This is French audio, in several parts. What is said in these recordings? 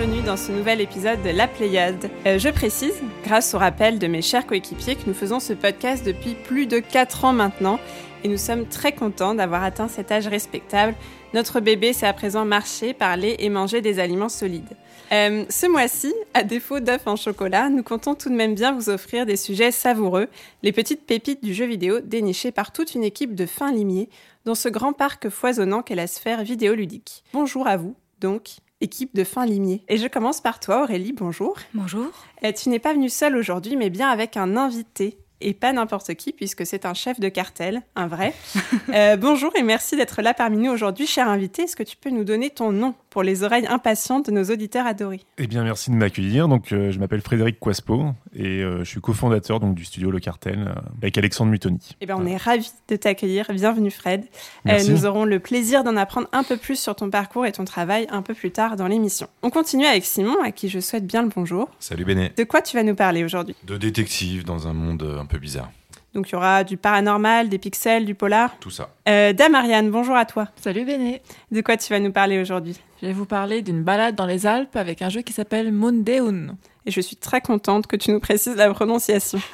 bienvenue dans ce nouvel épisode de La Pléiade. Euh, je précise, grâce au rappel de mes chers coéquipiers, que nous faisons ce podcast depuis plus de 4 ans maintenant et nous sommes très contents d'avoir atteint cet âge respectable. Notre bébé sait à présent marcher, parler et manger des aliments solides. Euh, ce mois-ci, à défaut d'œufs en chocolat, nous comptons tout de même bien vous offrir des sujets savoureux, les petites pépites du jeu vidéo dénichées par toute une équipe de fins limiers dans ce grand parc foisonnant qu'est la sphère vidéoludique. Bonjour à vous, donc, équipe de fin limier. Et je commence par toi, Aurélie, bonjour. Bonjour. Euh, tu n'es pas venue seule aujourd'hui, mais bien avec un invité. Et pas n'importe qui, puisque c'est un chef de cartel, un vrai. Euh, bonjour et merci d'être là parmi nous aujourd'hui, cher invité. Est-ce que tu peux nous donner ton nom pour les oreilles impatientes de nos auditeurs adorés Eh bien, merci de m'accueillir. Donc, euh, je m'appelle Frédéric Quaspo et euh, je suis cofondateur donc du studio Le Cartel euh, avec Alexandre Mutoni. Eh bien, on est ravis de t'accueillir. Bienvenue, Fred. Euh, Merci. nous aurons le plaisir d'en apprendre un peu plus sur ton parcours et ton travail un peu plus tard dans l'émission. On continue avec Simon, à qui je souhaite bien le bonjour. Salut Béné. De quoi tu vas nous parler aujourd'hui? De détective dans un monde un peu bizarre. Donc, il y aura du paranormal, des pixels, du polar. Tout ça. Euh, Dame Ariane, bonjour à toi. Salut Béné. De quoi tu vas nous parler aujourd'hui? Je vais vous parler d'une balade dans les Alpes avec un jeu qui s'appelle Mundeun. Et je suis très contente que tu nous précises la prononciation.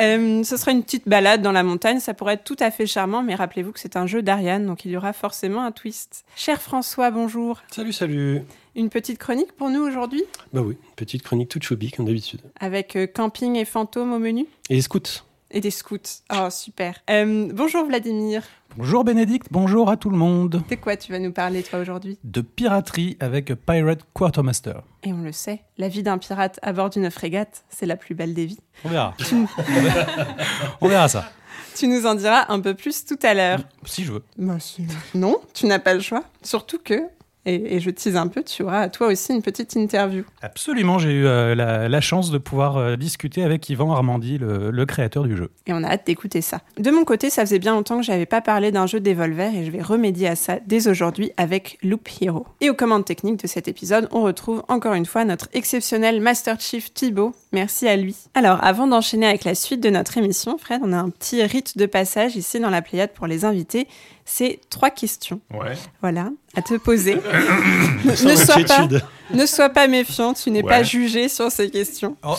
Euh, ce sera une petite balade dans la montagne, ça pourrait être tout à fait charmant, mais rappelez-vous que c'est un jeu d'Ariane, donc il y aura forcément un twist. Cher François, bonjour. Salut, salut. Une petite chronique pour nous aujourd'hui, Bah oui, petite chronique toute choubi comme d'habitude. avec euh, camping et fantômes au menu? Et les scouts et des scouts. Oh, super. Euh, bonjour Vladimir. Bonjour Bénédicte, bonjour à tout le monde. De quoi tu vas nous parler toi aujourd'hui? De piraterie avec Pirate Quartermaster. Et on le sait, la vie d'un pirate à bord d'une frégate, c'est la plus belle des vies. On verra. On verra ça. Tu nous en diras un peu plus tout à l'heure. Si je veux. Non, tu n'as pas le choix. Surtout que, et, et je tease un peu, tu auras toi aussi une petite interview. Absolument, j'ai eu euh, la, la chance de pouvoir euh, discuter avec Yvan Armandy, le, le créateur du jeu. Et on a hâte d'écouter ça. De mon côté, ça faisait bien longtemps que j'avais pas parlé d'un jeu d'Evolver et je vais remédier à ça dès aujourd'hui avec Loop Hero. Et aux commandes techniques de cet épisode, on retrouve encore une fois notre exceptionnel Master Chief Thibaut. Merci à lui. Alors, avant d'enchaîner avec la suite de notre émission, Fred, on a un petit rite de passage ici dans la Pléiade pour les invités. C'est trois questions. Ouais. Voilà, à te poser. ne, sois pas, ne sois pas méfiant, tu n'es Ouais. pas jugé sur ces questions. Oh.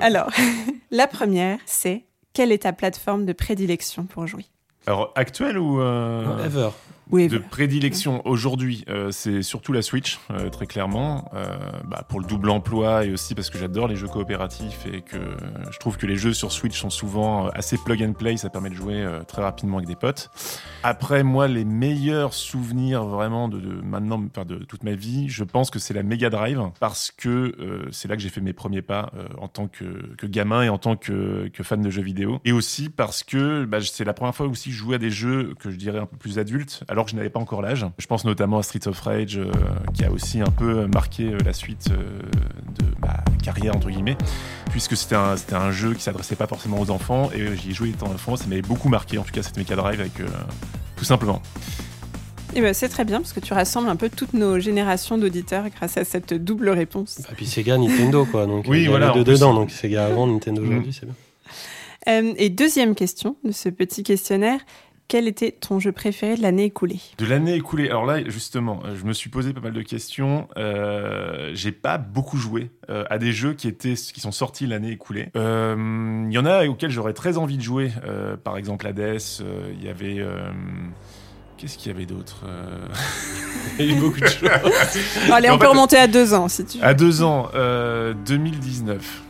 Alors, la première, c'est quelle est ta plateforme de prédilection pour jouer? Alors, actuel ou euh, Ever. Oui, de prédilection aujourd'hui, euh, c'est surtout la Switch, euh, très clairement, euh, bah, pour le double emploi et aussi parce que j'adore les jeux coopératifs et que je trouve que les jeux sur Switch sont souvent assez plug and play, ça permet de jouer très rapidement avec des potes. Après, moi, les meilleurs souvenirs vraiment de, de maintenant, enfin de toute ma vie, je pense que c'est la Mega Drive parce que c'est là que j'ai fait mes premiers pas en tant que, que gamin et en tant que, que fan de jeux vidéo. Et aussi parce que bah, c'est la première fois aussi que je jouais à des jeux que je dirais un peu plus adultes, alors que je n'avais pas encore l'âge. Je pense notamment à Streets of Rage, euh, qui a aussi un peu marqué euh, la suite euh, de ma carrière, entre guillemets, puisque c'était un, c'était un jeu qui s'adressait pas forcément aux enfants, et j'y ai joué étant enfant, ça m'avait beaucoup marqué, en tout cas cette Mega Drive, avec, euh, tout simplement. Et ben, c'est très bien parce que tu rassembles un peu toutes nos générations d'auditeurs grâce à cette double réponse. Et puis Sega, Nintendo, quoi. Donc, Oui, il y a voilà, deux dedans. Donc Sega avant, Nintendo Mhm. aujourd'hui, c'est bien. Euh, et deuxième question de ce petit questionnaire quel était ton jeu préféré de l'année écoulée? De l'année écoulée, alors là justement, euh, je me suis posé pas mal de questions. Euh, j'ai pas beaucoup joué euh, à des jeux qui étaient, qui sont sortis l'année écoulée. Euh, Il y en a auxquels j'aurais très envie de jouer. Euh, par exemple Hades. euh, Il y avait euh, Qu'est-ce qu'il y avait d'autre Euh, Il y a eu beaucoup de choses. Allez, on peut remonter à deux ans si tu veux. À deux ans, euh, 2019.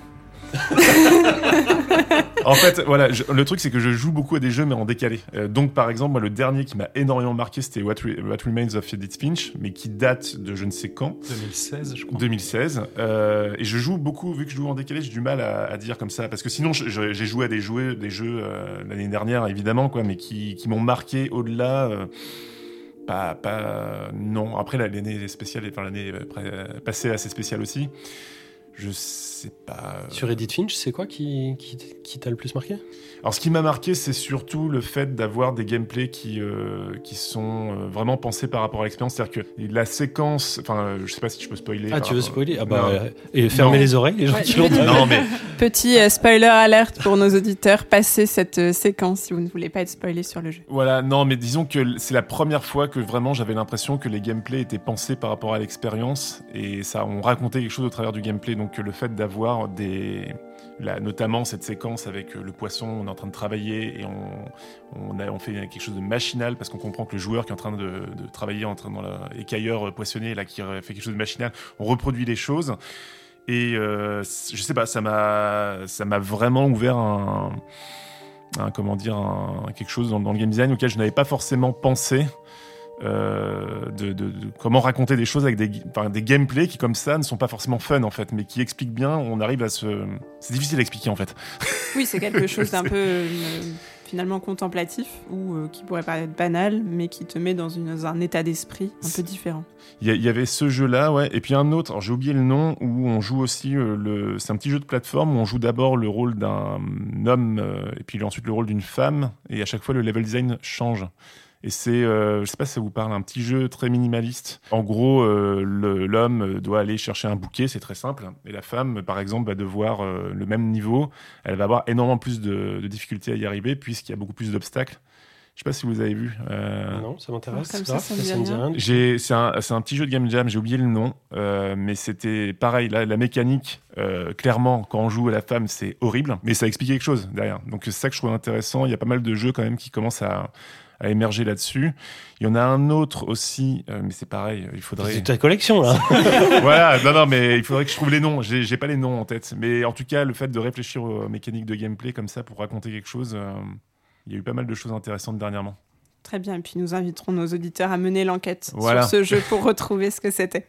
en fait, voilà, je- le truc c'est que je joue beaucoup à des jeux mais en décalé. Euh, donc par exemple, moi le dernier qui m'a énormément marqué c'était What, Re- What Remains of Edith Finch, mais qui date de je ne sais quand. 2016, je crois. 2016. Euh, et je joue beaucoup, vu que je joue en décalé, j'ai du mal à, à dire comme ça. Parce que sinon, j'ai joué à des, jouets, des jeux euh, l'année dernière, évidemment, quoi, mais qui, qui m'ont marqué au-delà. pas, pas. Non. Après, la- l'année spéciale, enfin, l'année passée assez spéciale aussi. Je sais pas. euh, Sur Edith Finch, c'est quoi qui, qui, qui t'a le plus marqué? Alors, ce qui m'a marqué, c'est surtout le fait d'avoir des gameplays qui, euh, qui sont euh, vraiment pensés par rapport à l'expérience. C'est-à-dire que la séquence. Enfin, euh, je sais pas si je peux spoiler. Ah, tu veux rapport- spoiler? Ah bah, euh, et fermer Non. les oreilles, les gens Ouais, qui l'ont Non, mais Petit euh, spoiler alerte pour nos auditeurs, passez cette euh, séquence si vous ne voulez pas être spoilé sur le jeu. Voilà, non, mais disons que c'est la première fois que vraiment j'avais l'impression que les gameplays étaient pensés par rapport à l'expérience et ça, on racontait quelque chose au travers du gameplay. Donc le fait d'avoir des, notamment cette séquence avec euh, le poisson, on est en train de travailler et on, on, fait quelque chose de machinal parce qu'on comprend que le joueur qui est en train de, de travailler en train dans la écailleur poissonnier là qui fait quelque chose de machinal, on reproduit les choses. Et euh, je sais pas, ça m'a, vraiment ouvert un, comment dire, quelque chose dans, le game design auquel je n'avais pas forcément pensé. Euh, de, de, de, comment raconter des choses avec des, enfin, des gameplays qui comme ça ne sont pas forcément fun en fait, mais qui expliquent bien. On arrive à se, c'est difficile à expliquer en fait. Oui, c'est quelque chose d'un peu euh, finalement contemplatif ou euh, qui pourrait paraître banal, mais qui te met dans, une, dans un état d'esprit un peu différent. Il y, y, avait ce jeu-là, ouais, et puis un autre. Alors j'ai oublié le nom où on joue aussi le. C'est un petit jeu de plateforme où on joue d'abord le rôle d'un homme et puis ensuite le rôle d'une femme, et à chaque fois le level design change. Et c'est, euh, je sais pas si ça vous parle, un petit jeu très minimaliste. En gros, euh, l'homme doit aller chercher un bouquet, c'est très simple. Et la femme, par exemple, va devoir euh, le même niveau. Elle va avoir énormément plus de, de difficultés à y arriver puisqu'il y a beaucoup plus d'obstacles. Je sais pas si vous avez vu. Euh... Non, ça m'intéresse. Ça, ça, ça, ça. C'est un, un, petit jeu de game jam, j'ai oublié le nom, euh, mais c'était pareil. Là, la mécanique, euh, clairement, quand on joue à la femme, c'est horrible, mais ça explique quelque chose derrière. Donc c'est ça que je trouve intéressant. Il y a pas mal de jeux quand même qui commencent à, à émerger là-dessus. Il y en a un autre aussi, euh, mais c'est pareil, il faudrait. C'est ta collection là. voilà, non, non, mais il faudrait que je trouve les noms. J'ai pas les noms en tête, mais en tout cas, le fait de réfléchir aux mécaniques de gameplay comme ça pour raconter quelque chose, euh, il y a eu pas mal de choses intéressantes dernièrement. Très bien, et puis nous inviterons nos auditeurs à mener l'enquête voilà. sur ce jeu pour retrouver ce que c'était.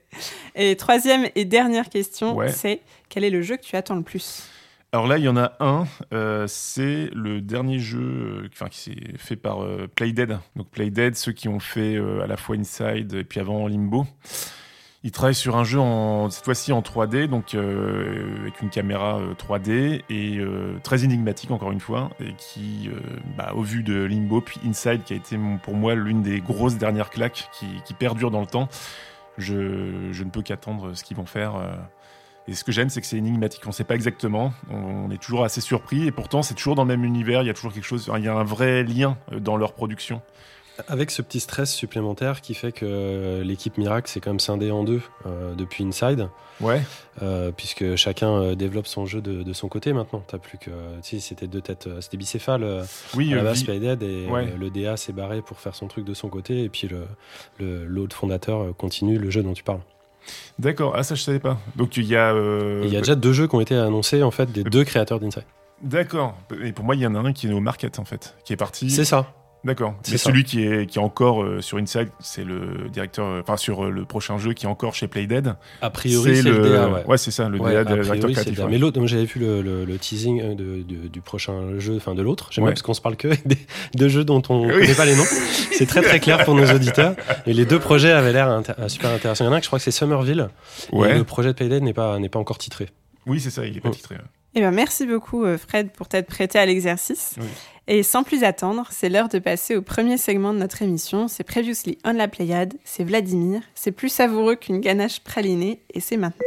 Et troisième et dernière question, ouais. c'est quel est le jeu que tu attends le plus? Alors là, il y en a un, euh, c'est le dernier jeu enfin, qui s'est fait par euh, Playdead. Donc Playdead, ceux qui ont fait euh, à la fois Inside et puis avant Limbo. Ils travaillent sur un jeu en, cette fois-ci en 3D, donc euh, avec une caméra 3D et très énigmatique encore une fois, et qui, bah, au vu de Limbo puis Inside, qui a été pour moi l'une des grosses dernières claques qui, qui perdure dans le temps, je, je ne peux qu'attendre ce qu'ils vont faire. Et ce que j'aime, c'est que c'est énigmatique. On ne sait pas exactement. On est toujours assez surpris. Et pourtant, c'est toujours dans le même univers. Il y a toujours quelque chose. Il y a un vrai lien dans leur production. Avec ce petit stress supplémentaire qui fait que l'équipe Miracle s'est quand même scindée en deux euh, depuis Inside. Ouais. Euh, puisque chacun euh, développe son jeu de, de son côté maintenant. T'as plus que. Tu sais, c'était deux têtes. C'était bicéphale. Oui, à la base, Playdead. Et ouais. le DA s'est barré pour faire son truc de son côté. Et puis l'autre le, fondateur continue le jeu dont tu parles. D'accord, ah ça je savais pas. Donc il y a. Euh... Il y a déjà deux jeux qui ont été annoncés en fait des deux créateurs d'Inside. D'accord. Et pour moi il y en a un qui est au market en fait, qui est parti. C'est ça. D'accord. Mais celui qui est, qui est encore euh, sur Inside, c'est le directeur, euh, enfin sur euh, le prochain jeu qui est encore chez Playdead. A priori, c'est le, le, DA. Ouais, ouais c'est ça, le ouais, DA, de directeur créatif. Mais l'autre, j'avais vu le, le, le teasing de, de, du prochain jeu, enfin de l'autre. J'aime bien parce qu'on se parle que des, de jeux dont on ne oui. connaît pas les noms. C'est très très clair pour nos auditeurs. Et les deux projets avaient l'air inter super intéressants. Il y en a un que je crois que c'est Somerville. Ouais. Et le projet de Playdead n'est pas, n'est pas encore titré. Oui, c'est ça, il n'est pas titré. Eh ben, merci beaucoup, Fred, pour t'être prêté à l'exercice. Oui. Et sans plus attendre, c'est l'heure de passer au premier segment de notre émission. C'est Previously on la Pléiade, c'est Vladimir. C'est plus savoureux qu'une ganache pralinée et c'est maintenant.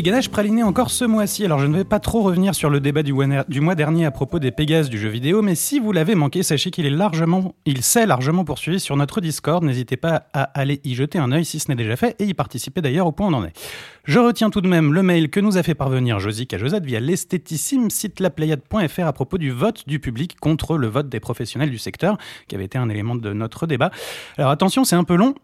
Et ganache praliné encore ce mois-ci. Alors je ne vais pas trop revenir sur le débat du, du mois dernier à propos des Pégases du jeu vidéo, mais si vous l'avez manqué, sachez qu'il est largement, il s'est largement poursuivi sur notre Discord. N'hésitez pas à aller y jeter un œil si ce n'est déjà fait et y participer d'ailleurs au point où on en est. Je retiens tout de même le mail que nous a fait parvenir Josique à Josette via l'esthétissime site laplayade.fr à propos du vote du public contre le vote des professionnels du secteur, qui avait été un élément de notre débat. Alors attention, c'est un peu long.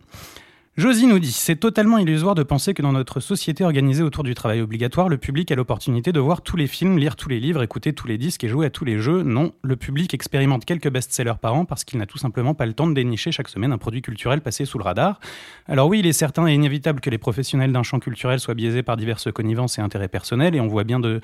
Josie nous dit C'est totalement illusoire de penser que dans notre société organisée autour du travail obligatoire, le public a l'opportunité de voir tous les films, lire tous les livres, écouter tous les disques et jouer à tous les jeux. Non, le public expérimente quelques best-sellers par an parce qu'il n'a tout simplement pas le temps de dénicher chaque semaine un produit culturel passé sous le radar. Alors oui, il est certain et inévitable que les professionnels d'un champ culturel soient biaisés par diverses connivences et intérêts personnels, et on voit bien de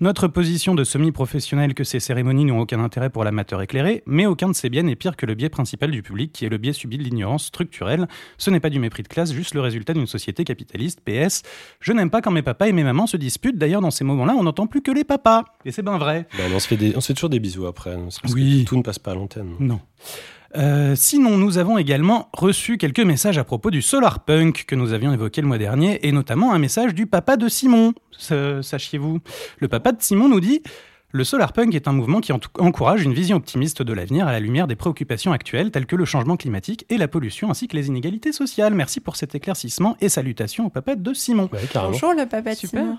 notre position de semi-professionnel que ces cérémonies n'ont aucun intérêt pour l'amateur éclairé, mais aucun de ces biais n'est pire que le biais principal du public, qui est le biais subi de l'ignorance structurelle. Ce n'est pas du mépris de classe, juste le résultat d'une société capitaliste. PS, je n'aime pas quand mes papas et mes mamans se disputent. D'ailleurs, dans ces moments-là, on n'entend plus que les papas. Et c'est bien vrai. Ben, on, se fait des, on se fait toujours des bisous après. hein. Parce que Oui. tout ne passe pas à l'antenne. Non. Euh, sinon, nous avons également reçu quelques messages à propos du solar punk que nous avions évoqué le mois dernier, et notamment un message du papa de Simon. sa- Sachiez-vous, le papa de Simon nous dit le solar punk est un mouvement qui en- encourage une vision optimiste de l'avenir à la lumière des préoccupations actuelles telles que le changement climatique et la pollution ainsi que les inégalités sociales. Merci pour cet éclaircissement et salutations au papa de Simon. Ouais. Bonjour le papa de. Simon.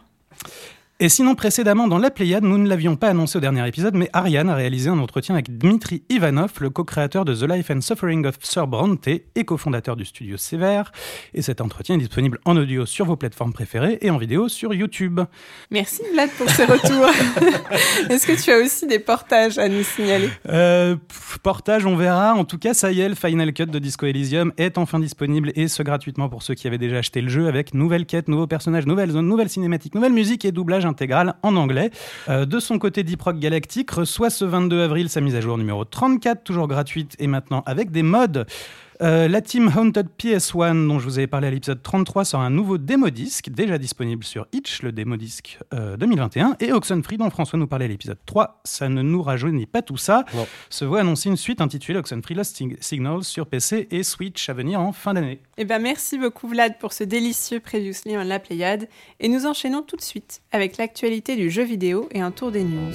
Et sinon, précédemment, dans La Pléiade, nous ne l'avions pas annoncé au dernier épisode, mais Ariane a réalisé un entretien avec Dmitri Ivanov, le co-créateur de The Life and Suffering of Sir Bronte et cofondateur du studio Sévère. Et cet entretien est disponible en audio sur vos plateformes préférées et en vidéo sur YouTube. Merci Vlad pour ce retour. Est-ce que tu as aussi des portages à nous signaler? Euh, portage, on verra. En tout cas, ça y est, le Final Cut de Disco Elysium est enfin disponible et ce gratuitement pour ceux qui avaient déjà acheté le jeu avec nouvelle quête, nouveaux personnages, nouvelles zones, nouvelles cinématiques, nouvelle musique et doublage intégral en anglais. Euh, de son côté, Deep Rock Galactic reçoit ce 22 avril sa mise à jour numéro 34, toujours gratuite et maintenant avec des mods. Euh, la team Haunted PS1, dont je vous avais parlé à l'épisode 33, sort un nouveau démo-disque, déjà disponible sur Itch, le démo-disque euh, 2021, et Oxenfree, dont François nous parlait à l'épisode 3. Ça ne nous rajeunit pas tout ça. Non. Se voit annoncer une suite intitulée Oxenfree Lost Sig- Signals sur PC et Switch à venir en fin d'année. Eh ben merci beaucoup Vlad pour ce délicieux Previously on La Pléiade. Et nous enchaînons tout de suite avec l'actualité du jeu vidéo et un tour des news.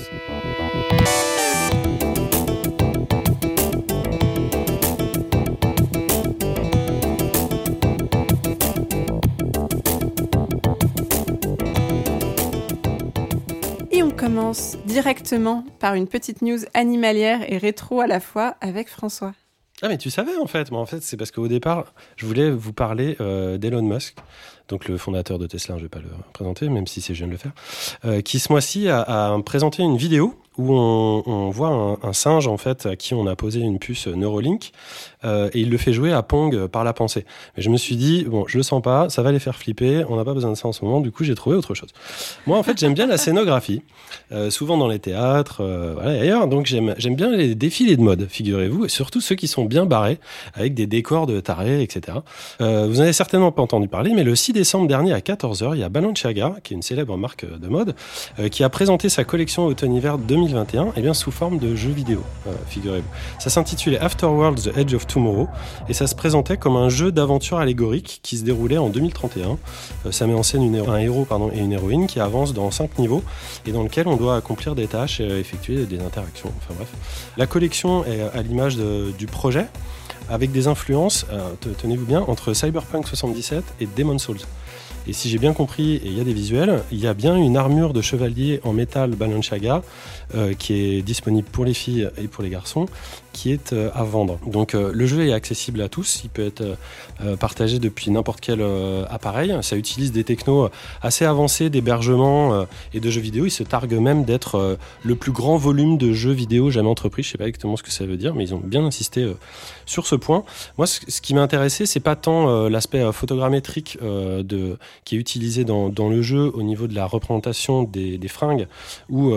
Commence directement par une petite news animalière et rétro à la fois avec François. Ah mais tu savais en fait, moi en fait c'est parce qu'au départ je voulais vous parler euh, d'Elon Musk, donc le fondateur de Tesla, je vais pas le présenter même si c'est je viens de le faire, euh, qui ce mois-ci a présenté une vidéo où on, voit un, singe en fait à qui on a posé une puce Neuralink euh, et il le fait jouer à Pong par la pensée. Mais je me suis dit bon je le sens pas, ça va les faire flipper, on n'a pas besoin de ça en ce moment, du coup j'ai trouvé autre chose. Moi en fait j'aime bien la scénographie, euh, souvent dans les théâtres, euh, voilà, et ailleurs, donc j'aime bien les défilés de mode, figurez-vous, et surtout ceux qui sont bien barrés avec des décors de tarés, etc. Vous en avez certainement pas entendu parler, mais le 6 décembre dernier à 14h, il y a Balenciaga, qui est une célèbre marque de mode, qui a présenté sa collection automne-hiver 2021 et bien sous forme de jeu vidéo, euh, figurez-vous. Ça s'intitulait Afterworld The Edge of Tomorrow et ça se présentait comme un jeu d'aventure allégorique qui se déroulait en 2031. Euh, ça met en scène un héros pardon, et une héroïne qui avancent dans cinq niveaux et dans lequel on doit accomplir des tâches et effectuer des interactions. Enfin bref. La collection est à l'image du projet avec des influences, euh, te- tenez-vous bien, entre Cyberpunk 77 et Demon's Souls. Et si j'ai bien compris, et il y a des visuels, il y a bien une armure de chevalier en métal Balenciaga euh, qui est disponible pour les filles et pour les garçons, qui est euh, à vendre. Donc euh, le jeu est accessible à tous, il peut être euh, partagé depuis n'importe quel appareil. Ça utilise des technos assez avancés d'hébergement et de jeux vidéo. Il se targue même d'être le plus grand volume de jeux vidéo jamais entrepris. Je sais pas exactement ce que ça veut dire, mais ils ont bien insisté sur ce point. Moi, ce, qui m'a intéressé, c'est pas tant l'aspect photogrammétrique qui est utilisé dans, le jeu au niveau de la représentation des, fringues ou,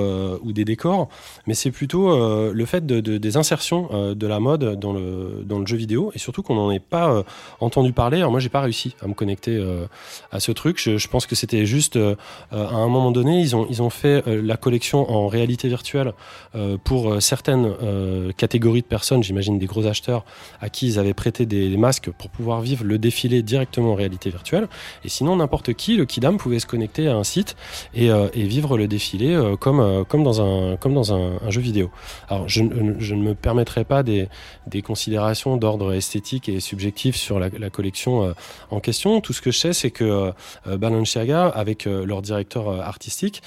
des décors, mais c'est plutôt le fait de, de- des insertions euh, de la mode dans le, dans le jeu vidéo et surtout qu'on n'en ait pas euh, entendu parler. Alors moi, j'ai pas réussi à me connecter euh, à ce truc. Je, pense que c'était juste à un moment donné, ils ont, ils ont fait la collection en réalité virtuelle pour certaines catégories de personnes, j'imagine des gros acheteurs à qui ils avaient prêté des, masques pour pouvoir vivre le défilé directement en réalité virtuelle. Et sinon, n'importe qui, le Kidam, pouvait se connecter à un site et, vivre le défilé comme, comme dans, un, comme dans un, jeu vidéo. Alors, je ne me permettrai pas des, des considérations d'ordre esthétique et subjectif sur la, collection euh, en question. Tout ce que je sais, c'est que euh, euh, Balenciaga, avec leur directeur artistique,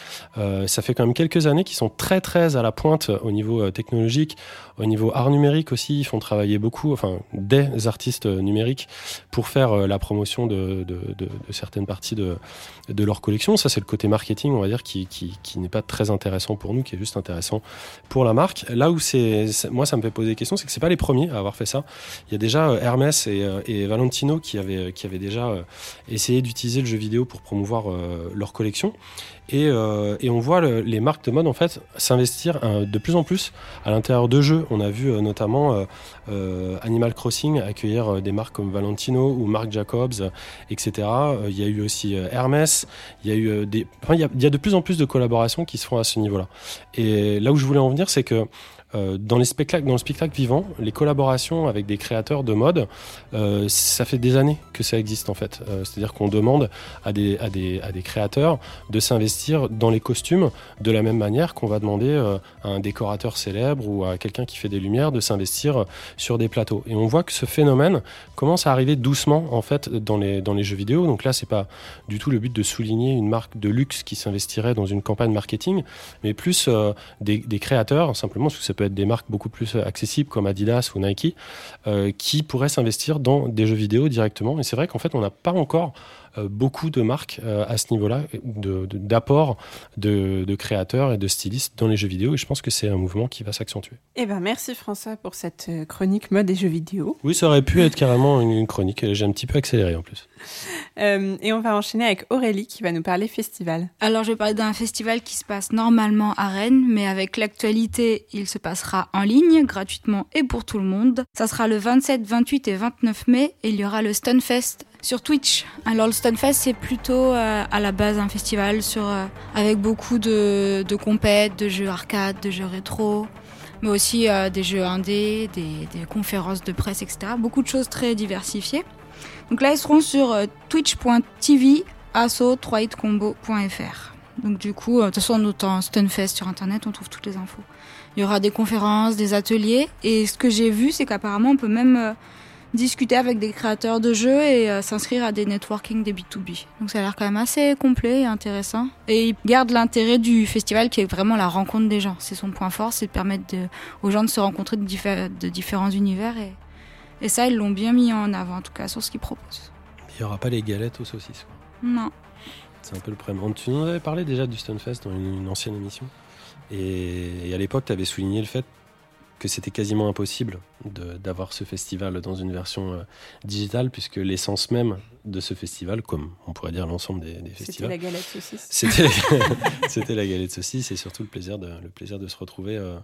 ça fait quand même quelques années qu'ils sont très très à la pointe au niveau technologique, au niveau art numérique aussi. Ils font travailler beaucoup, enfin des artistes numériques pour faire la promotion de, de, certaines partie de, de leur collection. Ça, c'est le côté marketing, on va dire, qui, qui, qui n'est pas très intéressant pour nous, qui est juste intéressant pour la marque. Là où c'est, moi, ça me fait des questions, c'est que c'est pas les premiers à avoir fait ça. Il y a déjà euh, Hermès et, euh, et Valentino qui avaient, qui avaient déjà euh, essayé d'utiliser le jeu vidéo pour promouvoir leur collection. Et, et, on voit le, les marques de mode en fait s'investir de plus en plus à l'intérieur de jeux. On a vu notamment Animal Crossing accueillir des marques comme Valentino ou Marc Jacobs, etc. Il y a eu aussi Hermès. Il y a eu des, enfin, y il y a de plus en plus de collaborations qui se font à ce niveau-là. Et là où je voulais en venir, c'est que dans, les spectacles, dans le spectacle vivant, les collaborations avec des créateurs de mode, euh, ça fait des années que ça existe en fait. Euh, C'est-à-dire qu'on demande à des, à, des, à des créateurs de s'investir dans les costumes de la même manière qu'on va demander euh, à un décorateur célèbre ou à quelqu'un qui fait des lumières de s'investir sur des plateaux. Et on voit que ce phénomène commence à arriver doucement en fait dans les, dans les jeux vidéo. Donc là, c'est pas du tout le but de souligner une marque de luxe qui s'investirait dans une campagne marketing, mais plus euh, des, des créateurs simplement parce que ça être des marques beaucoup plus accessibles comme Adidas ou Nike euh, qui pourraient s'investir dans des jeux vidéo directement. Et c'est vrai qu'en fait, on n'a pas encore beaucoup de marques euh, à ce niveau-là, d'apport de, de, de, créateurs et de stylistes dans les jeux vidéo. Et je pense que c'est un mouvement qui va s'accentuer. Eh ben, merci François pour cette euh, chronique mode et jeux vidéo. Oui, ça aurait pu être carrément une, une chronique. J'ai un petit peu accéléré en plus. Euh, et on va enchaîner avec Aurélie qui va nous parler festival. Alors je vais parler d'un festival qui se passe normalement à Rennes, mais avec l'actualité, il se passera en ligne, gratuitement et pour tout le monde. Ça sera le 27, 28 et 29 mai et il y aura le Stunfest sur Twitch. Alors le Stunfest c'est plutôt euh, à la base un festival sur, euh, avec beaucoup de, de compètes, de jeux arcade, de jeux rétro, mais aussi euh, des jeux indés, des, des, conférences de presse, etc. Beaucoup de choses très diversifiées. Donc là ils seront sur twitch.tv asso3hitcombo.fr. Donc du coup, de toute façon, en notant Stunfest sur internet, on trouve toutes les infos. Il y aura des conférences, des ateliers, et ce que j'ai vu, c'est qu'apparemment on peut même discuter avec des créateurs de jeux et euh, s'inscrire à des networking des B2B. Donc ça a l'air quand même assez complet et intéressant. Et il garde l'intérêt du festival qui est vraiment la rencontre des gens. C'est son point fort, c'est de permettre de, aux gens de se rencontrer de, diffé de différents univers. Et, et ça, ils l'ont bien mis en avant, en tout cas, sur ce qu'ils proposent. Il n'y aura pas les galettes aux saucisses. Quoi. Non. C'est un peu le problème. Tu nous avais parlé déjà du Stunfest dans une, une ancienne émission. Et, et à l'époque, tu avais souligné le fait que c'était quasiment impossible d'avoir ce festival dans une version euh, digitale, puisque l'essence même de ce festival, comme on pourrait dire l'ensemble des, des festivals, C'était la galette saucisse. C'était la galette saucisse et surtout le plaisir de, le plaisir de se retrouver euh,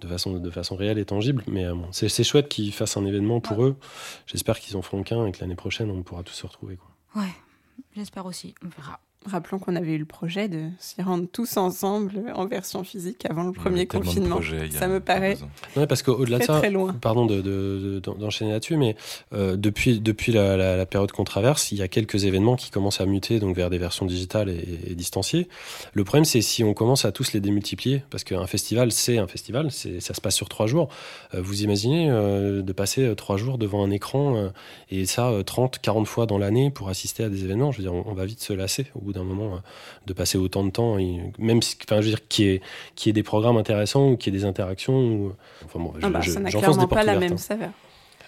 de, façon, de façon réelle et tangible. Mais euh, bon, c'est chouette qu'ils fassent un événement pour ouais. eux. J'espère qu'ils en feront qu'un et que l'année prochaine, on pourra tous se retrouver. Quoi. Ouais, j'espère aussi. On verra. Rappelons qu'on avait eu le projet de s'y rendre tous ensemble en version physique avant le premier confinement. Projets, ça me paraît. Ouais, parce qu'au-delà de ça, très loin. pardon d'enchaîner de, de, de, là-dessus, mais euh, depuis, depuis la, la, la période qu'on traverse, il y a quelques événements qui commencent à muter donc vers des versions digitales et, et distanciées. Le problème, c'est si on commence à tous les démultiplier, parce qu'un festival, c'est un festival, ça se passe sur trois jours. Euh, vous imaginez euh, de passer trois jours devant un écran euh, et ça 30, 40 fois dans l'année pour assister à des événements. Je veux dire, on, on va vite se lasser bout d'un moment de passer autant de temps, et même si, enfin, je veux dire, qu'il y, ait, qu'il y ait des programmes intéressants ou qu'il y ait des interactions. Ou, enfin bon, ah bah, je, ça n'a clairement pas la même saveur.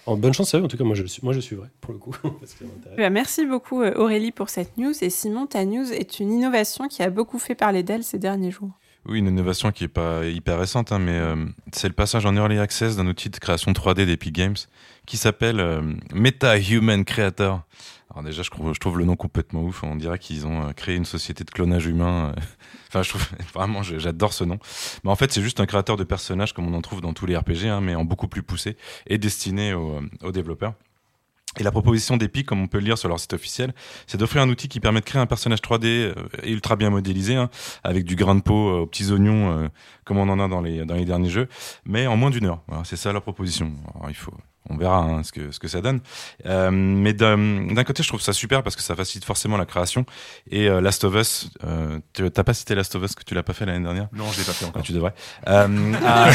En bonne chance, en tout cas, moi je, moi je suivrai pour le coup. bah, merci beaucoup Aurélie pour cette news. Et Simon, ta news est une innovation qui a beaucoup fait parler d'elle ces derniers jours. Oui, une innovation qui n'est pas hyper récente, hein, mais euh, c'est le passage en early access d'un outil de création 3D d'Epic Games qui s'appelle euh, Meta Human Creator. Alors déjà, je trouve, je trouve le nom complètement ouf. On dirait qu'ils ont créé une société de clonage humain. Enfin, je trouve vraiment, j'adore ce nom. Mais en fait, c'est juste un créateur de personnages comme on en trouve dans tous les RPG, hein, mais en beaucoup plus poussé et destiné aux, aux développeurs. Et la proposition d'Epic, comme on peut le lire sur leur site officiel, c'est d'offrir un outil qui permet de créer un personnage 3D euh, ultra bien modélisé, hein, avec du grain de peau euh, aux petits oignons, euh, comme on en a dans les, dans les derniers jeux, mais en moins d'une heure. C'est ça leur proposition. Alors, il faut, on verra hein, ce, que, ce que ça donne. Euh, mais d'un côté, je trouve ça super parce que ça facilite forcément la création. Et euh, Last of Us, euh, t'as pas cité Last of Us que tu l'as pas fait l'année dernière? Non, je l'ai pas fait encore. Ah, tu devrais. Euh, a,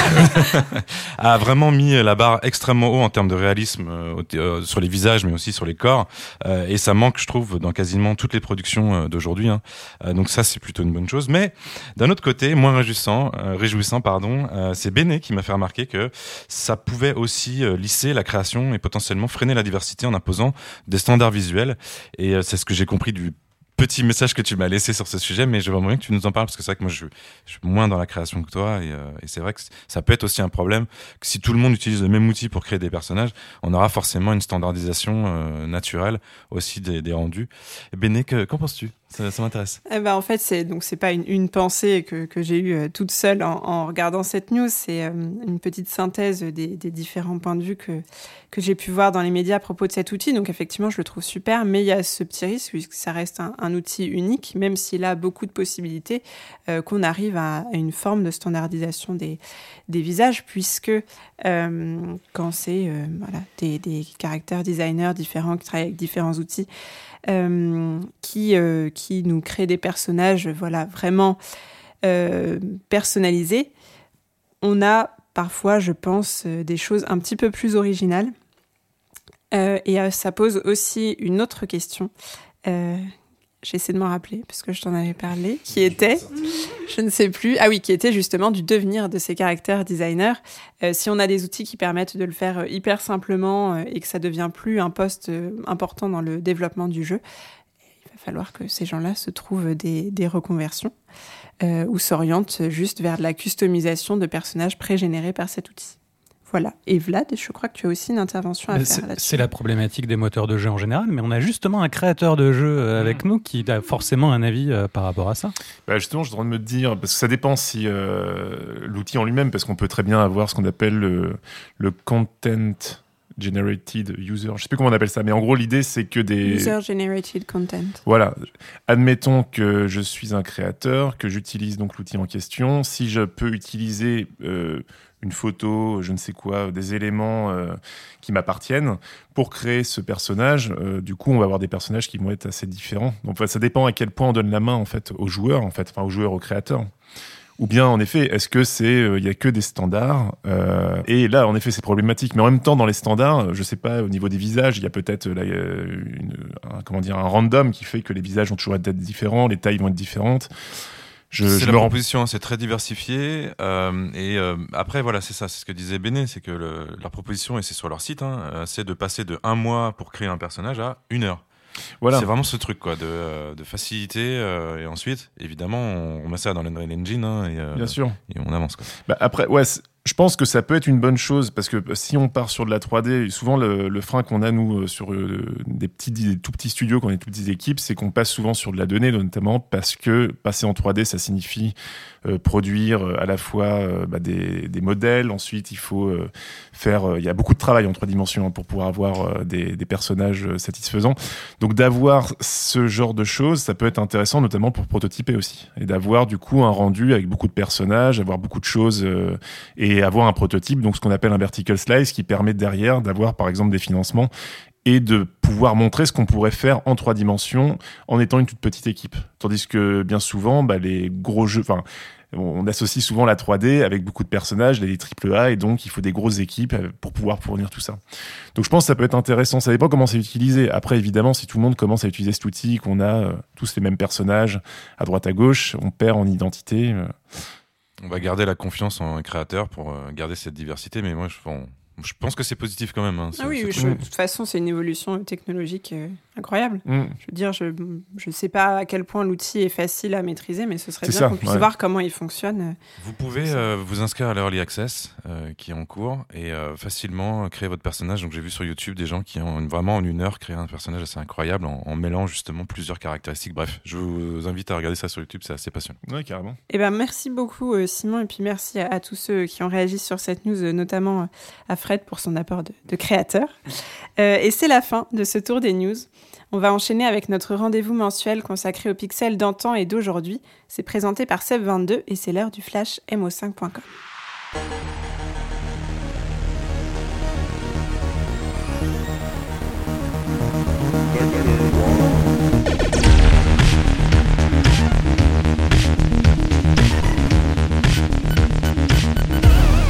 a, vraiment mis la barre extrêmement haut en termes de réalisme euh, sur les visages, mais aussi sur les corps. Euh, et ça manque, je trouve, dans quasiment toutes les productions d'aujourd'hui. Hein. donc ça, c'est plutôt une bonne chose. Mais d'un autre côté, moins réjouissant, réjouissant, pardon, c'est Béné qui m'a fait remarquer que ça pouvait aussi lisser la création et potentiellement freiner la diversité en imposant des standards visuels. Et euh, c'est ce que j'ai compris du petit message que tu m'as laissé sur ce sujet, mais je veux bien que tu nous en parles parce que c'est vrai que moi je, suis moins dans la création que toi et, euh, et c'est vrai que ça peut être aussi un problème que si tout le monde utilise le même outil pour créer des personnages, on aura forcément une standardisation euh, naturelle aussi des, rendus. Béné, qu'en penses-tu? Ça, m'intéresse. Eh ben, en fait, c'est donc c'est pas une, une, pensée que, que j'ai eue euh, toute seule en, regardant cette news. C'est euh, une petite synthèse des, des, différents points de vue que que j'ai pu voir dans les médias à propos de cet outil. Donc effectivement, je le trouve super, mais il y a ce petit risque puisque ça reste un, outil unique, même s'il a beaucoup de possibilités, euh, qu'on arrive à, une forme de standardisation des des visages, puisque quand c'est voilà des, des caractères designers différents qui travaillent avec différents outils qui, euh, qui nous crée des personnages voilà, vraiment euh, personnalisés. On a parfois, je pense, euh, des choses un petit peu plus originales. Et ça pose aussi une autre question j'essaie de m'en rappeler parce que je t'en avais parlé, qui était, je ne sais plus, ah oui, qui était justement du devenir de ces caractères designers. Euh, si on a des outils qui permettent de le faire euh, hyper simplement euh, et que ça devient plus un poste important dans le développement du jeu, il va falloir que ces gens-là se trouvent des, reconversions ou s'orientent juste vers la customisation de personnages pré-générés par cet outil. Voilà. Et Vlad, je crois que tu as aussi une intervention à faire là-dessus. C'est la problématique des moteurs de jeu en général, mais on a justement un créateur de jeu euh, avec mmh. nous qui a forcément un avis euh, par rapport à ça. Bah justement, je dois me dire, parce que ça dépend si euh, l'outil en lui-même, parce qu'on peut très bien avoir ce qu'on appelle le, le content generated user, je sais plus comment on appelle ça, mais en gros l'idée c'est que des user generated content. Voilà, admettons que je suis un créateur, que j'utilise donc l'outil en question, si je peux utiliser euh, une photo, je ne sais quoi, des éléments euh, qui m'appartiennent pour créer ce personnage. Euh, du coup, on va avoir des personnages qui vont être assez différents. Donc, ça dépend à quel point on donne la main en fait aux joueurs, en fait, enfin aux joueurs, aux créateurs. Ou bien, en effet, est-ce que c'est il euh, y a que des standards euh, Et là, en effet, c'est problématique. Mais en même temps, dans les standards, je sais pas, au niveau des visages, il y a peut-être une, un, comment dire un random qui fait que les visages vont toujours être différents, les tailles vont être différentes. C'est la proposition, hein, c'est très diversifié. Euh, et euh, après, voilà, c'est ça, c'est ce que disait Béné, c'est que le, leur proposition, et c'est sur leur site, hein, euh, c'est de passer de un mois pour créer un personnage à une heure. Voilà. C'est vraiment ce truc quoi, de, de facilité. Euh, et ensuite, évidemment, on, on met ça dans l'Unreal Engine hein, et, Bien sûr. et on avance. Quoi. Bah après, ouais, je pense que ça peut être une bonne chose parce que si on part sur de la 3D, souvent le, frein qu'on a nous sur euh, des petits, des tout petits studios, quand on est toutes petites équipes, c'est qu'on passe souvent sur de la donnée, notamment parce que passer en 3D, ça signifie euh, produire euh, à la fois euh, bah, des, modèles. Ensuite, il faut euh, faire. Euh, il y a beaucoup de travail en trois dimensions hein, pour pouvoir avoir des, personnages satisfaisants. Donc d'avoir ce genre de choses, ça peut être intéressant, notamment pour prototyper aussi, et d'avoir du coup un rendu avec beaucoup de personnages, avoir beaucoup de choses et avoir un prototype, donc ce qu'on appelle un vertical slice, qui permet derrière d'avoir par exemple des financements et de pouvoir montrer ce qu'on pourrait faire en trois dimensions en étant une toute petite équipe. Tandis que bien souvent, bah, les gros jeux, enfin, on associe souvent la 3D avec beaucoup de personnages, les triple A, et donc il faut des grosses équipes pour pouvoir fournir tout ça. Donc je pense que ça peut être intéressant. Ça dépend comment c'est utilisé. Après, évidemment, si tout le monde commence à utiliser cet outil, qu'on a euh, tous les mêmes personnages à droite à gauche, on perd en identité. Euh. On va garder la confiance en un créateur pour euh, garder cette diversité, mais moi, je, bon, je pense que c'est positif quand même. Hein, ah oui, je, de toute façon, c'est une évolution technologique euh, incroyable. Mm. Je veux dire, je ne sais pas à quel point l'outil est facile à maîtriser, mais ce serait bien qu'on puisse ouais. voir comment il fonctionne. Vous pouvez euh, vous inscrire à l'Early Access euh, qui est en cours et euh, facilement créer votre personnage. Donc j'ai vu sur YouTube des gens qui ont une, vraiment en une heure créé un personnage assez incroyable en, en, mêlant justement plusieurs caractéristiques. Bref, je vous invite à regarder ça sur YouTube, c'est assez passionnant. Oui, carrément. Et eh ben, merci beaucoup Simon et puis merci à, à, tous ceux qui ont réagi sur cette news, notamment à Fred pour son apport de, de créateur. Euh, et c'est la fin de ce tour des news. On va enchaîner avec notre rendez-vous mensuel consacré aux pixels d'antan et d'aujourd'hui. C'est présenté par Seb22 et c'est l'heure du flash mo5.com.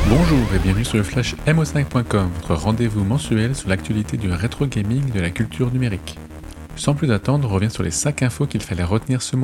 Bonjour et bienvenue sur le flash mo5.com, votre rendez-vous mensuel sur l'actualité du rétro gaming de la culture numérique. Sans plus attendre, on revient sur les 5 infos qu'il fallait retenir ce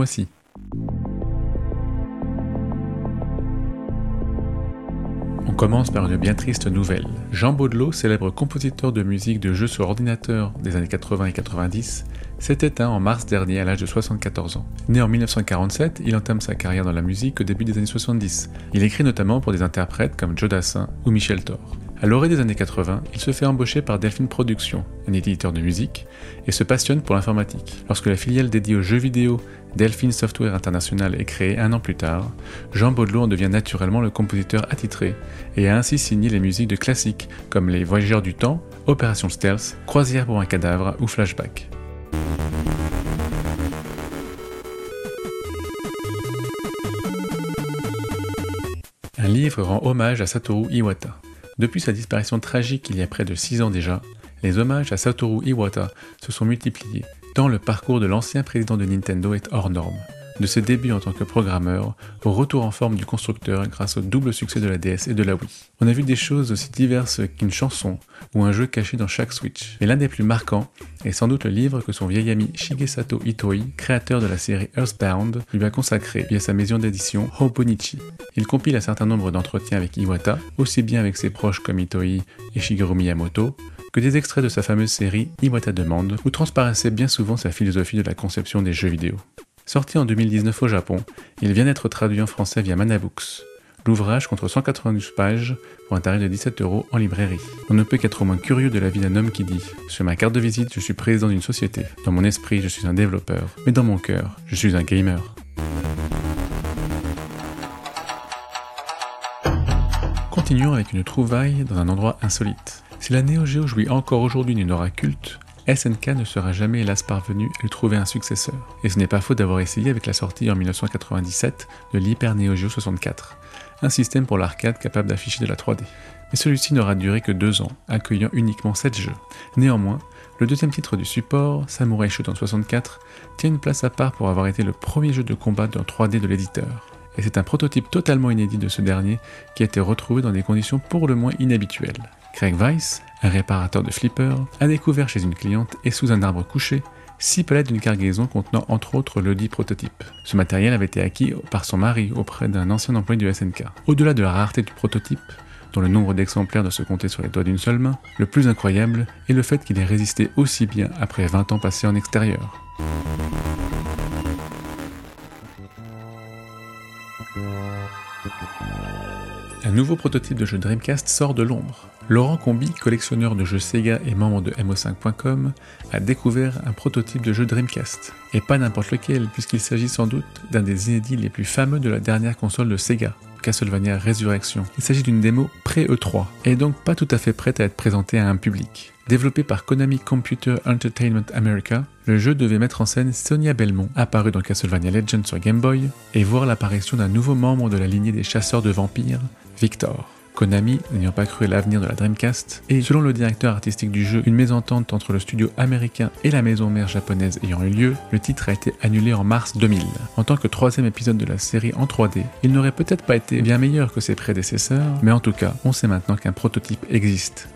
On commence par une bien triste nouvelle. Jean Baudelot, célèbre compositeur de musique de jeux sur ordinateur des années 80 et 90, s'est éteint en mars dernier à l'âge de 74 ans. Né en 1947, il entame sa carrière dans la musique au début des années 70. Il écrit notamment pour des interprètes comme Joe Dassin ou Michel Thor. À l'orée des années 80, il se fait embaucher par Delphine Productions, un éditeur de musique, et se passionne pour l'informatique. Lorsque la filiale dédiée aux jeux vidéo Delphine Software International est créée un an plus tard, Jean Baudelot en devient naturellement le compositeur attitré et a ainsi signé les musiques de classiques comme Les Voyageurs du Temps, Opération Stealth, Croisière pour un cadavre ou Flashback. Un livre rend hommage à Satoru Iwata. Depuis sa disparition tragique il y a près de 6 ans déjà, les hommages à Satoru Iwata se sont multipliés, tant le parcours de l'ancien président de Nintendo est hors norme. De ses débuts en tant que programmeur au retour en forme du constructeur grâce au double succès de la DS et de la Wii. On a vu des choses aussi diverses qu'une chanson ou un jeu caché dans chaque Switch. Mais l'un des plus marquants est sans doute le livre que son vieil ami Shigesato Itoi, créateur de la série Earthbound, lui a consacré via sa maison d'édition Hobonichi. Il compile un certain nombre d'entretiens avec Iwata, aussi bien avec ses proches comme Itoi et Shigeru Miyamoto, que des extraits de sa fameuse série Iwata Demande, où transparaissait bien souvent sa philosophie de la conception des jeux vidéo. Sorti en 2019 au Japon, il vient d'être traduit en français via Manabooks. L'ouvrage contre 192 pages pour un tarif de 17 euros en librairie. On ne peut qu'être au moins curieux de la vie d'un homme qui dit Sur ma carte de visite, je suis président d'une société. Dans mon esprit, je suis un développeur. Mais dans mon cœur, je suis un gamer. Continuons avec une trouvaille dans un endroit insolite. Si la Neo Geo jouit encore aujourd'hui d'une aura culte, SNK ne sera jamais hélas parvenu à lui trouver un successeur. Et ce n'est pas faux d'avoir essayé avec la sortie en 1997 de l'Hyper Neo Geo 64, un système pour l'arcade capable d'afficher de la 3D. Mais celui-ci n'aura duré que deux ans, accueillant uniquement 7 jeux. Néanmoins, le deuxième titre du support, Samurai Shodown 64, tient une place à part pour avoir été le premier jeu de combat en 3D de l'éditeur. Et c'est un prototype totalement inédit de ce dernier qui a été retrouvé dans des conditions pour le moins inhabituelles. Craig Weiss, un réparateur de flipper, a découvert chez une cliente et sous un arbre couché six palettes d'une cargaison contenant entre autres le dit prototype. Ce matériel avait été acquis par son mari auprès d'un ancien employé du SNK. Au-delà de la rareté du prototype, dont le nombre d'exemplaires doit se compter sur les doigts d'une seule main, le plus incroyable est le fait qu'il ait résisté aussi bien après 20 ans passés en extérieur. Un nouveau prototype de jeu Dreamcast sort de l'ombre. Laurent Combi, collectionneur de jeux Sega et membre de MO5.com, a découvert un prototype de jeu Dreamcast. Et pas n'importe lequel, puisqu'il s'agit sans doute d'un des inédits les plus fameux de la dernière console de Sega, Castlevania Resurrection. Il s'agit d'une démo pré-E3, et donc pas tout à fait prête à être présentée à un public. Développé par Konami Computer Entertainment America, le jeu devait mettre en scène Sonia Belmont, apparue dans Castlevania Legends sur Game Boy, et voir l'apparition d'un nouveau membre de la lignée des chasseurs de vampires, Victor. Konami, n'ayant pas cru à l'avenir de la Dreamcast, et selon le directeur artistique du jeu, une mésentente entre le studio américain et la maison mère japonaise ayant eu lieu, le titre a été annulé en mars 2000. En tant que troisième épisode de la série en 3D, il n'aurait peut-être pas été bien meilleur que ses prédécesseurs, mais en tout cas, on sait maintenant qu'un prototype existe.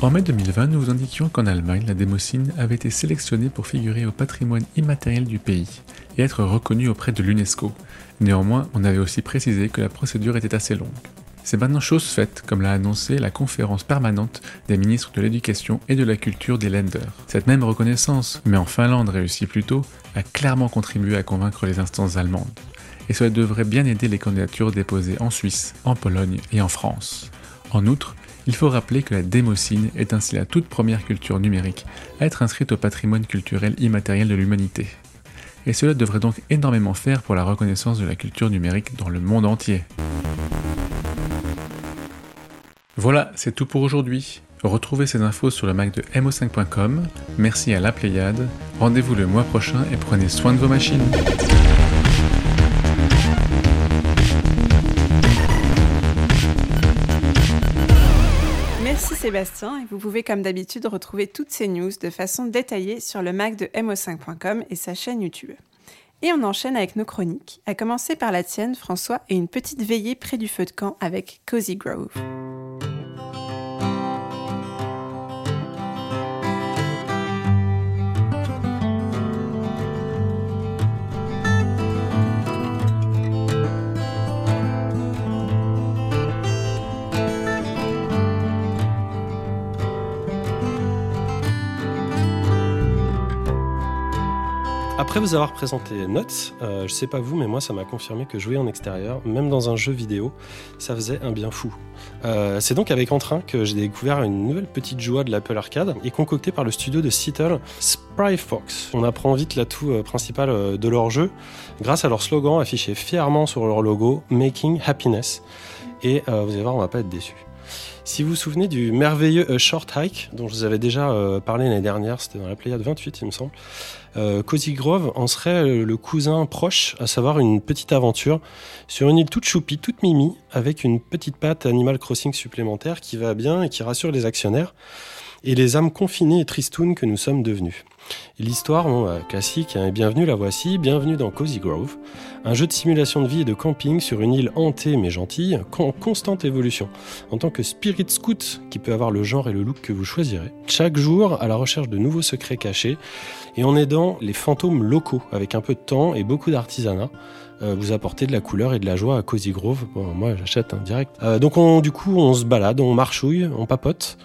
En mai 2020, nous vous indiquions qu'en Allemagne, la démocine avait été sélectionnée pour figurer au patrimoine immatériel du pays et être reconnue auprès de l'UNESCO. Néanmoins, on avait aussi précisé que la procédure était assez longue. C'est maintenant chose faite, comme l'a annoncé la conférence permanente des ministres de l'Éducation et de la Culture des Länder. Cette même reconnaissance, mais en Finlande réussie plus tôt, a clairement contribué à convaincre les instances allemandes. Et cela devrait bien aider les candidatures déposées en Suisse, en Pologne et en France. En outre, il faut rappeler que la démocine est ainsi la toute première culture numérique à être inscrite au patrimoine culturel immatériel de l'humanité. Et cela devrait donc énormément faire pour la reconnaissance de la culture numérique dans le monde entier. Voilà, c'est tout pour aujourd'hui. Retrouvez ces infos sur le Mac de mo5.com. Merci à la Pléiade. Rendez-vous le mois prochain et prenez soin de vos machines. Sébastien et vous pouvez comme d'habitude retrouver toutes ces news de façon détaillée sur le Mac de mo5.com et sa chaîne YouTube. Et on enchaîne avec nos chroniques, à commencer par la tienne François et une petite veillée près du feu de camp avec Cozy Grove. Après vous avoir présenté Notes, euh, je sais pas vous, mais moi ça m'a confirmé que jouer en extérieur, même dans un jeu vidéo, ça faisait un bien fou. Euh, c'est donc avec entrain que j'ai découvert une nouvelle petite joie de l'Apple Arcade et concoctée par le studio de Seattle, Spry Fox. On apprend vite l'atout euh, principal euh, de leur jeu grâce à leur slogan affiché fièrement sur leur logo Making Happiness. Et euh, vous allez voir, on va pas être déçus. Si vous vous souvenez du merveilleux Short Hike, dont je vous avais déjà parlé l'année dernière, c'était dans la Pléiade 28, il me semble, euh, Cozy Grove en serait euh, le cousin proche, à savoir une petite aventure sur une île toute choupie, toute mimi, avec une petite patte Animal Crossing supplémentaire qui va bien et qui rassure les actionnaires et les âmes confinées et tristounes que nous sommes devenus. L'histoire, bah, classique, hein, bienvenue la voici, bienvenue dans Cozy Grove, un jeu de simulation de vie et de camping sur une île hantée mais gentille, en constante évolution. En tant que spirit scout, qui peut avoir le genre et le look que vous choisirez, chaque jour à la recherche de nouveaux secrets cachés, et en aidant les fantômes locaux, avec un peu de temps et beaucoup d'artisanat, euh, vous apportez de la couleur et de la joie à Cozy Grove. Moi j'achète un direct. Euh, donc on, du coup on se balade, on marchouille, on papote,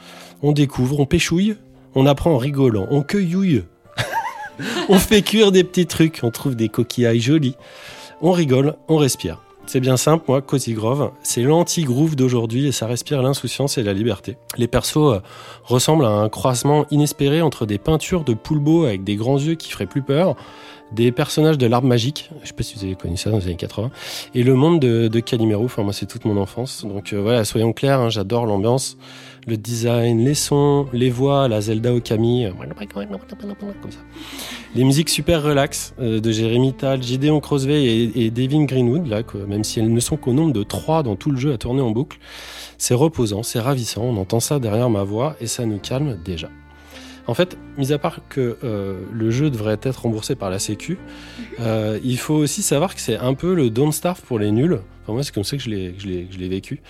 on découvre, on pêchouille, on apprend en rigolant, on cueillouille. on fait cuire des petits trucs, on trouve des coquillages jolis. On rigole, on respire. C'est bien simple, moi, Cozy Grove, c'est l'anti-groove d'aujourd'hui et ça respire l'insouciance et la liberté. Les persos euh, ressemblent à un croisement inespéré entre des peintures de poulbeau avec des grands yeux qui feraient plus peur, des personnages de l'arbre magique, je sais pas si vous avez connu ça dans les années 80, et le monde de, de Calimero, enfin moi c'est toute mon enfance. Donc euh, voilà, soyons clairs, hein, j'adore l'ambiance, le design, les sons, les voix, la Zelda Okami, euh, comme. Les musiques super relax euh, de Jérémy Tal, Gideon Crosvey et, et Devin Greenwood, là, quoi, même si elles ne sont qu'au nombre de trois dans tout le jeu à tourner en boucle, c'est reposant, c'est ravissant, on entend ça derrière ma voix et ça nous calme déjà. En fait, mis à part que euh, le jeu devrait être remboursé par la Sécu, euh, il faut aussi savoir que c'est un peu le Don't Starve pour les nuls. Enfin, moi, c'est comme ça que que que je l'ai vécu.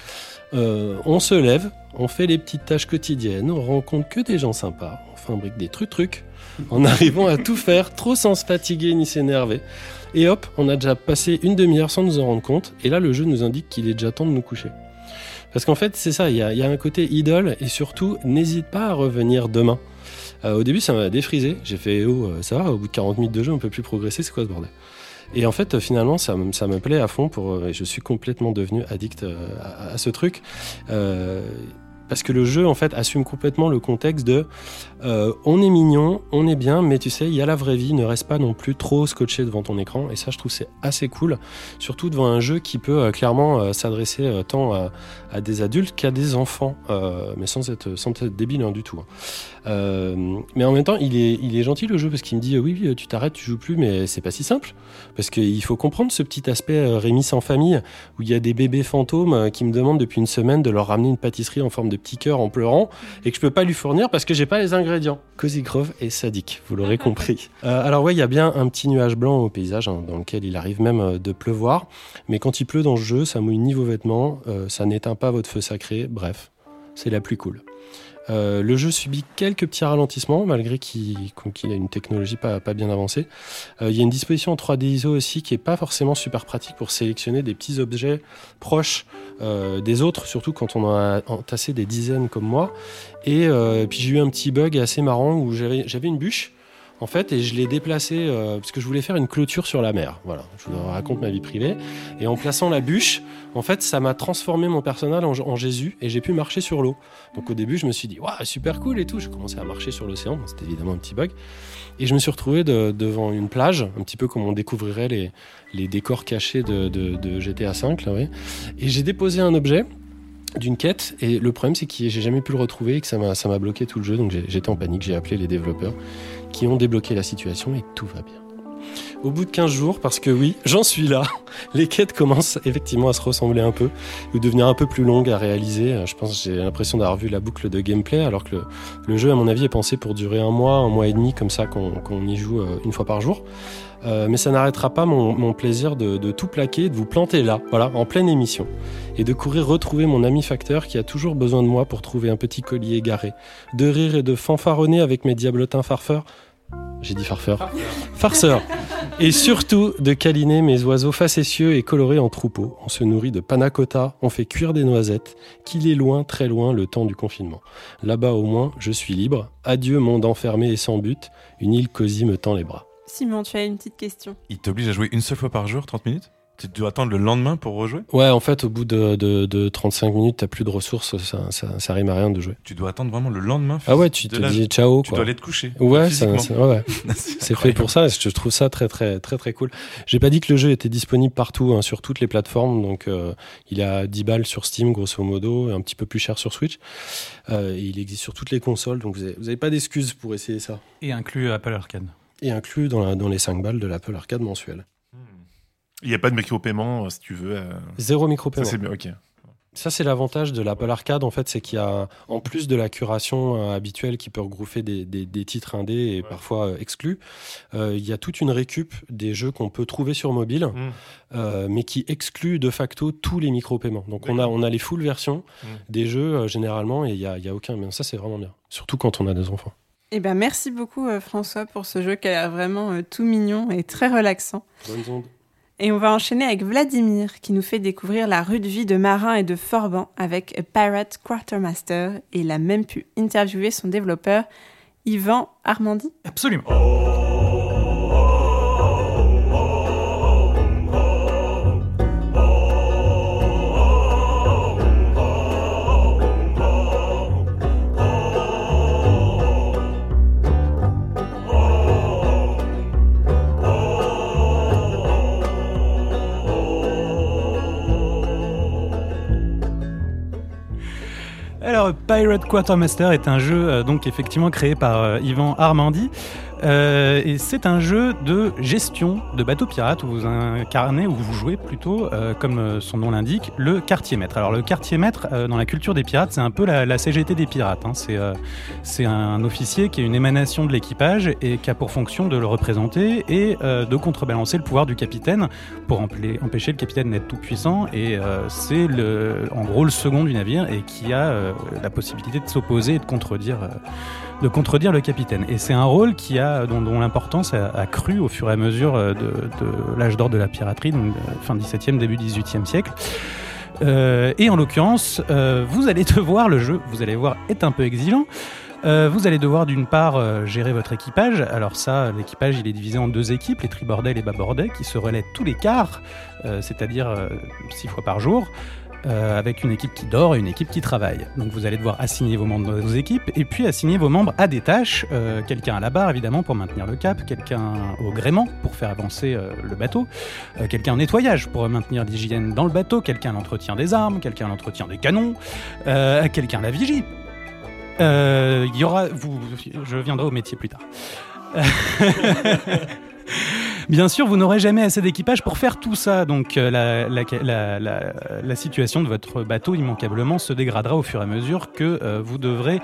Euh, on se lève, on fait les petites tâches quotidiennes, on rencontre que des gens sympas, on fabrique des trucs trucs, en arrivant à tout faire, trop sans se fatiguer ni s'énerver. Et hop, on a déjà passé une demi-heure sans nous en rendre compte, et là, le jeu nous indique qu'il est déjà temps de nous coucher. Parce qu'en fait, c'est ça, il y a, il y a un côté idole, et surtout, n'hésite pas à revenir demain. Euh, au début, ça m'a défrisé. J'ai fait, oh, euh, ça va, au bout de 40 minutes de jeu, on peut plus progresser, c'est quoi ce bordel? Et en fait, finalement, ça, me- ça me plaît à fond pour, euh, et je suis complètement devenu addict euh, à, ce truc. Euh, parce que le jeu, en fait, assume complètement le contexte de on est mignon, on est bien, mais tu sais, il y a la vraie vie, ne reste pas non plus trop scotché devant ton écran. Et ça, je trouve c'est assez cool, surtout devant un jeu qui peut clairement s'adresser tant à, des adultes qu'à des enfants, mais sans être, sans être débile hein, du tout. hein. Euh, mais en même temps, il est, il est gentil le jeu parce qu'il me dit oui, oui, tu t'arrêtes, tu joues plus, mais c'est pas si simple. Parce qu'il faut comprendre ce petit aspect euh, Rémi sans famille où il y a des bébés fantômes euh, qui me demandent depuis une semaine de leur ramener une pâtisserie en forme de petit cœur en pleurant et que je peux pas lui fournir parce que j'ai pas les ingrédients. Cozy Grove est sadique, vous l'aurez compris. Euh, alors ouais, il y a bien un petit nuage blanc au paysage hein, dans lequel il arrive même de pleuvoir, mais quand il pleut dans ce jeu, ça mouille ni vos vêtements, euh, ça n'éteint pas votre feu sacré, bref, c'est la plus cool. Euh, le jeu subit quelques petits ralentissements malgré qu'il qu'il a une technologie pas, bien avancée. Euh, il y a une disposition en 3D ISO aussi qui est pas forcément super pratique pour sélectionner des petits objets proches euh, des autres, surtout quand on en a entassé des dizaines comme moi. Et puis j'ai eu un petit bug assez marrant où j'avais une bûche en fait et je l'ai déplacée euh, parce que je voulais faire une clôture sur la mer. Voilà, je vous raconte ma vie privée. Et en plaçant la bûche, en fait, ça m'a transformé mon personnage en, Jésus et j'ai pu marcher sur l'eau. Donc au début, je me suis dit, waouh, super cool et tout. Je commençais à marcher sur l'océan. C'était évidemment un petit bug. Et je me suis retrouvé de- devant une plage, un petit peu comme on découvrirait les, décors cachés de, GTA V. Et j'ai déposé un objet d'une quête et le problème c'est que j'ai jamais pu le retrouver et que ça m'a bloqué tout le jeu donc j'étais en panique j'ai appelé les développeurs qui ont débloqué la situation et tout va bien au bout de 15 jours, parce que oui, j'en suis là, les quêtes commencent effectivement à se ressembler un peu, ou devenir un peu plus longues à réaliser. Euh, Je pense j'ai l'impression d'avoir vu la boucle de gameplay, alors que le, jeu, à mon avis, est pensé pour durer un mois, un mois et demi, comme ça, qu'on y joue euh, une fois par jour. Euh, mais ça n'arrêtera pas mon, mon plaisir de, de tout plaquer, de vous planter là, voilà, en pleine émission, et de courir retrouver mon ami facteur qui a toujours besoin de moi pour trouver un petit collier égaré, de rire et de fanfaronner avec mes diablotins farfeurs. J'ai dit farfeurs. Farceurs. Et surtout de câliner mes oiseaux facétieux et colorés en troupeau. On se nourrit de panna cotta, on fait cuire des noisettes, qu'il est loin, très loin le temps du confinement. Là-bas au moins, je suis libre. Adieu monde enfermé et sans but, une île cosy me tend les bras. Simon, tu as une petite question. Il t'oblige à jouer une seule fois par jour, 30 minutes? Tu dois attendre le lendemain pour rejouer? Ouais, en fait, au bout de, de, de 35 minutes, t'as plus de ressources, ça, ça, ça rime à rien de jouer. Tu dois attendre vraiment le lendemain Ah ouais, tu te dis ciao. Tu dois aller te coucher. Ouais, c'est ouais. fait pour ça. Je trouve ça très très très très cool. J'ai pas dit que le jeu était disponible partout, hein, sur toutes les plateformes. Donc, euh, il a 10 balles sur Steam, grosso modo, et un petit peu plus cher sur Switch. Euh, il existe sur toutes les consoles, donc vous avez, vous avez pas d'excuses pour essayer ça. Et inclus Apple Arcade. Et inclus dans, la, dans les 5 balles de l'Apple Arcade mensuel. Il n'y a pas de micro-paiement, euh, si tu veux. Euh, Zéro micro-paiement. Ça, c'est bien, ok. Ça, c'est l'avantage de l'Apple Arcade, en fait, c'est qu'il y a, en plus de la curation euh, habituelle qui peut regrouper des, des, titres indés et parfois exclus, il y a toute une récup des jeux qu'on peut trouver sur mobile, mmh. mais qui exclut de facto tous les micro-paiements. Donc, on a, on a les full versions mmh. des jeux, généralement, et il n'y a, y a aucun. Mais ça, c'est vraiment bien. Surtout quand on a des enfants. Eh ben, merci beaucoup, François, pour ce jeu qui a l'air vraiment tout mignon et très relaxant. Bonne ondes. Et on va enchaîner avec Vladimir qui nous fait découvrir la rude vie de marin et de forban avec A Pirate Quartermaster et il a même pu interviewer son développeur Yvan Armandi. Absolument. Alors, Pirate Quartermaster est un jeu euh, donc effectivement créé par euh, Yvan Armandi. Euh, et c'est un jeu de gestion de bateaux pirates où vous incarnez, ou vous jouez plutôt, comme son nom l'indique, le quartier maître. Alors le quartier maître, dans la culture des pirates, c'est un peu la, CGT des pirates. Hein. C'est un officier qui est une émanation de l'équipage et qui a pour fonction de le représenter et de contrebalancer le pouvoir du capitaine pour empêcher le capitaine d'être tout puissant. Et c'est en gros le second du navire et qui a la possibilité de s'opposer et de contredire, euh, de contredire le capitaine. Et c'est un rôle qui a, dont, l'importance a, cru au fur et à mesure euh, de, l'âge d'or de la piraterie, donc euh, fin 17e, début 18e siècle. et en l'occurrence, vous allez devoir, le jeu, vous allez voir, est un peu exigeant. vous allez devoir d'une part gérer votre équipage. Alors ça, l'équipage, il est divisé en deux équipes, les tribordais et les babordais, qui se relaient tous les quarts, c'est-à-dire six fois par jour. Euh, avec une équipe qui dort et une équipe qui travaille. Donc vous allez devoir assigner vos membres dans vos équipes et puis assigner vos membres à des tâches. Euh, quelqu'un à la barre évidemment pour maintenir le cap, quelqu'un au gréement pour faire avancer euh, le bateau, quelqu'un en nettoyage pour maintenir l'hygiène dans le bateau, quelqu'un à l'entretien des armes, quelqu'un à l'entretien des canons, quelqu'un à la vigie. Il y aura, je viendrai au métier plus tard. Bien sûr, vous n'aurez jamais assez d'équipage pour faire tout ça, donc euh, la, situation de votre bateau immanquablement se dégradera au fur et à mesure que euh, vous devrez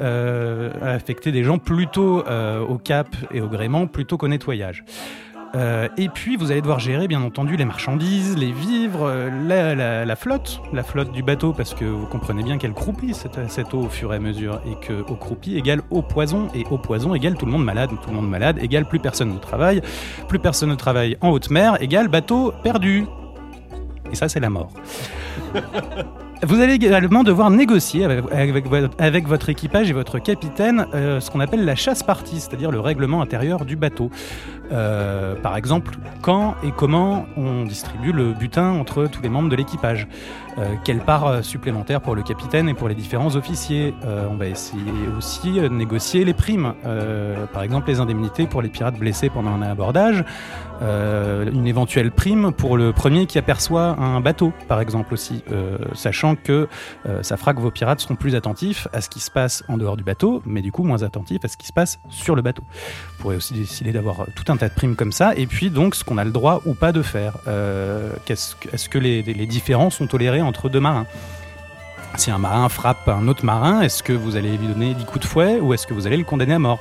euh, affecter des gens plutôt au cap et au gréement plutôt qu'au nettoyage. Euh, et puis vous allez devoir gérer bien entendu les marchandises, les vivres, euh, la, flotte, la flotte du bateau, parce que vous comprenez bien qu'elle croupit cette, eau au fur et à mesure, et que eau croupie égale eau poison, et eau poison égale tout le monde malade, tout le monde malade égale plus personne ne travaille, plus personne ne travaille en haute mer égale bateau perdu. Et ça c'est la mort. Vous allez également devoir négocier avec, votre équipage et votre capitaine euh, ce qu'on appelle la chasse partie, c'est-à-dire le règlement intérieur du bateau. Euh, par exemple, quand et comment on distribue le butin entre tous les membres de l'équipage. Euh, quelle part supplémentaire pour le capitaine et pour les différents officiers. on va essayer aussi de négocier les primes, par exemple les indemnités pour les pirates blessés pendant un abordage, une éventuelle prime pour le premier qui aperçoit un bateau, par exemple aussi, sachant que euh, ça fera que vos pirates seront plus attentifs à ce qui se passe en dehors du bateau, mais du coup moins attentifs à ce qui se passe sur le bateau. Vous pourrez aussi décider d'avoir tout un tas de primes comme ça, et puis donc ce qu'on a le droit ou pas de faire. Euh, est-ce que les, les différences sont tolérées entre deux marins. Si un marin frappe un autre marin, est-ce que vous allez lui donner 10 coups de fouet ou est-ce que vous allez le condamner à mort?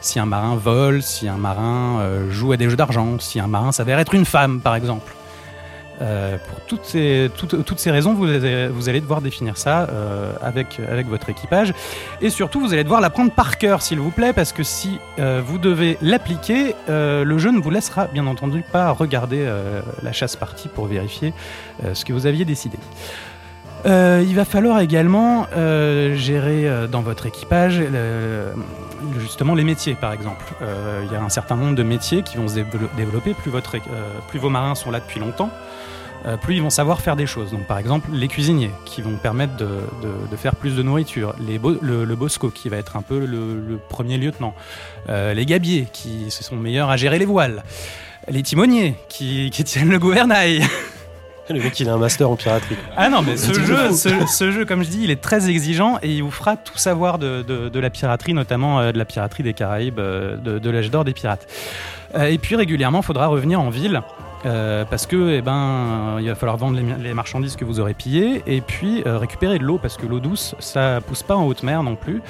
Si un marin vole, si un marin euh, joue à des jeux d'argent, si un marin s'avère être une femme par exemple, euh, pour toutes ces, toutes, ces raisons, vous, vous, allez devoir définir ça euh, avec, avec votre équipage. Et surtout, vous allez devoir l'apprendre par cœur, s'il vous plaît, parce que si euh, vous devez l'appliquer, le jeu ne vous laissera bien entendu pas regarder la chasse partie pour vérifier ce que vous aviez décidé. il va falloir également gérer dans votre équipage justement les métiers, par exemple. Il y a un certain nombre de métiers qui vont se développer. Plus, votre, plus vos marins sont là depuis longtemps, plus ils vont savoir faire des choses. Donc, par exemple, les cuisiniers qui vont permettre de, de, de faire plus de nourriture, les le, le, Bosco qui va être un peu le, le premier lieutenant, euh, les gabiers qui se sont meilleurs à gérer les voiles, les timoniers qui, qui tiennent le gouvernail. Le mec, il a un master en piraterie. Ah non, mais ce jeu, ce, jeu, comme je dis, il est très exigeant et il vous fera tout savoir de, de, de la piraterie, notamment euh, de la piraterie des Caraïbes, euh, de, de l'âge d'or des pirates. et puis régulièrement, il faudra revenir en ville euh, parce que eh ben, il va falloir vendre les, marchandises que vous aurez pillées et puis euh, récupérer de l'eau parce que l'eau douce ça pousse pas en haute mer non plus.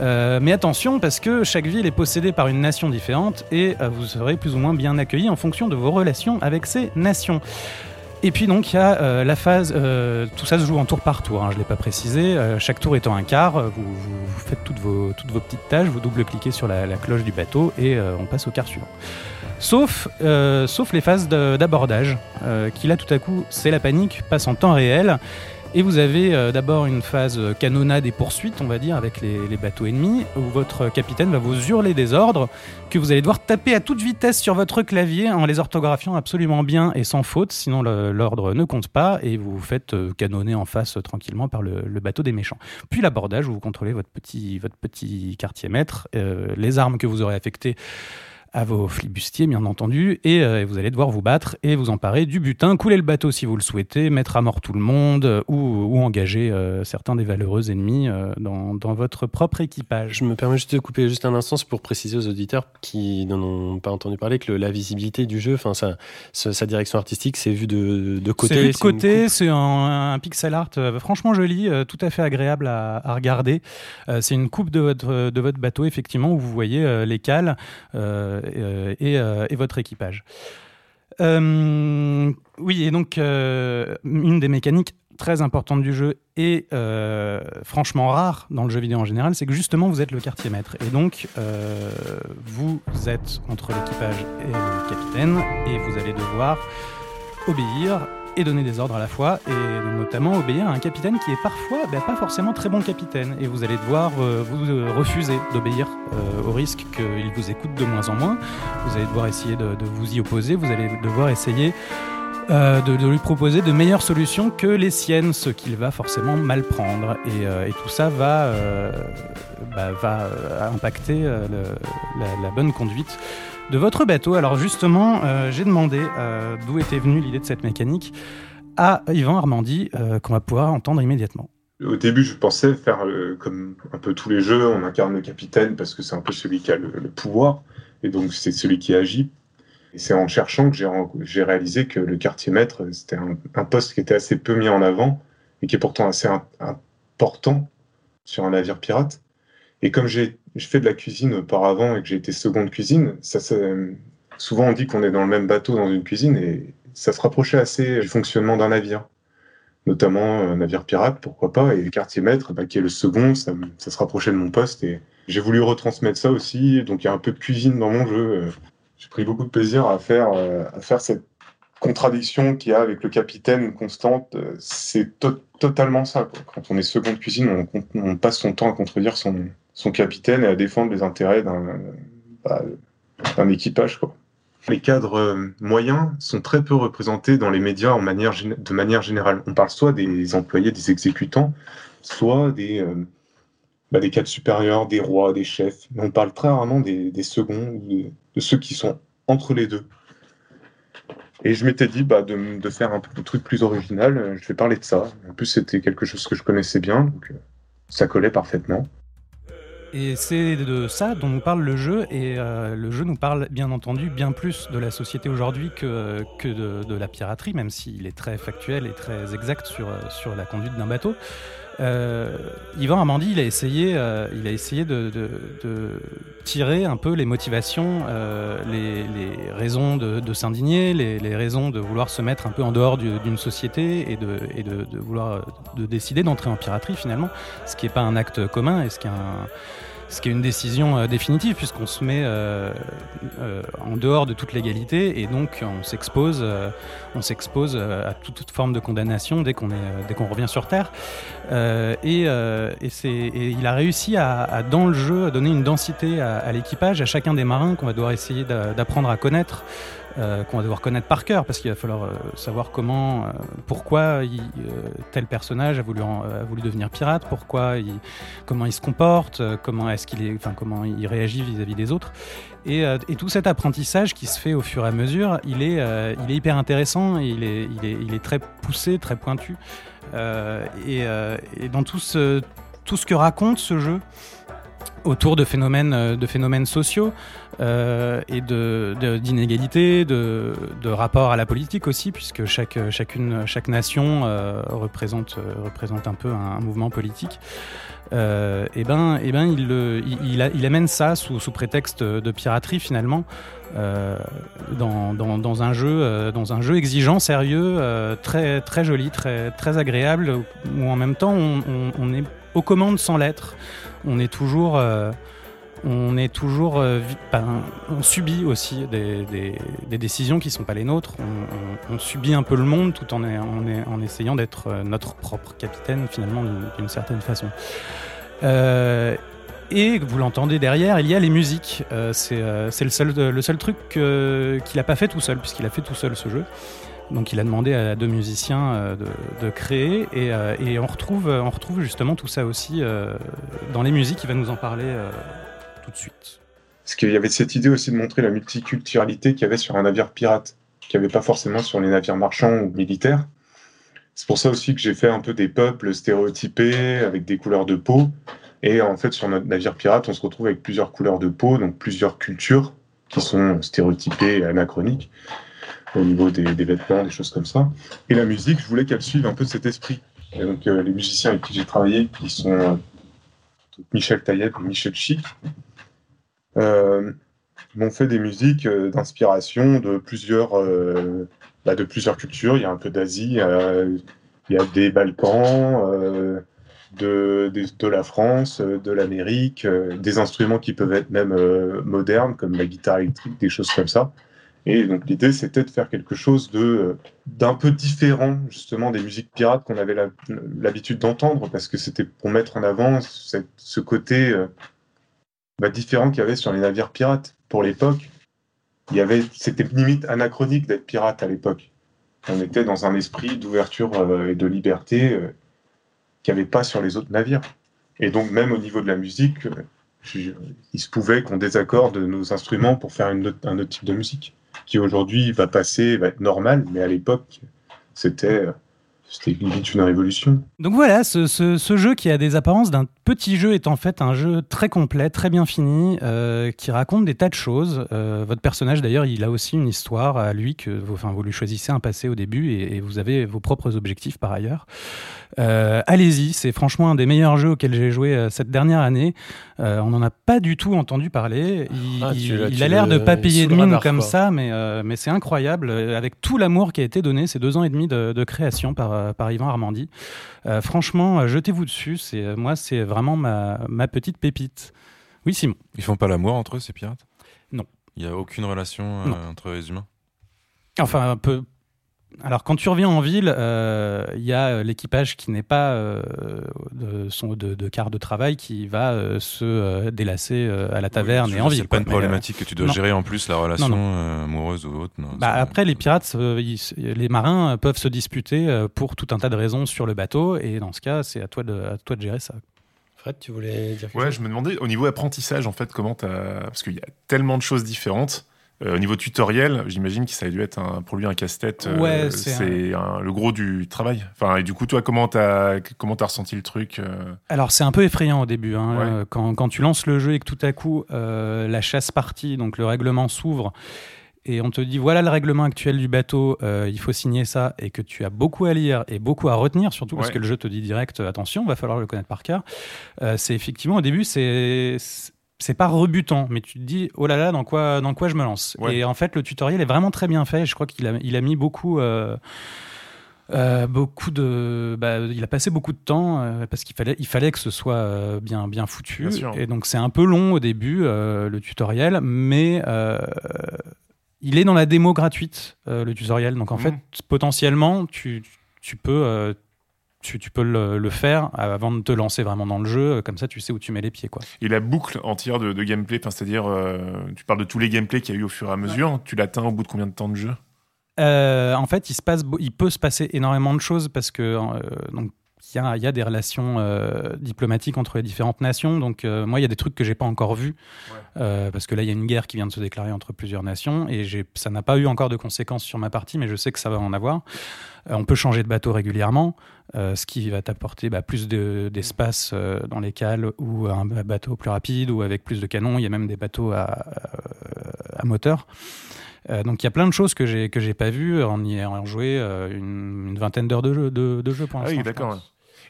Euh, mais attention parce que chaque ville est possédée par une nation différente et vous serez plus ou moins bien accueillis en fonction de vos relations avec ces nations. Et puis donc il y a la phase, tout ça se joue en tour par tour, hein, je ne l'ai pas précisé, chaque tour étant un quart, vous, faites toutes vos, petites tâches, vous double-cliquez sur la, cloche du bateau et on passe au quart suivant. Sauf, euh, sauf les phases d'abordage, euh, qui là tout à coup c'est la panique, passe en temps réel. Et vous avez euh, d'abord une phase canonnade et poursuite, on va dire, avec les, les, bateaux ennemis, où votre capitaine va vous hurler des ordres que vous allez devoir taper à toute vitesse sur votre clavier en les orthographiant absolument bien et sans faute, sinon l'ordre ne compte pas et vous vous faites canonner en face tranquillement par le, le bateau des méchants. Puis l'abordage, où vous contrôlez votre petit, votre petit quartier maître, les armes que vous aurez affectées à vos flibustiers, bien entendu, euh, et vous allez devoir vous battre et vous emparer du butin, couler le bateau si vous le souhaitez, mettre à mort tout le monde euh, ou, engager euh, certains des valeureux ennemis dans, votre propre équipage. Je me permets juste de couper juste un instant pour préciser aux auditeurs qui n'en ont pas entendu parler que la visibilité du jeu, enfin sa, sa, direction artistique, c'est vu de, de côté. C'est vu de côté, c'est un, pixel art franchement joli, tout à fait agréable à, regarder. c'est une coupe de votre, de votre bateau, effectivement, où vous voyez les cales. Euh, euh, et, votre équipage. Euh, oui, et donc une des mécaniques très importantes du jeu et franchement rare dans le jeu vidéo en général, c'est que justement vous êtes le quartier maître. Et donc vous êtes entre l'équipage et le capitaine et vous allez devoir obéir et donner des ordres à la fois, et notamment obéir à un capitaine qui est parfois ben, pas forcément très bon capitaine. Et vous allez devoir euh, vous euh, refuser d'obéir euh, au risque qu'il vous écoute de moins en moins. Vous allez devoir essayer de, vous y opposer, vous allez devoir essayer de, lui proposer de meilleures solutions que les siennes, ce qu'il va forcément mal prendre. Et, tout ça va, bah, va impacter la, bonne conduite de votre bateau. Alors justement, euh, j'ai demandé euh, d'où était venue l'idée de cette mécanique à Yvan Armandi, euh, qu'on va pouvoir entendre immédiatement. Au début, je pensais faire comme un peu tous les jeux, on incarne le capitaine parce que c'est un peu celui qui a le, pouvoir, et donc c'est celui qui agit. Et c'est en cherchant que j'ai réalisé que le quartier maître, c'était un, poste qui était assez peu mis en avant, et qui est pourtant assez important sur un navire pirate. Et comme j'ai fait de la cuisine auparavant et que j'ai été seconde cuisine, ça, souvent on dit qu'on est dans le même bateau dans une cuisine et ça se rapprochait assez du fonctionnement d'un navire, notamment un navire pirate, pourquoi pas, et quartier maître, bah, qui est le second, ça, se rapprochait de mon poste et j'ai voulu retransmettre ça aussi. Donc il y a un peu de cuisine dans mon jeu. J'ai pris beaucoup de plaisir à faire, à faire cette contradiction qu'il y a avec le capitaine constante. C'est totalement ça. Quand on est seconde cuisine, on passe son temps à contredire son, son capitaine et à défendre les intérêts d'un bah, équipage. Quoi. Les cadres euh, moyens sont très peu représentés dans les médias de manière générale. On parle soit des employés, des exécutants, soit des, euh, bah, des cadres supérieurs, des rois, des chefs. Mais on parle très rarement des, seconds, de, de, ceux qui sont entre les deux. Et je m'étais dit bah, de, faire un truc plus original, je vais parler de ça. En plus, c'était quelque chose que je connaissais bien, donc euh, ça collait parfaitement. Et c'est de ça dont nous parle le jeu, et euh, le jeu nous parle bien entendu bien plus de la société aujourd'hui que, que de, la piraterie, même s'il est très factuel et très exact sur, sur la conduite d'un bateau. Euh, Yvan Amandi, il a essayé, euh, il a essayé de, de, de, tirer un peu les motivations, euh, les, les, raisons de, de s'indigner, les, les, raisons de vouloir se mettre un peu en dehors d'une société et de, et vouloir de décider d'entrer en piraterie finalement, ce qui n'est pas un acte commun et ce qui est un ce qui est une décision définitive puisqu'on se met en dehors de toute légalité et donc on s'expose, on s'expose à toute, forme de condamnation dès qu'on dès qu'on revient sur terre. Et, et, c'est, et il a réussi à, dans le jeu à donner une densité à, l'équipage, à chacun des marins qu'on va devoir essayer d'apprendre à connaître. Euh, qu'on va devoir connaître par cœur parce qu'il va falloir euh, savoir comment, euh, pourquoi tel personnage a voulu, devenir pirate, pourquoi, il, comment il se comporte, comment est-ce qu'il enfin comment il réagit vis-à-vis des autres. Et, tout cet apprentissage qui se fait au fur et à mesure, il est, hyper intéressant et il est très poussé, très pointu. Et, et, dans tout ce, que raconte ce jeu, autour de phénomènes, de phénomènes sociaux euh, et d'inégalités, de, de, de, rapport à la politique aussi, puisque chaque, chaque nation euh, représente, euh, représente un peu un, mouvement politique. Euh, et ben, et ben il, il, il, amène ça sous, sous, prétexte de piraterie finalement. Euh, dans, dans, dans, un jeu, dans un jeu exigeant, sérieux, très, très joli, très, très agréable, où en même temps on, on, on est aux commandes sans l'être on est toujours, euh, on est toujours, euh, on subit aussi des, décisions qui sont pas les nôtres. On, subit un peu le monde tout en, essayant d'être euh, notre propre capitaine finalement d'une certaine façon. et vous l'entendez derrière, il y a les musiques. c'est le seul, truc qu'il n'a pas fait tout seul, puisqu'il a fait tout seul ce jeu. Donc il a demandé à deux musiciens euh, de, créer euh, et, on, retrouve, on retrouve justement tout ça aussi euh, dans les musiques. Il va nous en parler tout de suite. Parce qu'il y avait cette idée aussi de montrer la multiculturalité qu'il y avait sur un navire pirate, qu'il n'y avait pas forcément sur les navires marchands ou militaires. C'est pour ça aussi que j'ai fait un peu des peuples stéréotypés avec des couleurs de peau. Et en fait, sur notre navire pirate, on se retrouve avec plusieurs couleurs de peau, donc plusieurs cultures qui sont stéréotypées et anachroniques au niveau des, vêtements, des choses comme ça. Et la musique, je voulais qu'elle suive un peu cet esprit. Et donc euh, les musiciens avec qui j'ai travaillé, qui sont euh, Michel Taillet et Michel Chic, m'ont fait des musiques euh, d'inspiration de plusieurs, bah, de plusieurs cultures. Il y a un peu d'Asie, il y a des Balkans. De, de, la France, de l'Amérique, des instruments qui peuvent être même modernes, comme la guitare électrique, des choses comme ça. Et donc l'idée, c'était de faire quelque chose d'un peu différent justement des musiques pirates qu'on avait l'habitude d'entendre, parce que c'était pour mettre en avant ce côté euh, bah, différent qu'il y avait sur les navires pirates pour l'époque. Il y avait, c'était limite anachronique d'être pirate à l'époque. On était dans un esprit d'ouverture euh, et de liberté euh, qu'il n'y avait pas sur les autres navires. Et donc même au niveau de la musique, il se pouvait qu'on désaccorde nos instruments pour faire un autre type de musique qui aujourd'hui va passer, va être normal, mais à l'époque, c'était c'était limite une révolution. Donc voilà, ce, ce, jeu qui a des apparences d'un petit jeu est en fait un jeu très complet, très bien fini, euh, qui raconte des tas de choses. Euh, votre personnage d'ailleurs, il a aussi une histoire à lui que vous, enfin, vous lui choisissez un passé au début et, et vous avez vos propres objectifs par ailleurs. Euh, Allez-y, c'est franchement un des meilleurs jeux auxquels j'ai joué euh, cette dernière année. Euh, on n'en a pas du tout entendu parler. Il, ah, il, a l'air de pas payer de mine comme ça, mais, euh, mais c'est incroyable. Avec tout l'amour qui a été donné ces deux ans et demi de, de création par, par Yvan Armandi. franchement, jetez-vous dessus. C'est moi, c'est vraiment ma, ma petite pépite. Oui, Simon. Ils font pas l'amour entre eux, ces pirates? Non. Il n'y a aucune relation entre les humains? Enfin, un peu, alors quand tu reviens en ville, il euh, y a euh, l'équipage qui n'est pas euh, de, son, de, de, quart de travail qui va se délasser à la taverne et en ville. C'est pas une problématique que tu dois gérer en plus la relation amoureuse ou autre. bah, après les pirates, les marins peuvent se disputer pour tout un tas de raisons sur le bateau et dans ce cas c'est à toi de, à toi de gérer ça. Fred, tu voulais dire quelque Ouais, chose? je me demandais au niveau apprentissage en fait comment as... parce qu'il y a tellement de choses différentes. Euh, au niveau tutoriel, j'imagine que ça a dû être un, pour lui un casse-tête. Euh, ouais, c'est le gros du travail. Enfin, et du coup, toi, comment t'as comment as ressenti le truc euh? Alors, c'est un peu effrayant au début. Hein, quand, quand, tu lances le jeu et que tout à coup la chasse partie, donc le règlement s'ouvre et on te dit voilà le règlement actuel du bateau, il faut signer ça, et que tu as beaucoup à lire et beaucoup à retenir, surtout parce que le jeu te dit direct attention, va falloir le connaître par cœur. c'est effectivement au début, c'est c'est pas rebutant, mais tu te dis oh là là dans quoi dans quoi je me lance? Et en fait le tutoriel est vraiment très bien fait. Je crois qu'il a il a mis beaucoup. Euh, Euh, beaucoup de, bah, il a passé beaucoup de temps euh, parce qu'il fallait, il fallait que ce soit euh, bien, bien foutu. Bien. Et donc c'est un peu long au début le tutoriel, mais il est dans la démo gratuite le tutoriel. Donc en Mhm. fait potentiellement tu, tu peux, tu, tu peux le, le faire avant de te lancer vraiment dans le jeu. Comme ça tu sais où tu mets les pieds quoi. Et la boucle entière de, de gameplay, c'est-à-dire, euh, tu parles de tous les gameplays qu'il y a eu au fur et à mesure, tu l'atteins au bout de combien de temps de jeu? Euh, en fait, il, se passe, il peut se passer énormément de choses parce que euh, donc il y a, il y a des relations euh, diplomatiques entre les différentes nations. Donc euh, moi, il y a des trucs que j'ai pas encore vus euh, parce que là, il y a une guerre qui vient de se déclarer entre plusieurs nations et ça n'a pas eu encore de conséquences sur ma partie, mais je sais que ça va en avoir. Euh, on peut changer de bateau régulièrement, euh, ce qui va t'apporter bah, plus de- d'espace euh, dans les cales ou un bateau plus rapide ou avec plus de canons. Il y a même des bateaux à, à moteur. Euh, donc il y a plein de choses que j'ai que j'ai pas vues en y ayant joué euh, une, une vingtaine d'heures de jeu de, de jeu pour Ah l'instant. oui, je d'accord.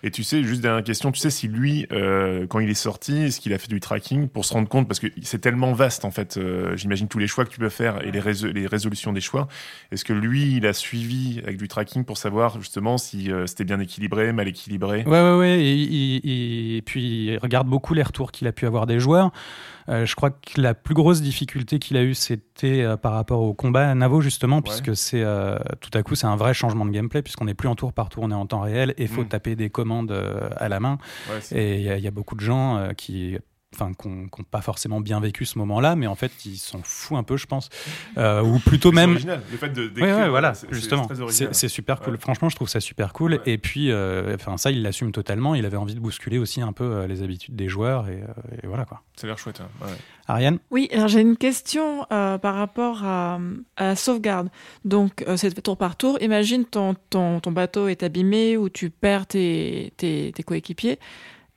Et tu sais, juste dernière question, tu sais si lui, euh, quand il est sorti, est-ce qu'il a fait du tracking pour se rendre compte, parce que c'est tellement vaste en fait, euh, j'imagine tous les choix que tu peux faire et les, résol- les résolutions des choix, est-ce que lui, il a suivi avec du tracking pour savoir justement si euh, c'était bien équilibré, mal équilibré? Ouais, ouais, ouais. Et, et puis, il regarde beaucoup les retours qu'il a pu avoir des joueurs. Euh, je crois que la plus grosse difficulté qu'il a eue, c'était euh, par rapport au combat à Navo, justement, puisque c'est euh, tout à coup, c'est un vrai changement de gameplay, puisqu'on n'est plus en tour par tour, on est en temps réel, et il faut Mm. taper des commandes euh, à la main. Ouais, et il y, y a beaucoup de gens euh, qui enfin qui n'ont pas forcément bien vécu ce moment-là mais en fait ils s'en foutent un peu je pense Euh, ou plutôt C'est même original, le fait de Ouais, d'écrire, ouais, voilà, justement. très C'est original. c'est super cool. Ouais. Franchement, je trouve ça super cool. Et puis, euh, enfin, ça, il l'assume totalement. Il avait envie de bousculer aussi un peu euh, les habitudes des joueurs. Et, euh, et voilà, quoi. Ça a l'air chouette. hein. Ouais. Ariane? Oui, alors j'ai une question euh, par rapport à, à la sauvegarde. Donc, euh, c'est tour par tour. Imagine ton, ton, ton bateau est abîmé ou tu perds tes, tes, tes coéquipiers.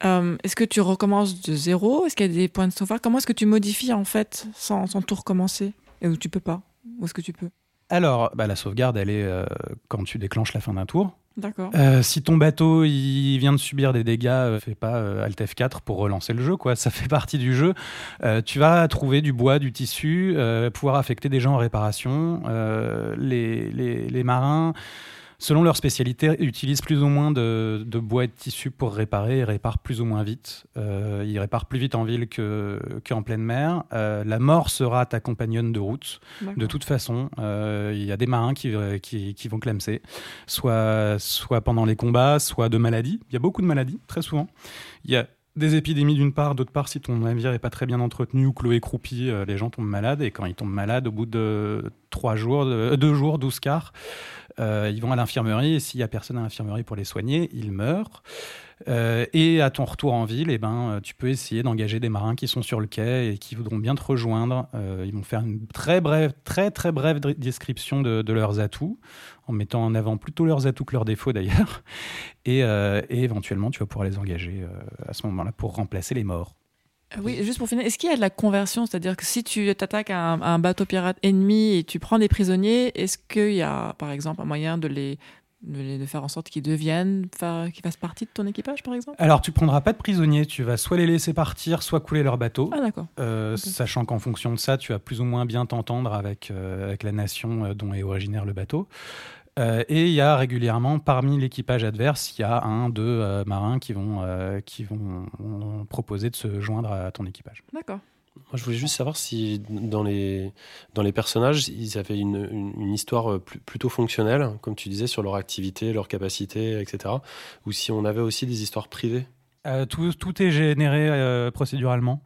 Euh, est-ce que tu recommences de zéro? Est-ce qu'il y a des points de sauvegarde? Comment est-ce que tu modifies en fait sans, sans tout recommencer? Et où tu peux pas? Où est-ce que tu peux? Alors, bah, la sauvegarde, elle est euh, quand tu déclenches la fin d'un tour. D'accord. Euh, si ton bateau il vient de subir des dégâts, fais pas Alt F4 pour relancer le jeu, quoi. Ça fait partie du jeu. Tu vas trouver du bois, du tissu, pouvoir affecter des gens en réparation. Les, les, les marins, selon leur spécialité, utilisent plus ou moins de, de bois et de tissu pour réparer et réparent plus ou moins vite. Euh, ils réparent plus vite en ville que qu'en pleine mer. Euh, la mort sera ta compagnonne de route. De toute façon, euh, il y a des marins qui, euh, qui, qui vont clamser, soit, soit pendant les combats, soit de maladies. Il y a beaucoup de maladies, très souvent. Il y a des épidémies d'une part, d'autre part, si ton navire est pas très bien entretenu ou cloué croupi, euh, les gens tombent malades. Et quand ils tombent malades, au bout de trois jours, de, euh, deux jours, 12 quarts, ils vont à l'infirmerie. Et s'il y a personne à l'infirmerie pour les soigner, ils meurent. Euh, et à ton retour en ville, eh ben, euh, tu peux essayer d'engager des marins qui sont sur le quai et qui voudront bien te rejoindre. Euh, ils vont faire une très brève, très très brève description de, leurs atouts, en mettant en avant plutôt leurs atouts que leurs défauts d'ailleurs. Et, euh, et éventuellement, tu vas pouvoir les engager euh, à ce moment-là pour remplacer les morts. Oui, juste pour finir, est-ce qu'il y a de la conversion? C'est-à-dire que si tu t'attaques à, un- à un bateau pirate ennemi et tu prends des prisonniers, est-ce qu'il y a, par exemple, un moyen de les, de, faire en sorte qu'ils deviennent, qu'ils fassent partie de ton équipage, par exemple? Alors, tu prendras pas de prisonniers, tu vas soit les laisser partir, soit couler leur bateau. Ah, d'accord. Euh. Sachant qu'en fonction de ça, tu vas plus ou moins bien t'entendre avec, euh, avec la nation euh, dont est originaire le bateau. Euh, et il y a régulièrement, parmi l'équipage adverse, il y a un, deux euh, marins qui vont, euh, qui vont proposer de se joindre à ton équipage. D'accord. Moi, je voulais juste savoir si dans les, dans les personnages, ils avaient une, une, une histoire plus- plutôt fonctionnelle, comme tu disais, sur leur activité, leur capacité, etc. Ou si on avait aussi des histoires privées. Euh, tout, tout est généré euh, procéduralement.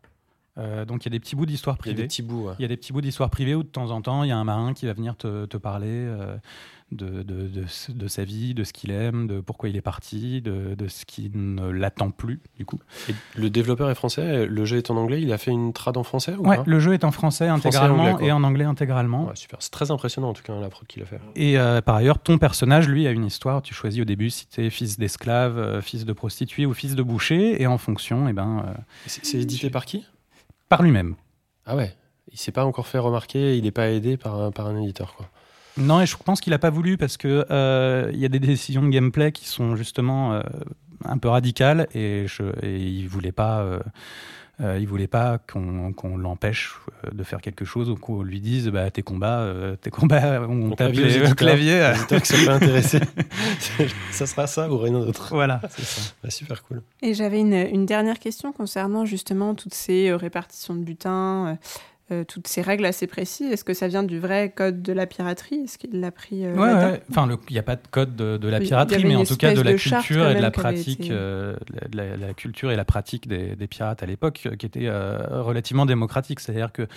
Euh, donc il y a des petits bouts d'histoire Il y a privée. des petits bouts. ouais. Il y a des petits bouts d'histoire privée où de temps en temps, il y a un marin qui va venir te, te parler euh, de, de, de, de sa vie, de ce qu'il aime, de pourquoi il est parti, de, de ce qui ne l'attend plus, du coup. Et le développeur est français, le jeu est en anglais, il a fait une trad en français ou Ouais, le jeu est en français Français et intégralement anglais, et en anglais intégralement. Ouais, super. C'est très impressionnant en tout cas la prod qu'il a fait. Et euh, par ailleurs, ton personnage, lui, a une histoire. Tu choisis au début si tu es fils d'esclave, euh, fils de prostituée ou fils de boucher. Et en fonction, eh ben, euh, C'est c'est édité par qui? Par lui-même. Ah ouais. Il s'est pas encore fait remarquer, il n'est pas aidé par un, par un éditeur quoi. Non, et je pense qu'il a pas voulu parce que euh, il y a des décisions de gameplay qui sont justement euh, un peu radicales et, je, et il voulait pas euh, Euh, il voulait pas qu'on l'empêche euh, de faire quelque chose ou qu'on lui dise bah, tes combats, euh, tes combats, on, tape les clavier. que ça peut intéresser. ça sera ça ou rien d'autre. Voilà, c'est ça. Bah, super cool. Et j'avais une, une, dernière question concernant justement toutes ces répartitions de butin. Euh, toutes ces règles assez précises Est-ce que ça vient du vrai code de la piraterie? Est-ce qu'il l'a pris euh, ouais, Enfin, il n'y a pas de code de, la piraterie, mais en tout cas de la culture et de la pratique, euh, la, culture et la pratique des, pirates à l'époque, qui était relativement démocratique. C'est-à-dire que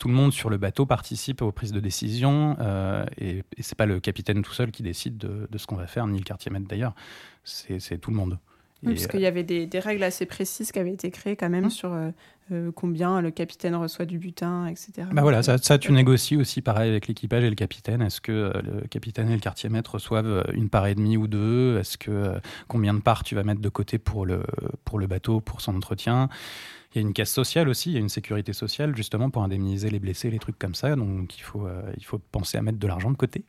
tout le monde sur le bateau participe aux prises de décision, et, et c'est pas le capitaine tout seul qui décide de, de ce qu'on va faire, ni le quartier maître d'ailleurs. C'est tout le monde parce qu'il y avait des, règles assez précises qui avaient été créées quand même mmh. sur euh, euh, combien le capitaine reçoit du butin, etc. Bah voilà, ça, tu négocies aussi pareil avec l'équipage et le capitaine. Est-ce que euh, le capitaine et le quartier maître reçoivent une part et demie ou deux? Est-ce que combien de parts tu vas mettre de côté pour le, pour le bateau, pour son entretien? Il y a une caisse sociale aussi, il y a une sécurité sociale justement pour indemniser les blessés, les trucs comme ça. Donc il faut, il faut penser à mettre de l'argent de côté.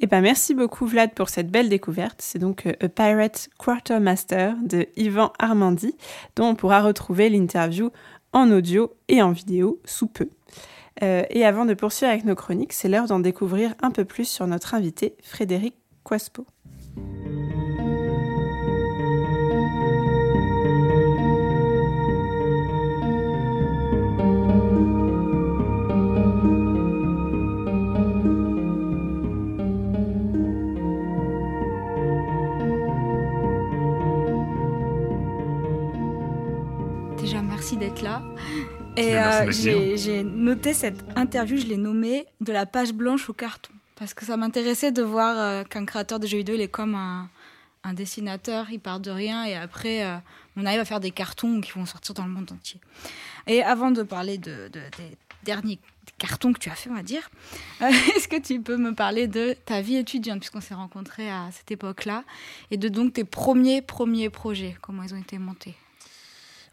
Eh ben, merci beaucoup Vlad pour cette belle découverte. C'est donc euh, A Pirate Quartermaster de Yvan Armandy, dont on pourra retrouver l'interview en audio et en vidéo sous peu. Euh, et avant de poursuivre avec nos chroniques, c'est l'heure d'en découvrir un peu plus sur notre invité Frédéric Quaspo. Et euh, j'ai noté cette interview, je l'ai nommée de la page blanche au carton. Parce que ça m'intéressait de voir euh, qu'un créateur de jeux vidéo, il est comme un, dessinateur, il part de rien et après, euh, on arrive à faire des cartons qui vont sortir dans le monde entier. Et avant de parler de, des derniers cartons que tu as fait, on va dire, est-ce que tu peux me parler de ta vie étudiante, puisqu'on s'est rencontrés à cette époque-là, et de donc tes premiers, premiers projets, comment ils ont été montés?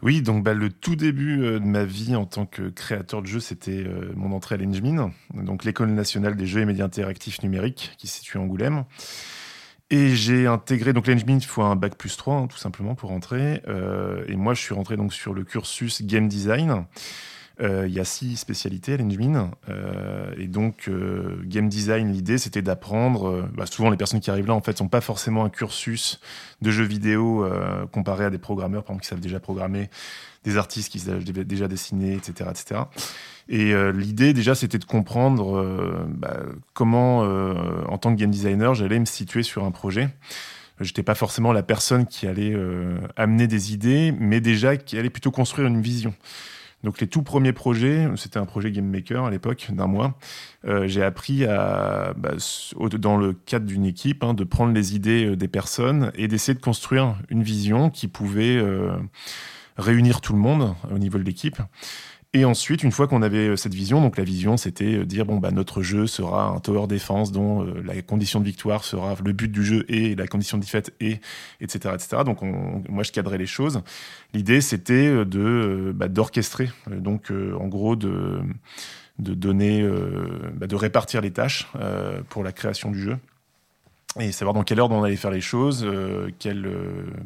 Oui, donc bah, le tout début euh, de ma vie en tant que créateur de jeux, c'était euh, mon entrée à l'Engmin, donc l'école nationale des jeux et médias interactifs numériques qui se situe à Angoulême. Et j'ai intégré, donc l'Engmin, il faut un bac plus 3, hein, tout simplement, pour rentrer. Euh, et moi, je suis rentré donc sur le cursus Game Design. Euh, il y a six spécialités à l'Engmin. Euh, et donc, euh, game design, l'idée, c'était d'apprendre. Bah, souvent, les personnes qui arrivent là, en fait, n'ont pas forcément un cursus de jeux vidéo comparé à des programmeurs, par exemple, qui savent déjà programmer, des artistes qui savent déjà dessiner, etc. etc. Et l'idée, déjà, c'était de comprendre bah, comment, en tant que game designer, j'allais me situer sur un projet. J'étais pas forcément la personne qui allait amener des idées, mais déjà qui allait plutôt construire une vision. Donc les tout premiers projets, c'était un projet Game Maker à l'époque d'un mois. Euh, j'ai appris à, bah, dans le cadre d'une équipe, hein, de prendre les idées euh, des personnes et d'essayer de construire une vision qui pouvait euh, réunir tout le monde au niveau de l'équipe. Et ensuite, une fois qu'on avait euh, cette vision, donc la vision, c'était euh, dire bon bah notre jeu sera un tower défense dont euh, la condition de victoire sera le but du jeu et la condition de défaite et etc etc. Donc moi je cadrais les choses. L'idée c'était de bah, d'orchestrer, donc en gros de de donner, bah, de répartir les tâches pour la création du jeu et savoir dans quelle ordre on allait faire les choses, quelle,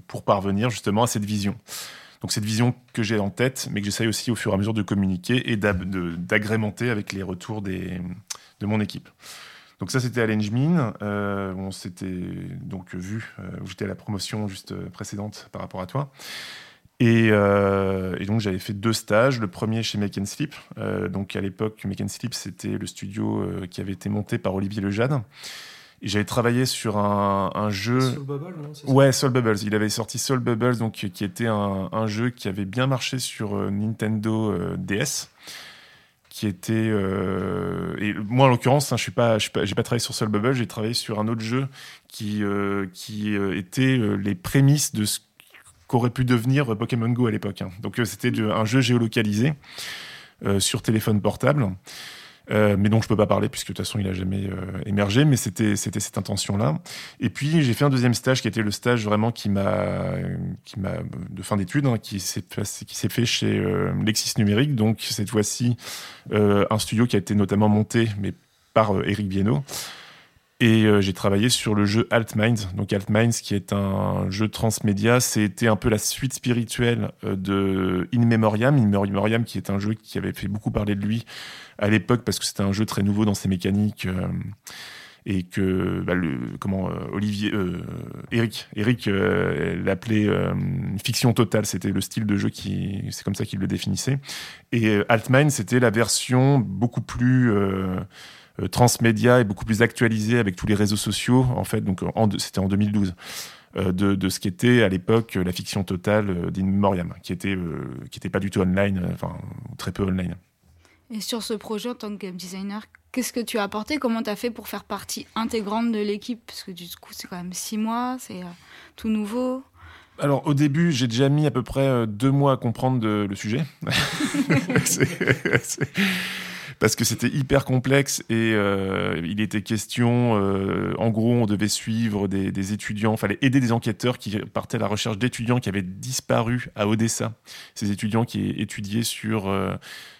pour parvenir justement à cette vision. Donc cette vision que j'ai en tête, mais que j'essaye aussi au fur et à mesure de communiquer et d'agrémenter avec les retours des, de mon équipe. Donc ça, c'était à l'Engmin. Euh, on s'était donc vu, euh, j'étais à la promotion juste euh, précédente par rapport à toi. Et, euh, et donc j'avais fait deux stages. Le premier chez Make and Sleep. donc à l'époque, Make and Sleep, c'était le studio qui avait été monté par Olivier Lejade. J'avais travaillé sur un, un jeu. Soul Bubble, non Ouais, Soul Bubbles. Il avait sorti Soul Bubbles, donc qui était un, un jeu qui avait bien marché sur euh, Nintendo euh, DS, qui était. Euh, et moi, en l'occurrence, hein, je suis pas, j'ai pas, pas, travaillé sur Soul Bubble. J'ai travaillé sur un autre jeu qui qui était les prémices de ce qu'aurait pu devenir Pokémon Go à l'époque. Hein. Donc c'était un jeu géolocalisé sur téléphone portable. Euh, mais dont je peux pas parler puisque de toute façon il a jamais euh, émergé. Mais c'était cette intention-là. Et puis j'ai fait un deuxième stage qui était le stage vraiment qui m'a de fin d'études hein, qui s'est fait chez euh, Lexis Numérique. Donc cette fois-ci un studio qui a été notamment monté mais par Eric Bienot Et j'ai travaillé sur le jeu Altminds. Donc Altminds, qui est un jeu transmédia, c'était un peu la suite spirituelle de In Memoriam. In Memoriam, qui est un jeu qui avait fait beaucoup parler de lui à l'époque parce que c'était un jeu très nouveau dans ses mécaniques. Euh, et que bah, comment Olivier Eric Eric l'appelait fiction totale c'était le style de jeu qui c'est comme ça qu'il le définissait et Altminds, c'était la version beaucoup plus euh, transmédia et beaucoup plus actualisé avec tous les réseaux sociaux, en fait, donc c'était en 2012. Euh, de, de, ce qu'était à l'époque la fiction totale d'In Memoriam, qui était qui était pas du tout online, enfin très peu online. Et sur ce projet en tant que game designer, qu'est-ce que tu as apporté? Comment tu as fait pour faire partie intégrante de l'équipe? Parce que du coup, c'est quand même six mois, c'est tout nouveau. Alors au début, j'ai déjà mis à peu près deux mois à comprendre le sujet. parce que c'était hyper complexe et euh, il était question, euh, en gros, on devait suivre des, des étudiants, fallait aider des enquêteurs qui partaient à la recherche d'étudiants qui avaient disparu à Odessa. Ces étudiants qui étudiaient sur euh,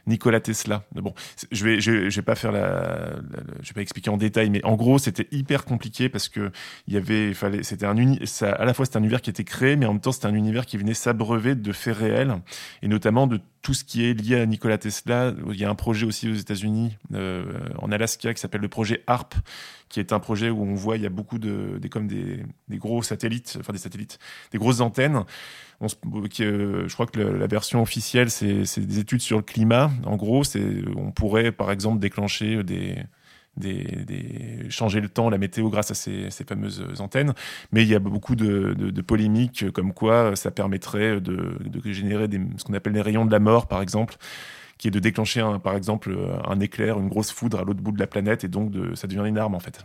Nikola Tesla. Bon, je vais, je, vais pas faire la, je vais pas expliquer en détail, mais en gros, c'était hyper compliqué parce que il y avait, fallait, c'était un à la fois c'était un univers qui était créé, mais en même temps c'était un univers qui venait s'abreuver de faits réels et notamment de tout ce qui est lié à Nikola Tesla. Il y a un projet aussi aux États-Unis, euh, en Alaska, qui s'appelle le projet HARP, qui est un projet où on voit il y a beaucoup de, comme des, des gros satellites, enfin des satellites, des grosses antennes euh, je crois que la version officielle, c'est des études sur le climat. En gros, on pourrait, par exemple, déclencher changer le temps, la météo grâce à ces, fameuses antennes. Mais il y a beaucoup de, polémiques comme quoi ça permettrait de, générer ce qu'on appelle les rayons de la mort, par exemple, qui est de déclencher, par exemple, un éclair, une grosse foudre à l'autre bout de la planète, et donc ça devient une arme, en fait.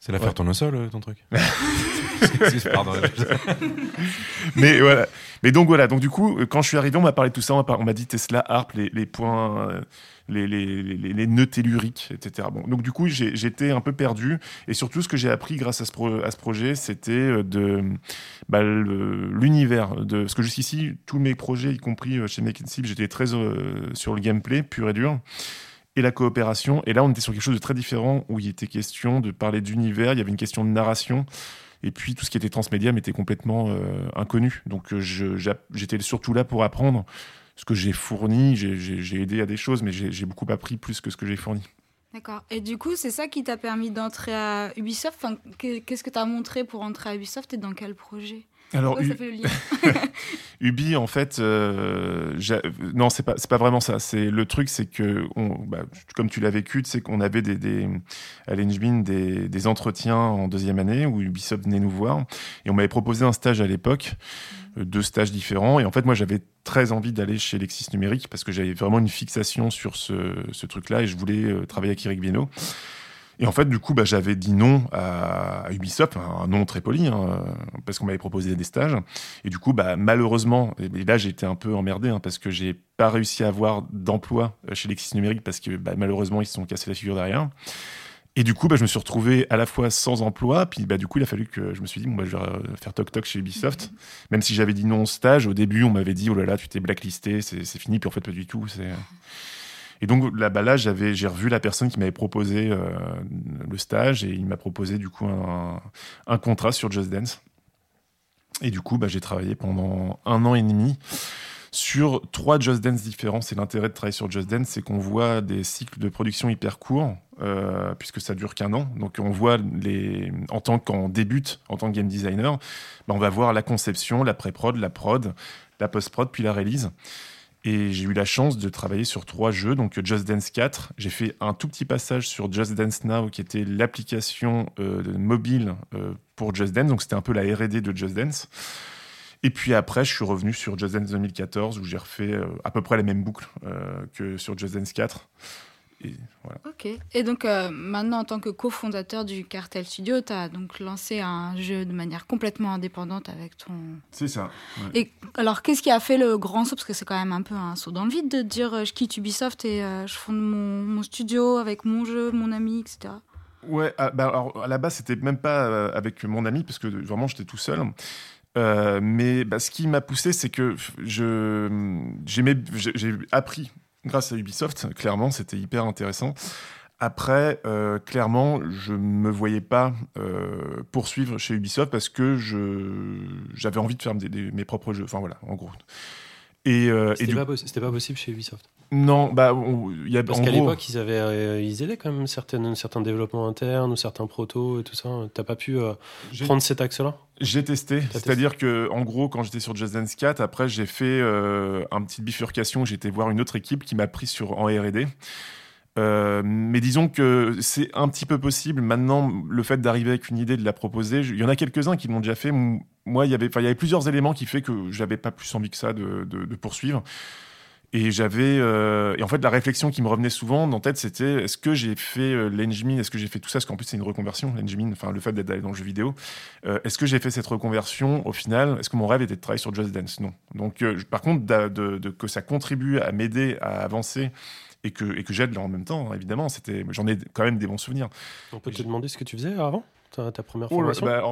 C'est l'affaire ouais. sol, euh, ton truc. Mais voilà. Mais donc voilà. Donc du coup, quand je suis arrivé, on m'a parlé de tout ça. On m'a dit Tesla, Harp, les, les points, euh, les, les, les, les, nœuds telluriques, etc. Bon. Donc du coup, j'étais un peu perdu. Et surtout, ce que j'ai appris grâce à ce, pro, à ce projet, c'était euh, de bah, l'univers. De parce que jusqu'ici, tous mes projets, y compris chez McKinsey, j'étais très sur le gameplay pur et dur la coopération. Et là, on était sur quelque chose de très différent où il était question de parler d'univers, il y avait une question de narration. Et puis tout ce qui était transmédia m'était complètement euh, inconnu. Donc euh, j'étais surtout là pour apprendre ce que j'ai fourni. J'ai aidé à des choses, mais j'ai beaucoup appris plus que ce que j'ai fourni. D'accord. Et du coup, c'est ça qui t'a permis d'entrer à Ubisoft? Qu'est-ce que tu as montré pour entrer à Ubisoft et dans quel projet? Alors, Ubi, en fait, euh, non, c'est pas, c'est pas vraiment ça. C'est le truc, c'est que, on, bah, comme tu l'as vécu, c'est qu'on avait des, des à l'Engine des, des entretiens en deuxième année où Ubisoft venait nous voir et on m'avait proposé un stage à l'époque, mmh. deux stages différents. Et en fait, moi, j'avais très envie d'aller chez Lexis Numérique parce que j'avais vraiment une fixation sur ce, ce truc-là et je voulais euh, travailler avec Eric Viennot. Et en fait, du coup, bah, j'avais dit non à, Ubisoft, un nom très poli, hein, parce qu'on m'avait proposé des stages. Et du coup, bah, malheureusement, et là, j'ai été un peu emmerdé, hein, parce que j'ai pas réussi à avoir d'emploi chez Lexis Numérique, parce que bah, malheureusement, ils se sont cassés la figure derrière. Et du coup, je me suis retrouvé à la fois sans emploi, puis du coup, il a fallu que je me suis dit, bon, je vais faire toc-toc chez Ubisoft. Même si j'avais dit non au stage, au début, on m'avait dit, oh là là, tu t'es blacklisté, c'est fini, puis en fait, pas du tout. C'est. Et donc là, bah j'avais, j'ai revu la personne qui m'avait proposé euh, le stage et il m'a proposé du coup un, un, contrat sur Just Dance. Et du coup, bah, j'ai travaillé pendant un an et demi sur trois Just Dance différents. C'est l'intérêt de travailler sur Just Dance, c'est qu'on voit des cycles de production hyper courts, euh, puisque ça dure qu'un an. Donc on voit les, en tant qu'on débute en tant que game designer, bah, on va voir la conception, la pré-prod, la prod, la post-prod, puis la release. Et j'ai eu la chance de travailler sur trois jeux, donc Just Dance 4. J'ai fait un tout petit passage sur Just Dance Now, qui était l'application euh, mobile euh, pour Just Dance. Donc c'était un peu la R&D de Just Dance. Et puis après, je suis revenu sur Just Dance 2014, où j'ai refait euh, à peu près la même boucle que sur Just Dance 4. Et, voilà. Ok. Et donc euh, maintenant, en tant que cofondateur du Cartel Studio, tu as donc lancé un jeu de manière complètement indépendante avec ton. C'est ça. Ouais. Et alors, qu'est-ce qui a fait le grand saut? Parce que c'est quand même un peu un saut dans le vide de dire euh, je quitte Ubisoft et euh, je fonde mon, mon, studio avec mon jeu, mon ami, etc. Ouais, à, bah, alors, à la base, c'était même pas avec mon ami, parce que vraiment, j'étais tout seul. Mais bah, ce qui m'a poussé, c'est que je, j'ai appris grâce à Ubisoft, clairement, c'était hyper intéressant, Après, euh, clairement, je me voyais pas euh, poursuivre chez Ubisoft parce que j'avais envie de faire des, des- mes propres jeux. Enfin voilà, en gros. Et, euh, pas, c'était pas possible chez Ubisoft. Non, bah il y a Parce qu'à l'époque, ils avaient, euh, ils aidaient quand même certaines, certains développements internes ou certains protos et tout ça. T'as pas pu euh, prendre cet axe-là? J'ai testé, c'est-à-dire que en gros, quand j'étais sur Just Dance 4, après j'ai fait euh, un petite bifurcation. J'étais voir une autre équipe qui m'a pris sur en R&D. Euh, mais disons que c'est un petit peu possible. Maintenant, le fait d'arriver avec une idée, de la proposer, il y en a quelques-uns qui l'ont déjà fait. Moi, il y avait, il y avait plusieurs éléments qui fait que j'avais pas plus envie que ça de, de- de poursuivre. Et j'avais, euh, et en fait, la réflexion qui me revenait souvent en tête, c'était est-ce que j'ai fait euh, l'engine, est-ce que j'ai fait tout ça, parce qu'en plus c'est une reconversion, l'engine, enfin le fait d'être allé dans le jeu vidéo. Euh, est-ce que j'ai fait cette reconversion? Au final Est-ce que mon rêve était de travailler sur Just Dance? Non. Donc, euh, par contre, d'a- de, de- que ça contribue à m'aider à avancer et que, et que j'aide là en même temps, hein, évidemment, c'était, j'en ai quand même des bons souvenirs. On peut te demander ce que tu faisais avant? Ta, ta première Oh formation? bah,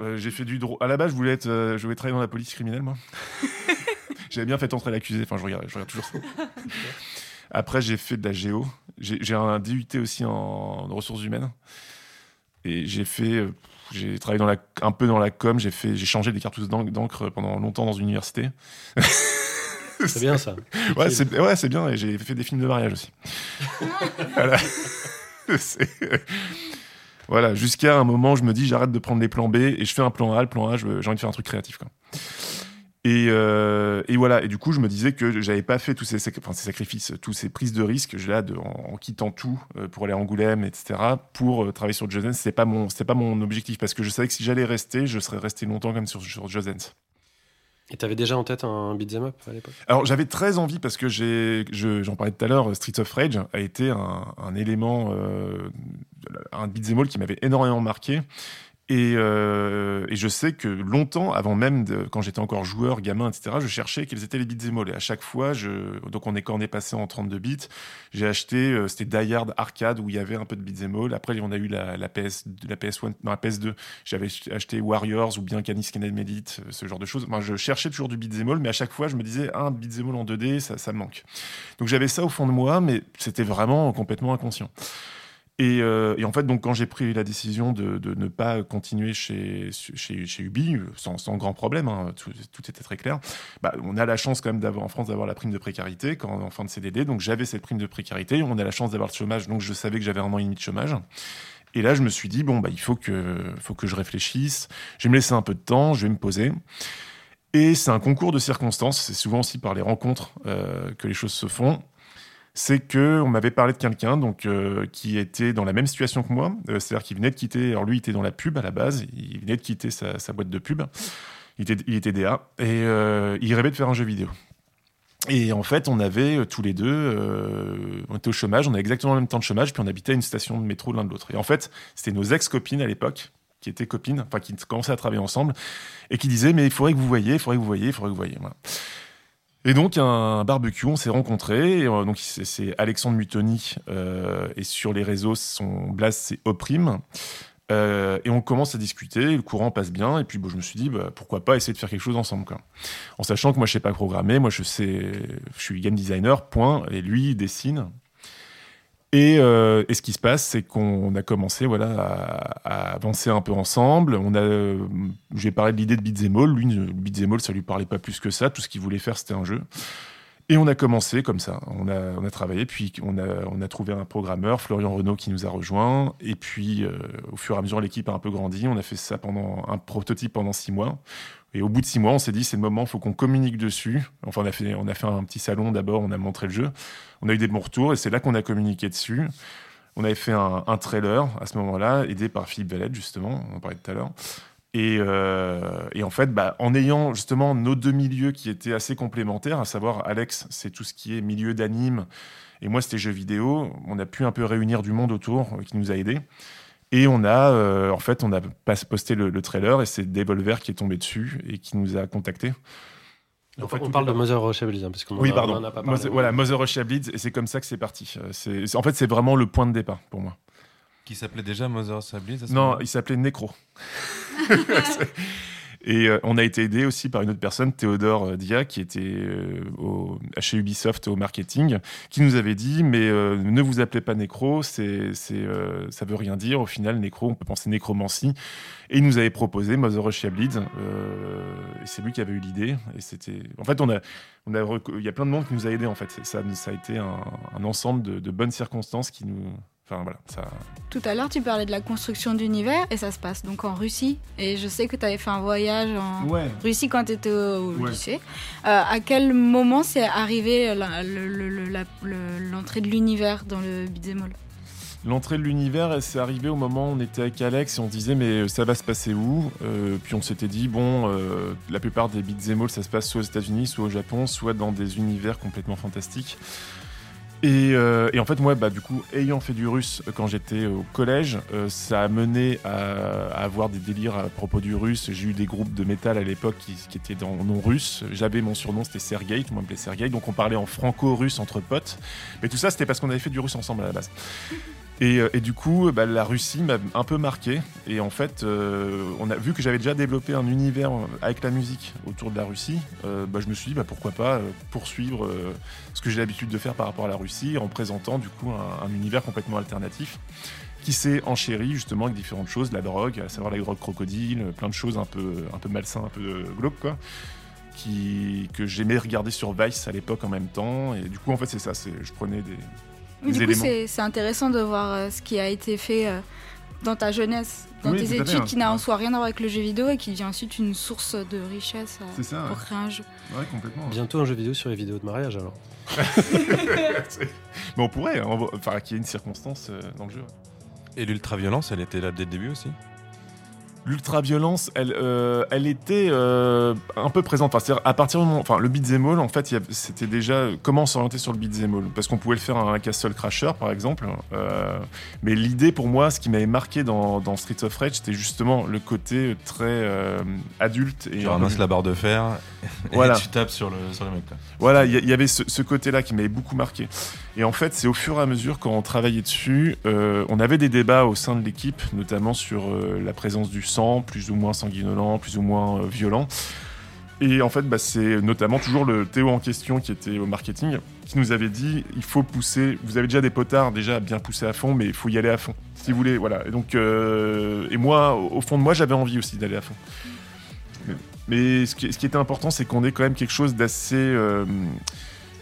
euh, j'ai fait du droit. À la base, je voulais être, euh, je voulais travailler dans la police criminelle, moi. J'avais bien fait entrer l'accusé. Enfin, je regarde, je regarde toujours ça. Après, j'ai fait de la géo. J'ai un DUT aussi en, en ressources humaines. Et j'ai fait, euh, j'ai travaillé dans la, un peu dans la com. J'ai fait, j'ai changé des cartouches d'en- d'encre pendant longtemps dans une université. C'est bien ça. Ouais, c'est ouais, bien. Et j'ai fait des films de mariage aussi. voilà. Voilà. Jusqu'à un moment, je me dis, j'arrête de prendre les plans B et je fais un plan A. Le plan A, j'ai envie de faire un truc créatif. Quoi. Et, euh, et voilà. Et du coup, je me disais que j'avais pas fait tous ces, sac- enfin, ces sacrifices, tous ces prises de risques. Là, de, en, en quittant tout euh, pour aller à Angoulême, etc. Pour euh, travailler sur Dance, c'était pas mon, pas mon objectif parce que je savais que si j'allais rester, je serais resté longtemps comme sur, sur Dance. Et t'avais déjà en tête un beat'em up à l'époque? Alors j'avais très envie parce que j'ai, j'en parlais tout à l'heure, Streets of Rage a été un, un élément, un beat'em all qui m'avait énormément marqué. Et, euh, et je sais que longtemps, avant même, de, quand j'étais encore joueur, gamin, etc., je cherchais quels étaient les beat'em all. Et à chaque fois, je, donc on est quand on est passé en 32 bits, j'ai acheté, euh, c'était Die Hard Arcade où il y avait un peu de beat'em all. Après, on a eu la, PS, la PS1, non, la PS2. J'avais acheté Warriors ou bien Canis Canal Elite, euh, ce genre de choses. Moi, je cherchais toujours du all, mais à chaque fois, je me disais, ah, un all en 2D, ça, ça me manque. Donc j'avais ça au fond de moi, mais c'était vraiment complètement inconscient. Et, euh, et en fait, donc, quand j'ai pris la décision de, ne pas continuer chez, chez, chez Ubi, sans, grand problème, hein, tout, était très clair, bah, on a la chance quand même en France d'avoir la prime de précarité en fin de CDD. Donc j'avais cette prime de précarité, on a la chance d'avoir le chômage, donc je savais que j'avais un an et demi de chômage. Et là, je me suis dit, bon, bah, il faut que, faut que je réfléchisse, je vais me laisser un peu de temps, je vais me poser. Et c'est un concours de circonstances, c'est souvent aussi par les rencontres euh, que les choses se font c'est que on m'avait parlé de quelqu'un donc euh, qui était dans la même situation que moi, euh, c'est-à-dire qu'il venait de quitter. Alors lui, il était dans la pub à la base, il venait de quitter sa, boîte de pub. Il était, il était DA et euh, il rêvait de faire un jeu vidéo. Et en fait, on avait tous les deux, on était au chômage, on avait exactement le même temps de chômage, puis on habitait à une station de métro l'un de l'autre. Et en fait, c'était nos ex-copines à l'époque qui étaient copines, enfin qui commençaient à travailler ensemble, et qui disaient mais il faudrait que vous voyez, il faudrait que vous voyez, il faudrait que vous voyez. Voilà. Et donc, un barbecue, on s'est rencontrés. Euh, donc, c'est Alexandre Mutoni. euh, et sur les réseaux, son blast, c'est Oprime. Euh, et on commence à discuter, le courant passe bien, et puis bon, je me suis dit, bah, pourquoi pas essayer de faire quelque chose ensemble. En sachant que moi, je sais pas programmer, moi, je, sais, je suis game designer, point, et lui, il dessine. Et, euh, et ce qui se passe, c'est qu'on a commencé voilà, à, avancer un peu ensemble. On a, euh, j'ai parlé de l'idée de Beat'em. Lui, le Beat'em ça lui parlait pas plus que ça. Tout ce qu'il voulait faire, c'était un jeu. Et on a commencé comme ça. On a, travaillé, puis on a, trouvé un programmeur, Florian Renault, qui nous a rejoint. Et puis, euh, au fur et à mesure, l'équipe a un peu grandi. On a fait ça pendant un prototype pendant six mois. Et au bout de six mois, on s'est dit, c'est le moment, il faut qu'on communique dessus. Enfin, on a, fait, on a fait un petit salon d'abord, on a montré le jeu. On a eu des bons retours, et c'est là qu'on a communiqué dessus. On avait fait un, un trailer à ce moment-là, aidé par Philippe Valette, justement, on en parlait tout à l'heure. Et, euh, et, en fait, bah, en ayant justement nos deux milieux qui étaient assez complémentaires, à savoir Alex, c'est tout ce qui est milieu d'anime, et moi, c'était jeux vidéo, on a pu un peu réunir du monde autour euh, qui nous a aidés. Et on a, euh, en fait, on a posté le, le, trailer et c'est Devolver qui est tombé dessus et qui nous a contactés. En fait, on parle de Mother Russia Blitz, hein, parce qu'on oui, a, pardon. on en a pas parlé. Mother, voilà, Mother Russia Blitz, et c'est comme ça que c'est parti. En fait, c'est vraiment le point de départ pour moi. Qui s'appelait déjà Mother Blitz Non, il s'appelait Necro. Et euh, on a été aidé aussi par une autre personne, Théodore euh, Dia, qui était euh, au, chez Ubisoft au marketing, qui nous avait dit mais ne vous appelez pas Nécro, c'est, c'est, ça veut rien dire. Au final, Nécro, on peut penser nécromancie. Et il nous avait proposé Mother Russia Bleeds. et c'est lui qui avait eu l'idée. Et c'était, en fait, on a, on a, il y a plein de monde qui nous a aidés. En fait, ça, ça a été un, un ensemble de, de bonnes circonstances qui nous tout à l'heure, tu parlais de la construction d'univers et ça se passe donc en Russie. Et je sais que tu avais fait un voyage en Russie quand tu étais au, lycée. Euh, à quel moment c'est arrivé l'entrée de l'univers dans le beat'em L'entrée de l'univers, c'est arrivé au moment où on était avec Alex et on disait mais ça va se passer où? Euh, Puis on s'était dit bon, euh, la plupart des beat'em ça se passe soit aux États-Unis, soit au Japon, soit dans des univers complètement fantastiques. Euh, et, en fait, moi, bah, du coup, ayant fait du russe quand j'étais au collège, euh, ça a mené à, avoir des délires à propos du russe. J'ai eu des groupes de métal à l'époque qui, étaient dans nom russe. J'avais mon surnom, c'était Sergei, tout le monde m'appelait Sergei. Donc on parlait en franco-russe entre potes. Mais tout ça, c'était parce qu'on avait fait du russe ensemble à la base. Euh, et, du coup, bah, la Russie m'a un peu marqué. Et en fait, euh, on a vu que j'avais déjà développé un univers avec la musique autour de la Russie. Euh, bah, je me suis dit, bah, pourquoi pas poursuivre ce que j'ai l'habitude de faire par rapport à la Russie en présentant du coup un, univers complètement alternatif qui s'est enchéri justement avec différentes choses, la drogue, à savoir la drogue crocodile, plein de choses un peu, un peu malsains, un peu glauques quoi. Que j'aimais regarder sur Vice à l'époque en même temps. Et du coup, en fait, c'est ça. Je prenais des, du coup, c'est intéressant de voir euh, ce qui a été fait euh, dans ta jeunesse, dans tes études, hein. qui n'a en soi rien à voir avec le jeu vidéo et qui devient ensuite une source de richesse euh, pour créer un jeu. Ouais, complètement. Bientôt un jeu vidéo sur les vidéos de mariage alors. Mais on pourrait, hein, enfin qu'il y ait une circonstance dans le jeu. Et l'ultra-violence, elle était là dès le début aussi? L'ultra-violence, elle, euh, elle était euh, un peu présente. Enfin, à partir du moment, enfin, le beat'em all, en fait, c'était déjà comment s'orienter sur le beat'em all, parce qu'on pouvait le faire à un Castle Crasher, par exemple. Euh, mais l'idée, pour moi, ce qui m'avait marqué dans, dans Streets of Rage, c'était justement le côté très adulte. Et tu ramasses la barre de fer voilà. et tu tapes sur le, sur le mec. Voilà, il y, avait ce, ce côté-là qui m'avait beaucoup marqué. Et en fait, c'est au fur et à mesure, quand on travaillait dessus, on avait des débats au sein de l'équipe, notamment sur la présence du sang, plus ou moins sanguinolent, plus ou moins euh, violent. Et en fait, bah, c'est notamment toujours le Théo en question qui était au marketing, qui nous avait dit il faut pousser. Vous avez déjà des potards déjà bien poussés à fond, mais il faut y aller à fond, si vous voulez. Voilà. Et donc, euh, et moi, au fond de moi, j'avais envie aussi d'aller à fond. Mais, ce, qui, était important, c'est qu'on ait quand même quelque chose d'assez euh,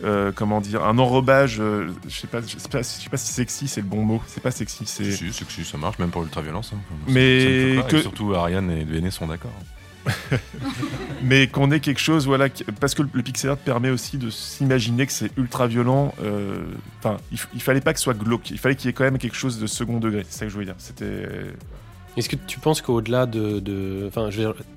euh, comment dire, un enrobage, euh, je sais pas, je sais pas, sais pas si sexy c'est le bon mot, c'est pas sexy, c'est. Si, sexy, ça marche même pour l'ultra-violence. Hein. Mais que... surtout Ariane et Véné sont d'accord. mais qu'on ait quelque chose, voilà, parce que le pixel art permet aussi de s'imaginer que c'est ultra violent. Euh, enfin, il, fallait pas que ce soit glauque, il fallait qu'il y ait quand même quelque chose de second degré. C'est ça que je voulais dire. C'était. Est-ce que tu penses qu'au-delà de, enfin,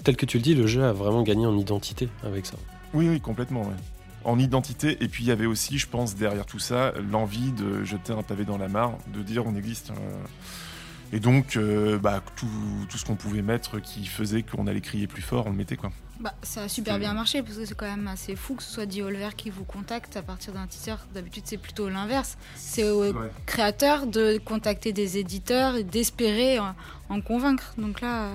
tel que tu le dis, le jeu a vraiment gagné en identité avec ça? Oui, oui, complètement. Ouais en identité. Et puis il y avait aussi, je pense, derrière tout ça, l'envie de jeter un pavé dans la mare, de dire on existe. Euh. et donc, euh, bah, tout, tout, ce qu'on pouvait mettre qui faisait qu'on allait crier plus fort, on le mettait quoi. Bah, ça a super bien marché parce que c'est quand même assez fou que ce soit Diolver qui vous contacte à partir d'un teaser. D'habitude, c'est plutôt l'inverse. C'est au créateur de contacter des éditeurs et d'espérer en, convaincre. Donc là.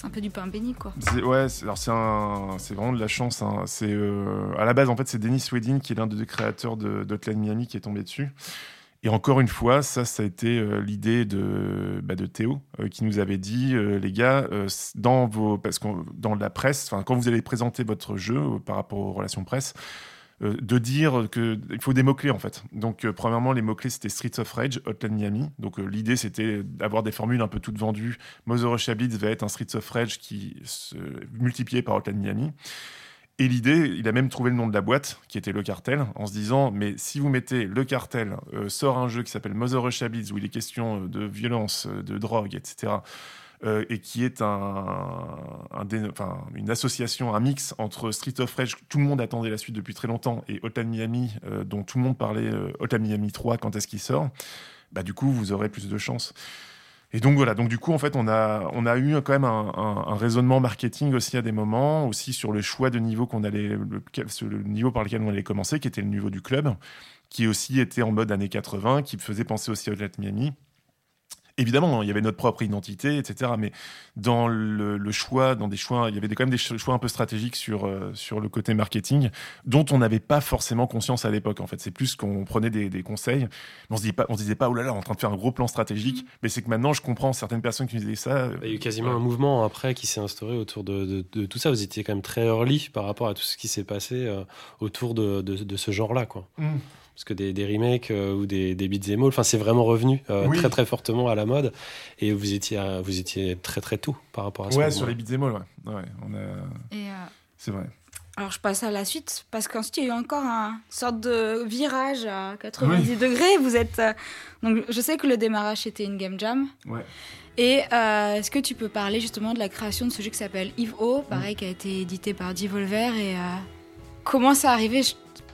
C'est un peu du pain béni, quoi. Ouais, c'est vraiment de la chance. Hein. C'est euh, à la base, en fait, c'est Dennis Wedin qui est l'un des créateurs de d'Hotline Miami qui est tombé dessus. Et encore une fois, ça, ça a été euh, l'idée de, bah, de Théo, euh, qui nous avait dit, les gars, dans vos, parce dans la presse, quand vous allez présenter votre jeu par rapport aux relations presse, euh, de dire qu'il faut des mots-clés en fait. Donc, euh, premièrement, les mots-clés c'était Streets of Rage, Hotline Miami. Donc, euh, l'idée c'était d'avoir des formules un peu toutes vendues. Mother Russia Blitz va être un Streets of Rage qui se multiplié par Hotline Miami. Et l'idée, il a même trouvé le nom de la boîte, qui était Le Cartel, en se disant, mais si vous mettez Le Cartel, sort un jeu qui s'appelle Mother Russia Blitz, où il est question de violence, de drogue, etc., euh, et qui est un, une association, un mix entre Street of Rage, tout le monde attendait la suite depuis très longtemps, et Hotline Miami, euh, dont tout le monde parlait, euh, Miami 3, quand est-ce qu'il sort, bah, du coup, vous aurez plus de chance. Et donc voilà, donc du coup, en fait, on a, on a eu quand même un, raisonnement marketing aussi à des moments, aussi sur le choix de niveau qu'on allait, le, le, niveau par lequel on allait commencer, qui était le niveau du club, qui aussi était en mode années 80, qui faisait penser aussi à Hotline Miami évidemment, il y avait notre propre identité, etc. Mais dans le, choix, dans des choix, il y avait quand même des choix un peu stratégiques sur, euh, sur le côté marketing, dont on n'avait pas forcément conscience à l'époque. En fait, c'est plus qu'on prenait des, conseils. On se disait pas, on se disait pas, oh là là, on est en train de faire un gros plan stratégique. Mais c'est que maintenant, je comprends certaines personnes qui me disaient ça. Il y a eu quasiment un mouvement après qui s'est instauré autour de, tout ça. Vous étiez quand même très early par rapport à tout ce qui s'est passé euh, autour de, ce genre-là, quoi. Mmh parce que des, remakes euh, ou des, des beats all, enfin c'est vraiment revenu euh, très très fortement à la mode et vous étiez vous étiez très très tout par rapport à ça. Ouais, sur les beats all, ouais. ouais on a... Euh, c'est vrai. Alors je passe à la suite parce qu'ensuite il y a eu encore un sorte de virage à 90 degrés. Vous êtes donc je sais que le démarrage était une game jam. Ouais. Et est-ce que tu peux parler justement de la création de ce jeu qui s'appelle Eve O, pareil, qui a été édité par Devolver et comment ça arrivé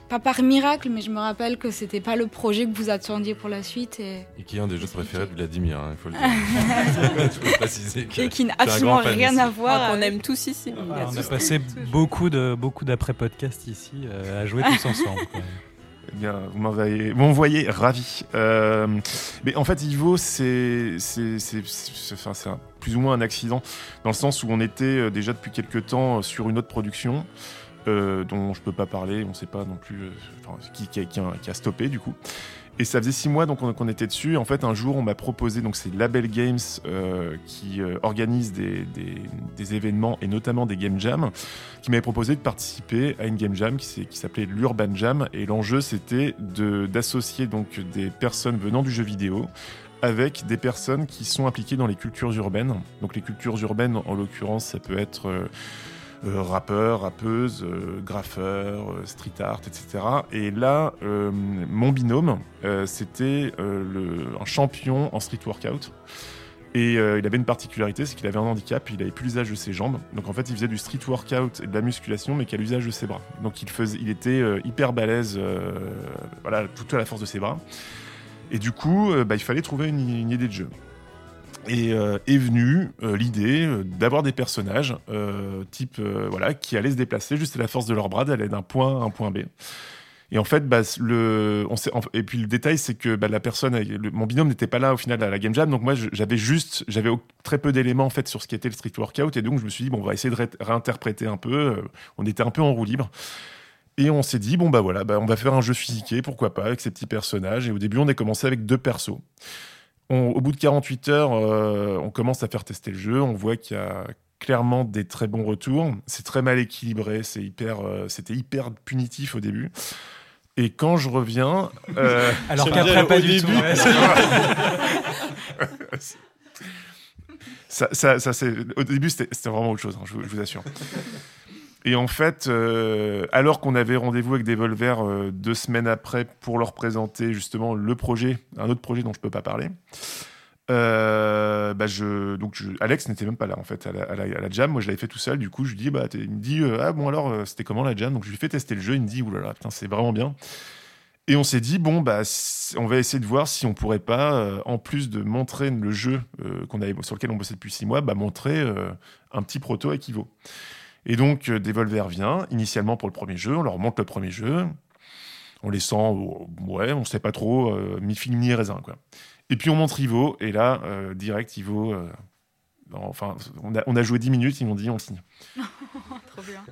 pas par miracle, mais je me rappelle que c'était pas le projet que vous attendiez pour la suite. Et, qui est un des jeux préférés de Vladimir, hein, il faut le dire. et qui n'a absolument rien à voir. On aime tous ici. Ah, on a passé beaucoup de beaucoup d'après-podcasts ici euh, à jouer tous ensemble. Eh bien, vous m'envoyez ravi. Euh, mais en fait, Ivo, c'est plus ou moins un accident, dans le sens où on était euh, déjà depuis quelques temps sur une autre production. Euh, dont je peux pas parler, on sait pas non plus euh, qui, qui, a, stoppé du coup. Et ça faisait six mois donc qu'on était dessus. En fait, un jour, on m'a proposé, donc c'est Label Games euh, qui organise des, événements et notamment des game jams, qui m'avait proposé de participer à une game jam qui, qui s'appelait l'Urban Jam. Et l'enjeu, c'était d'associer donc des personnes venant du jeu vidéo avec des personnes qui sont impliquées dans les cultures urbaines. Donc les cultures urbaines, en l'occurrence, ça peut être euh, rappeurs, rappeuses, euh, graffeurs, euh, street art, etc. Et là, mon binôme, c'était un champion en street workout. Et il avait une particularité, c'est qu'il avait un handicap, il avait plus l'usage de ses jambes. Donc en fait, il faisait du street workout et de la musculation, mais qu'à l'usage de ses bras. Donc il, faisait, il était hyper balèze, tout à la force de ses bras. Et du coup, bah, il fallait trouver une idée de jeu. Et euh, est venue euh, l'idée euh, d'avoir des personnages type voilà qui allaient se déplacer juste à la force de leurs bras d'aller d'un point à un point B. Et en fait, bah, le, on sait, et puis le détail, c'est que bah, la personne, mon binôme n'était pas là au final à la game jam, donc moi j'avais juste, j'avais très peu d'éléments en fait sur ce qui était le street workout, et donc je me suis dit bon, on va essayer de réinterpréter un peu. On était un peu en roue libre. Et on s'est dit, bon, bah voilà, bah, on va faire un jeu physiqué, pourquoi pas, avec ces petits personnages. Et au début, on a commencé avec deux persos au bout de 48 heures, euh, on commence à faire tester le jeu. On voit qu'il y a clairement des très bons retours. C'est très mal équilibré. C'est hyper, euh, c'était hyper punitif au début. Et quand je reviens, euh, alors qu'après pas du tout. ça, ça, ça au début, c'était vraiment autre chose. Hein, je, je, vous assure. Et en fait, euh, alors qu'on avait rendez-vous avec Devolver euh, deux semaines après pour leur présenter justement le projet, un autre projet dont je peux pas parler, euh, bah donc Alex n'était même pas là en fait à la, jam. Moi, je l'avais fait tout seul. Du coup, je lui dis, bah, il me dit, ah bon alors, c'était comment la jam? Donc je lui fais tester le jeu. Il me dit, oulala, putain, c'est vraiment bien. Et on s'est dit, bon, bah, on va essayer de voir si on pourrait pas, en plus de montrer le jeu qu'on avait, sur lequel on bossait depuis six mois, montrer un petit proto équivaut. Et donc, euh, Devolver vient, initialement pour le premier jeu, on leur montre le premier jeu, on les sent, ouais, on sait pas trop, euh, mi-film ni raisin, quoi. Et puis on montre Ivo, et là, euh, direct, Ivo, enfin, on a, on a, joué 10 minutes, ils m'ont dit, on signe. trop bien.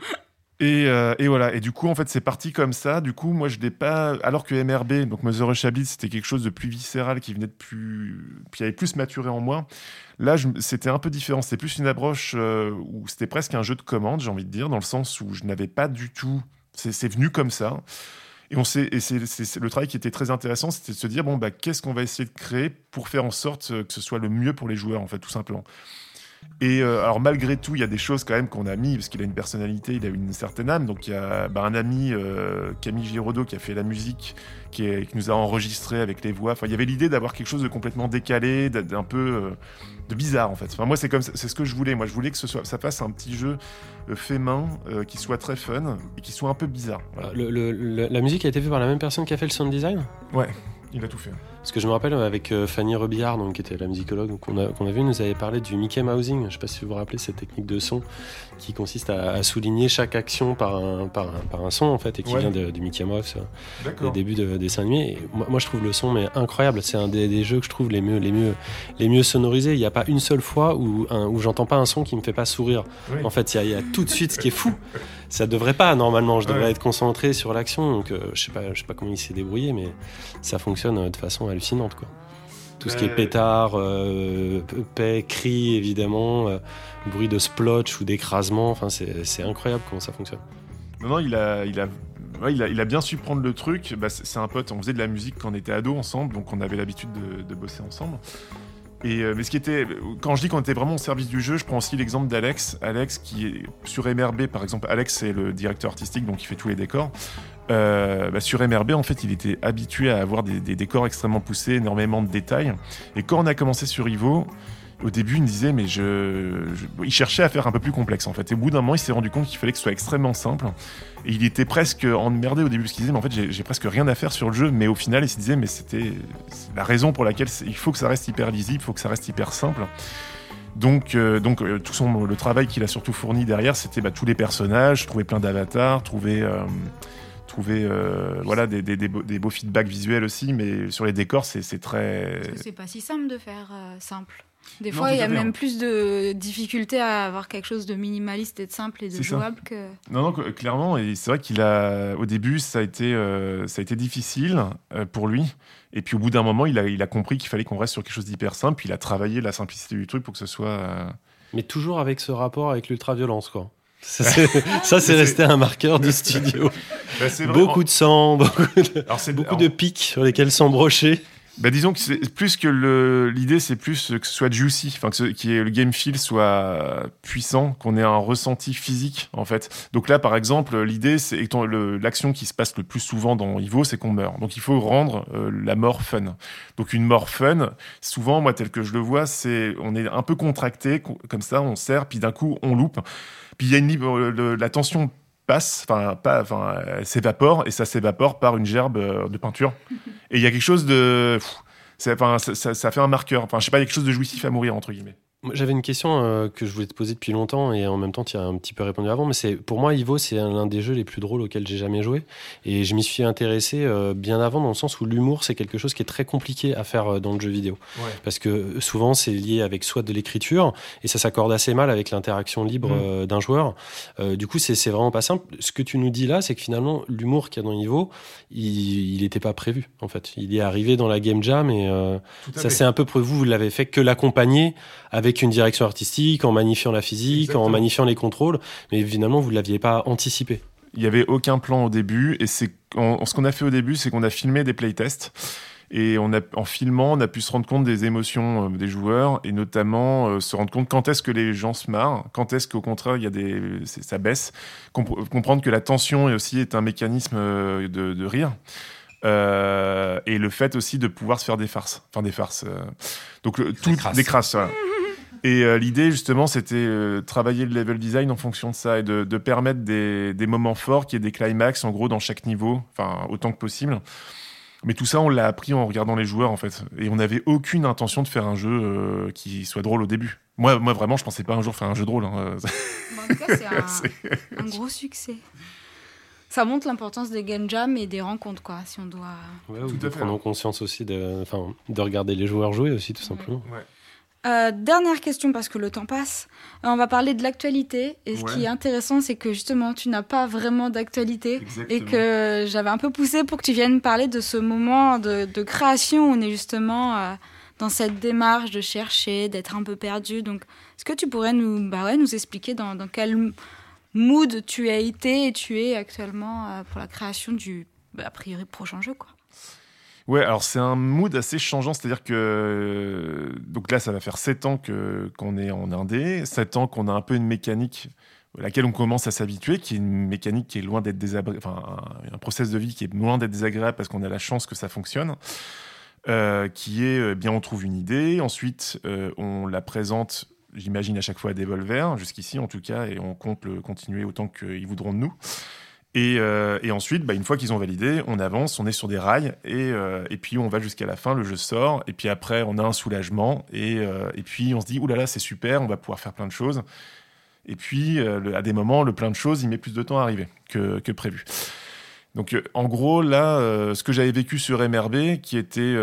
Et, et, voilà. Et du coup, en fait, c'est parti comme ça. Du coup, moi, je n'ai pas. Alors que MRB, donc Mother Chablis, c'était quelque chose de plus viscéral qui venait de plus. qui avait plus maturé en moi. Là, c'était un peu différent. C'était plus une approche euh, où c'était presque un jeu de commande, j'ai envie de dire, dans le sens où je n'avais pas du tout. C'est venu comme ça. Et, on et c'est le travail qui était très intéressant, c'était de se dire bon, bah, qu'est-ce qu'on va essayer de créer pour faire en sorte que ce soit le mieux pour les joueurs, en fait, tout simplement. Et euh, alors malgré tout, il y a des choses quand même qu'on a mis parce qu'il a une personnalité, il a une certaine âme. Donc il y a bah, un ami euh, Camille Giraudot qui a fait la musique, qui, nous a enregistré avec les voix. Enfin, il y avait l'idée d'avoir quelque chose de complètement décalé, d'un peu euh, de bizarre en fait. Enfin, moi c'est comme c'est ce que je voulais. Moi je voulais que ce soit, ça fasse un petit jeu fait main, qui soit très fun et qui soit un peu bizarre. la musique a été faite par la même personne qui a fait le sound design? Ouais, il a tout fait. Parce que je me rappelle avec euh, Fanny Rebillard, donc, qui était la musicologue qu'on a, qu'on a vu, nous avait parlé du Mickey Mousing. Je ne sais pas si vous vous rappelez cette technique de son qui consiste à, à souligner chaque action par un, par un, par un son en fait et qui Ouais. vient de- du Mickey Mouse, euh, des D'accord. débuts de dessin animé. Et moi, moi, je trouve le son mais incroyable. C'est un des, des jeux que je trouve les mieux, les mieux, les mieux sonorisés. Il n'y a pas une seule fois où, un- où j'entends pas un son qui me fait pas sourire. Oui. En fait, il y, a- il y a tout de suite ce qui est fou. Ça devrait pas normalement. Je devrais Ouais. être concentré sur l'action. Donc, euh, je sais pas, je sais pas comment il s'est débrouillé, mais ça fonctionne euh, de façon hallucinante, quoi. Tout ce qui est Euh, pétard, paix, cri, évidemment, bruit de splotch ou d'écrasement. Enfin, c'est incroyable comment ça fonctionne. Non, non, il a, il a, ouais, il a, il a bien su prendre le truc. Bah, c'est c'est un pote. On faisait de la musique quand on était ado ensemble, donc on avait l'habitude de, de bosser ensemble. Euh, mais ce qui était, quand je dis qu'on était vraiment au service du jeu, je prends aussi l'exemple d'Alex. Alex qui est sur MRB, par exemple. Alex c'est le directeur artistique, donc il fait tous les décors. Euh, bah, sur MRB, en fait, il était habitué à avoir des, des décors extrêmement poussés, énormément de détails. Et quand on a commencé sur Ivo, au début, il me disait, mais je, il cherchait à faire un peu plus complexe en fait. Et au bout d'un moment, il s'est rendu compte qu'il fallait que ce soit extrêmement simple. Et il était presque emmerdé au début parce qu'il disait, mais en fait, j'ai presque rien à faire sur le jeu. Mais au final, il se disait, mais c'était la raison pour laquelle il faut que ça reste hyper lisible, il faut que ça reste hyper simple. Donc, euh, donc euh, tout le travail qu'il a surtout fourni derrière, c'était bah, tous les personnages, trouver plein d'avatars, trouver, euh, trouver euh, voilà, des, des, des beaux, des beaux feedbacks visuels aussi. Mais sur les décors, c'est c'est très. C'est pas si simple de faire euh, simple. Des Non, fois, il y a même hein. plus de difficultés à avoir quelque chose de minimaliste et de simple et de ça. jouable que. Non, non, cl- clairement, et c'est vrai qu'il a, au début, ça a été, euh, ça a été difficile euh, pour lui. Et puis au bout d'un moment, il a, il a compris qu'il fallait qu'on reste sur quelque chose d'hyper simple. Puis il a travaillé la simplicité du truc pour que ce soit. euh, Mais toujours avec ce rapport avec l'ultra-violence, quoi. Ça, c'est resté un marqueur du studio. bah, vrai, Beaucoup de sang, beaucoup de, Alors, c'est beaucoup alors, de pics sur lesquels s'embrocher. bah, disons que c'est plus que l'idée, c'est plus que ce soit juicy, enfin que ce, est le game feel soit puissant, qu'on ait un ressenti physique en fait. Donc là, par exemple, l'idée, c'est l'action qui se passe le plus souvent dans Ivo, c'est qu'on meurt. Donc il faut rendre euh, la mort fun. Donc une mort fun, souvent, moi tel que je le vois, c'est on est un peu contracté co- comme ça, on serre, puis d'un coup on loupe, puis il y a une libre, le- la tension passe, enfin pas, enfin elle s'évapore et ça s'évapore par une gerbe euh, de peinture. Et il y a quelque chose de, pff, ça, ça- ça fait un marqueur. Enfin je sais pas, il y a quelque chose de jouissif à mourir entre guillemets. J'avais une question euh, que je voulais te poser depuis longtemps et en même temps tu as un petit peu répondu avant, mais c'est pour moi Ivo c'est l'un des jeux les plus drôles auxquels j'ai jamais joué et je m'y suis intéressé euh, bien avant dans le sens où l'humour c'est quelque chose qui est très compliqué à faire euh, dans le jeu vidéo parce que souvent c'est lié avec soit de l'écriture et ça s'accorde assez mal avec l'interaction libre Mm. d'un joueur. Du coup c'est vraiment pas simple. Ce que tu nous dis là c'est que finalement l'humour qu'il y a dans Ivo il n'était pas prévu en fait. Il est arrivé dans la game jam et ça c'est un peu près vous, vous l'avez fait que l'accompagner avec une direction artistique, en magnifiant la physique, Exactement. en magnifiant les contrôles, mais finalement vous ne l'aviez pas anticipé. Il y avait aucun plan au début et c'est on- ce qu'on a fait au début, c'est qu'on a filmé des playtests. Et on a, en filmant, on a pu se rendre compte des émotions euh, des joueurs et notamment euh, se rendre compte quand est-ce que les gens se marrent, quand est-ce qu'au contraire il y a des, ça baisse, Compre- comprendre que la tension est aussi est un mécanisme euh, de, de rire. Euh, et le fait aussi de pouvoir se faire des farces, enfin des farces. euh. donc le, tout crasses. des crasses. voilà. Et euh, l'idée justement, c'était euh, travailler le level design en fonction de ça et de, de permettre des, des moments forts, qu'il y ait des climax en gros dans chaque niveau, enfin autant que possible. Mais tout ça, on l'a appris en regardant les joueurs en fait, et on n'avait aucune intention de faire un jeu euh, qui soit drôle au début. Moi, moi vraiment, je pensais pas un jour faire un jeu drôle. hein. Bon, en tout cas, c'est un, gros succès. Ça montre l'importance des game jams et des rencontres, quoi, si on doit. Ouais, ou Tout de prendre hein. conscience aussi de, enfin, de regarder les joueurs jouer aussi tout simplement. Euh, dernière question parce que le temps passe. Euh, on va parler de l'actualité. Et ce Ouais. qui est intéressant, c'est que justement, tu n'as pas vraiment d'actualité. Et que j'avais un peu poussé pour que tu viennes parler de ce moment de, de création où on est justement euh, dans cette démarche de chercher, d'être un peu perdu. Donc, est-ce que tu pourrais nous, bah ouais, nous expliquer dans, dans quel mood tu as été et tu es actuellement pour la création du, bah, a priori, prochain jeu quoi. Ouais, alors c'est un mood assez changeant, c'est-à-dire que donc là ça va faire 7 ans que qu'on est en indé, 7 ans qu'on a un peu une mécanique à laquelle on commence à s'habituer, qui est une mécanique qui est loin d'être désagréable, enfin un, un process de vie qui est loin d'être désagréable parce qu'on a la chance que ça fonctionne. Euh, qui est euh, bien on trouve une idée, ensuite euh, on la présente, j'imagine à chaque fois à Devolver, jusqu'ici en tout cas, et on compte le continuer autant qu'ils voudront de nous. Et, euh, et ensuite, bah, une fois qu'ils ont validé, on avance, on est sur des rails, et, euh, et puis on va jusqu'à la fin, le jeu sort, et puis après, on a un soulagement, et, euh, puis on se dit, oulala, c'est super, on va pouvoir faire plein de choses. Et puis, à des moments, le plein de choses, il met plus de temps à arriver que, que prévu. Donc, en gros, là, ce que j'avais vécu sur MRB, qui était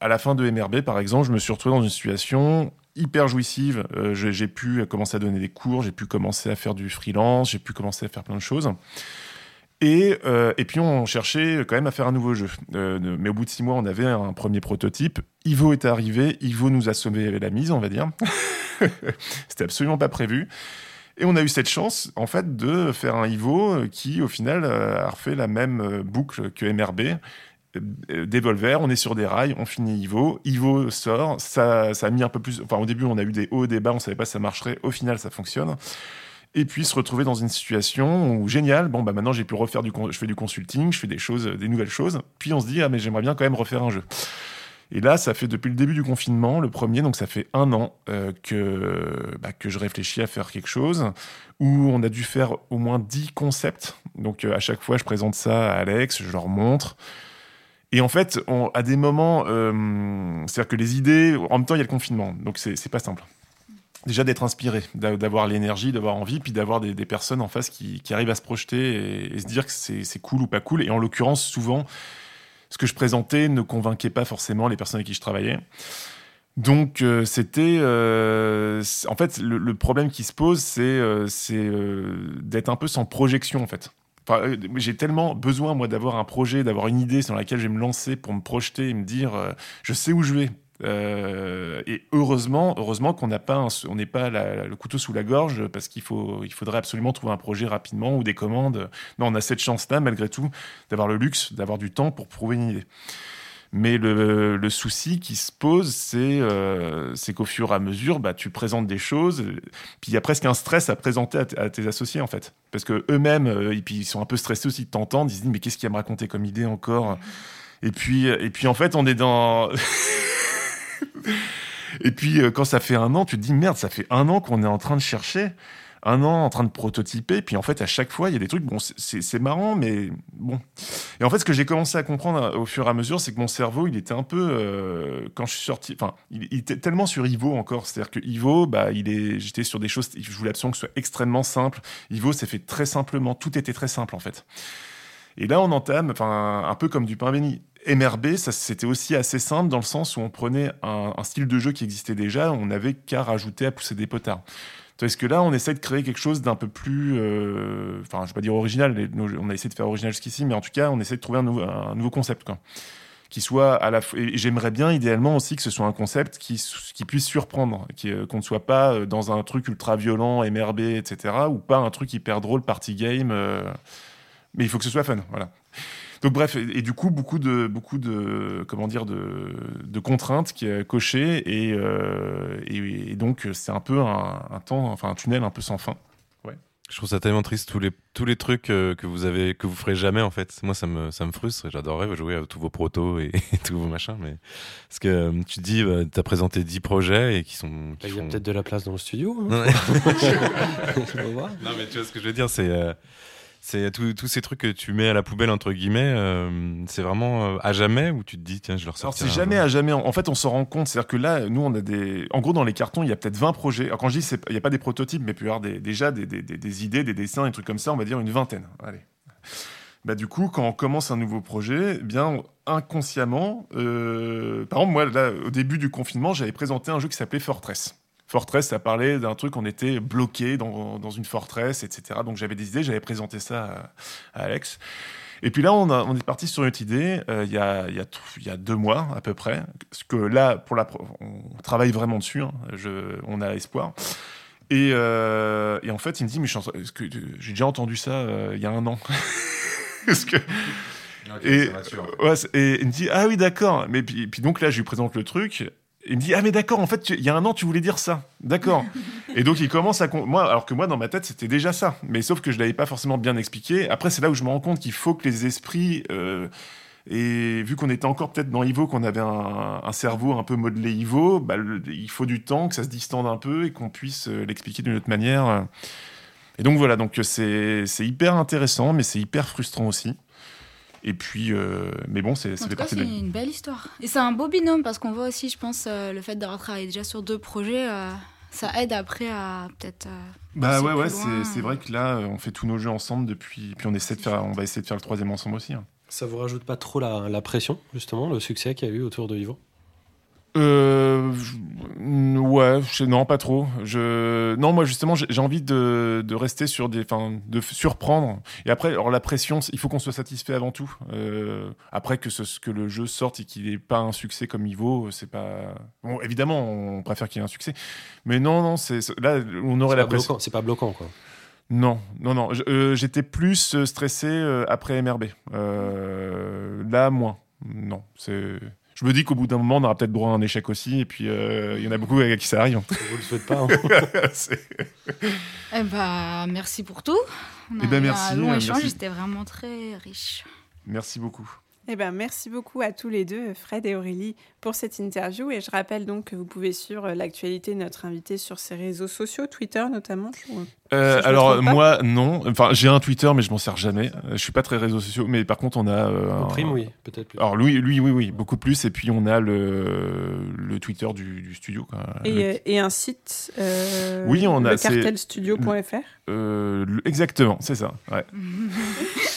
à la fin de MRB, par exemple, je me suis retrouvé dans une situation hyper jouissive. Euh, j'ai pu commencer à donner des cours, j'ai pu commencer à faire du freelance, j'ai pu commencer à faire plein de choses. Et, euh, et puis on cherchait quand même à faire un nouveau jeu. Euh, mais au bout de six mois, on avait un premier prototype. Ivo est arrivé, Ivo nous a sauvé la mise, on va dire. C'était absolument pas prévu. Et on a eu cette chance, en fait, de faire un Ivo qui, au final, a refait la même boucle que MRB. Euh, Devolver, on est sur des rails, on finit Ivo. Ivo sort, ça, ça a mis un peu plus. Enfin, au début, on a eu des hauts, des bas, on savait pas si ça marcherait. Au final, ça fonctionne. Et puis se retrouver dans une situation où génial, bon bah maintenant j'ai pu refaire du, je fais du consulting, je fais des choses, des nouvelles choses. Puis on se dit ah mais j'aimerais bien quand même refaire un jeu. Et là, ça fait depuis le début du confinement, le premier, donc ça fait un an euh, que, bah, que je réfléchis à faire quelque chose, où on a dû faire au moins 10 concepts. Donc euh, à chaque fois, je présente ça à Alex, je leur montre. Et en fait, à des moments, euh, c'est-à-dire que les idées, en même temps, il y a le confinement, donc c'est pas simple. Déjà d'être inspiré, d'a- d'avoir l'énergie, d'avoir envie, puis d'avoir des, personnes en face qui, arrivent à se projeter et, se dire que c'est cool ou pas cool. Et en l'occurrence, souvent, ce que je présentais ne convainquait pas forcément les personnes avec qui je travaillais. Donc euh, c'était, euh, en fait, le, problème qui se pose, c'est d'être un peu sans projection en fait. Euh, j'ai tellement besoin moi d'avoir un projet, d'avoir une idée sur laquelle je vais me lancer pour me projeter et me dire, euh, je sais où je vais. Euh, et heureusement, heureusement qu'on n'a pas, on n'est pas le couteau sous la gorge parce qu'il faut, il faudrait absolument trouver un projet rapidement ou des commandes. Non, on a cette chance-là malgré tout d'avoir le luxe, d'avoir du temps pour prouver une idée. Mais le, souci qui se pose, c'est euh, qu'au fur et à mesure, bah, tu présentes des choses, puis il y a presque un stress à présenter à, tes associés, en fait. Parce que eux-mêmes, euh, ils sont un peu stressés aussi de t'entendre, ils se disent, mais qu'est-ce qu'il y a à me raconter comme idée encore? Et puis, et puis, en fait, on est dans... et puis, euh, quand ça fait un an, tu te dis, merde, ça fait un an qu'on est en train de chercher un an en train de prototyper, puis en fait à chaque fois il y a des trucs, bon c'est- c'est c'est marrant, mais bon. Et en fait ce que j'ai commencé à comprendre euh, au fur et à mesure, c'est que mon cerveau il était un peu, euh, quand je suis sorti, enfin il, était tellement sur Ivo encore, c'est-à-dire que Ivo, bah il est, j'étais sur des choses, je voulais absolument que ce soit extrêmement simple. Ivo s'est fait très simplement, tout était très simple en fait. Et là on entame, enfin un peu comme du pain béni. MRB, ça c'était aussi assez simple dans le sens où on prenait un, un style de jeu qui existait déjà, on n'avait qu'à rajouter à pousser des potards. Tandis que là, on essaie de créer quelque chose d'un peu plus, euh, enfin, je vais pas dire original, on a essayé de faire original jusqu'ici, mais en tout cas, on essaie de trouver un nouveau, concept, quoi. Qui soit à la j'aimerais bien idéalement aussi que ce soit un concept qui, qui puisse surprendre, euh, qu'on ne soit pas euh, dans un truc ultra violent, MRB, etc., ou pas un truc hyper drôle, party game, mais il faut que ce soit fun, voilà. Donc bref, et, et du coup beaucoup de beaucoup de comment dire de, de contraintes qui est cochées et, euh, et, et donc c'est un peu un, un temps, enfin un tunnel un peu sans fin. Je trouve ça tellement triste tous les tous les trucs euh, que vous avez que vous ferez jamais en fait. Moi ça me ça me frustre. J'adorerais jouer à tous vos protos et, tous vos machins, mais parce que euh, tu te dis bah, t'as présenté 10 projets et qui sont qui Il y a font- peut-être de la place dans le studio. hein. Non, mais-. Non, mais tu vois ce que je veux dire, c'est euh, c'est tous ces trucs que tu mets à la poubelle entre guillemets. euh, c'est vraiment euh, à jamais où tu te dis tiens je leur Alors sortirai c'est jamais jour. à jamais. En fait, on s'en rend compte. C'est-à-dire que là, nous, on a des. En gros, dans les cartons, il y a peut-être 20 projets. Alors quand je dis, il n'y a pas des prototypes, mais il peut y avoir des, déjà des, des- des- des idées, des dessins, des trucs comme ça. On va dire une vingtaine. Allez. Bah, du coup, quand on commence un nouveau projet, eh bien inconsciemment, euh, par exemple, moi, là, au début du confinement, j'avais présenté un jeu qui s'appelait Fortress. Fortress, ça parlait d'un truc, on était bloqué dans, dans une forteresse, etc. Donc j'avais des idées, j'avais présenté ça à, à Alex. Et puis là, on, a- on est parti sur une autre idée euh, il y, a, il y, a, y a deux mois à peu près. Parce que là, pour la, on travaille vraiment dessus, hein. Je- on a espoir. Et, euh, et en fait, il me dit, mais j'ai déjà entendu ça euh, il y a un an? Parce que et, ouais, et il me dit ah oui d'accord mais puis, puis donc là je lui présente le truc il me dit ah mais d'accord en fait il y a un an tu voulais dire ça. D'accord. Et donc il commence à moi alors que moi dans ma tête c'était déjà ça. Mais sauf que je l'avais pas forcément bien expliqué. Après c'est là où je me rends compte qu'il faut que les esprits euh, et vu qu'on était encore peut-être dans Ivo, qu'on avait un, cerveau un peu modelé Ivo, bah, il faut du temps, que ça se distende un peu et qu'on puisse euh, l'expliquer d'une autre manière. Et donc voilà, donc c'est hyper intéressant, mais c'est hyper frustrant aussi. Et puis, euh, mais bon, c'est c'est une belle histoire. Et c'est un beau binôme parce qu'on voit aussi, je pense, euh, le fait d'avoir travaillé déjà sur deux projets, euh, ça aide après à peut-être. bah ouais, ouais, c'est vrai que là, on fait tous nos jeux ensemble depuis, puis on essaie de faire, on va essayer de faire le troisième ensemble aussi. Hein. Ça vous rajoute pas trop la, la pression, justement, le succès qu'il y a eu autour de Ivo? Euh, ouais, non, pas trop. Je, non, moi justement, j'ai envie de, de, rester sur des, enfin, de surprendre. Et après, alors la pression, il faut qu'on soit satisfait avant tout. Euh, après que ce que le jeu sorte et qu'il n'ait pas un succès comme il vaut, c'est pas. Bon, évidemment, on préfère qu'il y ait un succès, mais non, non, c'est là, on aurait la pression. C'est pas bloquant, quoi. Non, non, non. Euh, j'étais plus stressé euh, après MRB. Euh, là, moins. Non, c'est je me dis qu'au bout d'un moment, on aura peut-être droit à un échec aussi. Et puis, euh, il y en a beaucoup à qui ça arrive. Vous le souhaitez pas. Hein. eh ben, merci pour tout. On a eh ben, merci, un long échange. C'était vraiment très riche. Merci beaucoup. Eh ben, merci beaucoup à tous les deux, Fred et Aurélie, pour cette interview. Et je rappelle donc que vous pouvez suivre l'actualité de notre invité sur ses réseaux sociaux, Twitter notamment. Euh, alors moi non, enfin j'ai un Twitter mais je m'en sers jamais. Euh, je suis pas très réseaux sociaux, mais par contre on a. Euh, prime oui, peut-être. Alors lui, lui oui oui beaucoup plus et puis on a le, le Twitter du, studio. Quoi. Et, et, un site. oui on a. Lecartelstudio.fr. exactement, c'est ça. Ouais.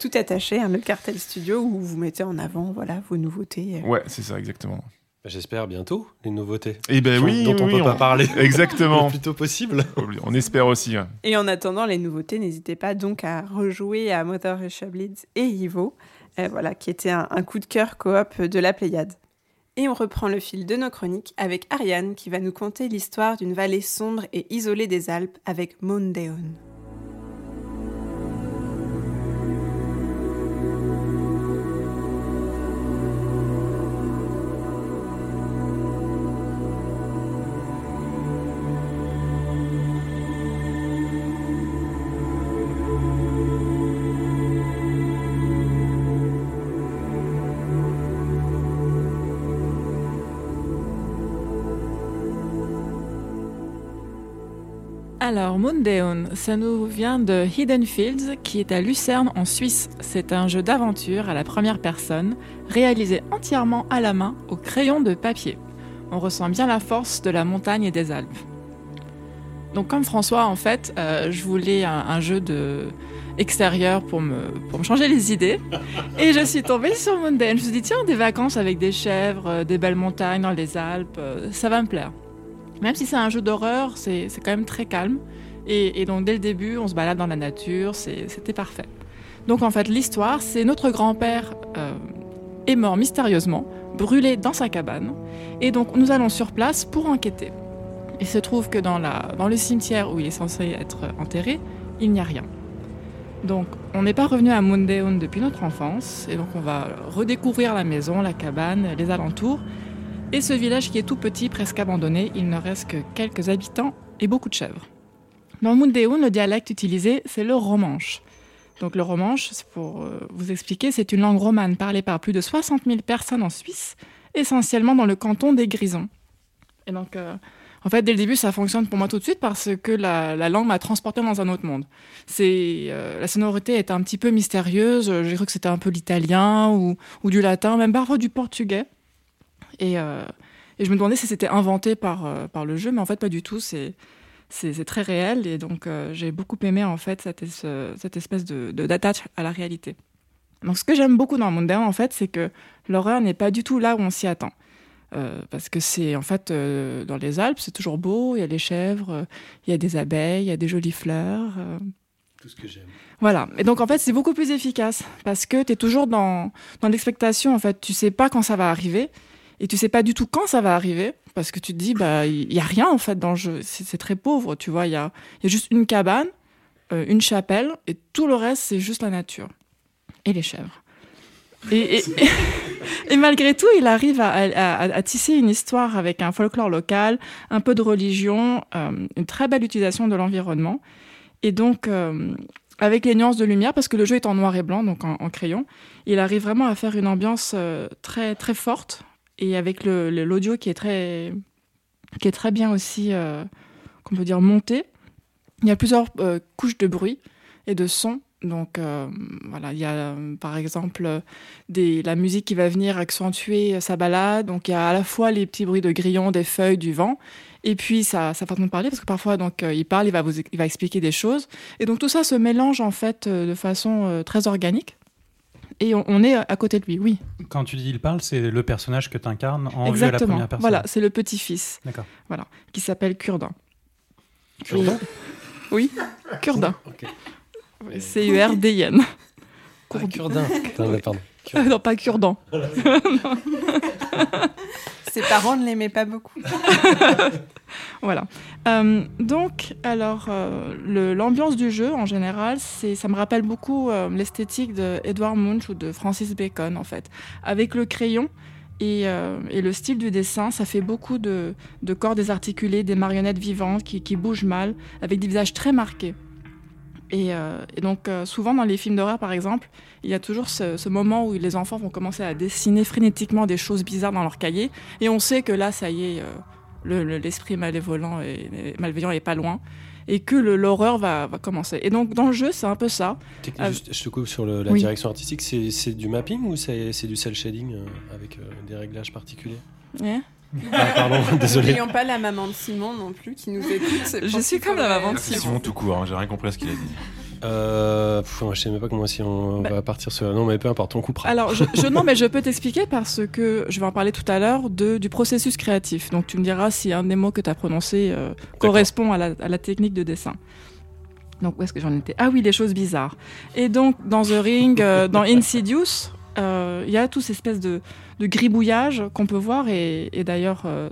tout attaché, hein, le Cartel Studio où vous mettez en avant voilà vos nouveautés. Ouais c'est ça exactement. Bah, j'espère bientôt les nouveautés. Eh ben oui, dont on peut pas parler. Exactement. le plus tôt possible. On espère aussi. Hein. Et en attendant les nouveautés, n'hésitez pas donc à rejouer à Mother Russia Blitz et Ivo, euh, voilà, qui était un, coup de cœur coop de la Pléiade. Et on reprend le fil de nos chroniques avec Ariane qui va nous conter l'histoire d'une vallée sombre et isolée des Alpes avec Mondeon. Alors, Moondeon, ça nous vient de Hidden Fields, qui est à Lucerne en Suisse. C'est un jeu d'aventure à la première personne, réalisé entièrement à la main au crayon de papier. On ressent bien la force de la montagne et des Alpes. Donc, comme François, en fait, euh, je voulais un, jeu de extérieur pour me, changer les idées. Et je suis tombée sur Moondeon. Je me suis dit, tiens, des vacances avec des chèvres, euh, des belles montagnes dans les Alpes, euh, ça va me plaire. Même si c'est un jeu d'horreur, c'est quand même très calme. Et, donc dès le début, on se balade dans la nature, c'était parfait. Donc en fait, l'histoire, c'est notre grand-père euh, est mort mystérieusement, brûlé dans sa cabane. Et donc nous allons sur place pour enquêter. Il se trouve que dans, la, dans le cimetière où il est censé être enterré, il n'y a rien. Donc on n'est pas revenu à Mundeon depuis notre enfance, et donc on va redécouvrir la maison, la cabane, les alentours, et ce village qui est tout petit, presque abandonné, il ne reste que quelques habitants et beaucoup de chèvres. Dans Mundeun, le dialecte utilisé, c'est le romanche. Donc le romanche, pour euh, vous expliquer, c'est une langue romane parlée par plus de 60 000 personnes en Suisse, essentiellement dans le canton des Grisons. Et donc, euh, en fait, dès le début, ça fonctionne pour moi tout de suite parce que la, langue m'a transporté dans un autre monde. C'est euh, la sonorité est un petit peu mystérieuse. J'ai cru que c'était un peu l'italien ou, ou, du latin, même parfois du portugais. Euh, et, je me demandais si c'était inventé par, euh, par le jeu, mais en fait pas du tout. C'est c'est très réel et donc euh, j'ai beaucoup aimé en fait cette, cette espèce de d'attache à la réalité. Donc ce que j'aime beaucoup dans Mondain en fait, c'est que l'horreur n'est pas du tout là où on s'y attend. parce que c'est en fait dans les Alpes, c'est toujours beau, il y a les chèvres, il y a des abeilles, il y a des jolies fleurs. Tout ce que j'aime. Voilà. Et donc en fait, c'est beaucoup plus efficace parce que tu es toujours dans, dans l'expectation en fait, tu sais pas quand ça va arriver et tu sais pas du tout quand ça va arriver parce que tu te dis bah il y, a rien en fait dans le jeu. C'est très pauvre tu vois. Il y a, y a, juste une cabane euh, une chapelle et tout le reste c'est juste la nature. Et les chèvres. Et, et, malgré tout il arrive à, tisser une histoire avec un folklore local un peu de religion euh, une très belle utilisation de l'environnement. Et donc euh, avec les nuances de lumière, parce que le jeu est en noir et blanc, donc en, en crayon, il arrive vraiment à faire une ambiance très très forte, et avec l'audio qui est très qui est très bien aussi, euh, qu'on peut dire monté. Il y a plusieurs couches de bruit et de son donc voilà, il y a par exemple la musique qui va venir accentuer sa balade. Donc il y a à la fois les petits bruits de grillons, des feuilles, du vent, et puis sa, sa façon de parler, parce que parfois donc il parle, il va vous, il va expliquer des choses, et donc tout ça se mélange en fait de façon très organique et on, est à côté de lui, oui. Quand tu dis il parle, c'est le personnage que tu incarnes en vue à la première personne. Voilà, c'est le petit-fils. D'accord. Voilà, qui s'appelle Curdin. Curdin Oui, Curdin. C-U-R-D-I-N. Ah, Curdin. pardon. non, pas Curdan. Ses parents ne l'aimaient pas beaucoup. voilà. Euh, donc, alors, euh, l'ambiance du jeu, en général, ça me rappelle beaucoup euh, l'esthétique de Edward Munch ou de Francis Bacon, en fait. Avec le crayon et, le style du dessin, ça fait beaucoup de, corps désarticulés, des marionnettes vivantes qui, bougent mal, avec des visages très marqués. Et, et donc, souvent dans les films d'horreur, par exemple, il y a toujours ce, ce, moment où les enfants vont commencer à dessiner frénétiquement des choses bizarres dans leur cahier. Et on sait que là, ça y est, euh, l'esprit le, malévolant et malveillant est pas loin. Et que l'horreur va, va, commencer. Et donc, dans le jeu, c'est un peu ça. Euh, juste, je te coupe sur le, la oui. direction artistique. C'est du mapping ou c'est du cel shading euh, avec euh, des réglages particuliers? Yeah. Ah, pardon, désolé. Pas la maman de Simon non plus qui nous écoute. Je suis comme la maman de Simon. Simon tout court, hein, j'ai rien compris à ce qu'il a dit. Euh, pff, je sais même pas comment si on bah, va partir sur. Non, mais peu importe, on coupera. Alors, je, je non, mais je peux t'expliquer parce que je vais en parler tout à l'heure de du processus créatif. Donc, tu me diras si un des mots que tu as prononcé euh, correspond à la, à la, technique de dessin. Donc, où est-ce que j'en étais? Ah oui, les choses bizarres. Et donc, dans The Ring, euh, dans Insidious, il euh, y a toute cette espèce de, de gribouillage qu'on peut voir et, d'ailleurs euh,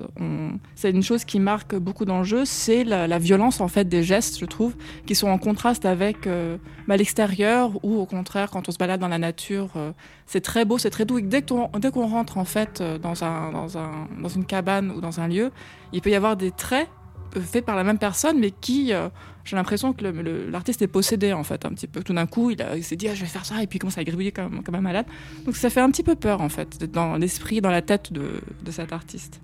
c'est une chose qui marque beaucoup dans le jeu, c'est la, violence en fait des gestes, je trouve, qui sont en contraste avec euh, bah, l'extérieur ou au contraire quand on se balade dans la nature, euh, c'est très beau, c'est très doux. Et dès qu'on rentre en fait dans un, dans un dans une cabane ou dans un lieu, il peut y avoir des traits faits par la même personne mais qui j'ai l'impression que l'artiste est possédé en fait un petit peu. Tout d'un coup, il, s'est dit ah, je vais faire ça et puis il commence à gribouiller comme, un malade. Donc ça fait un petit peu peur en fait dans l'esprit, dans la tête de, cet artiste.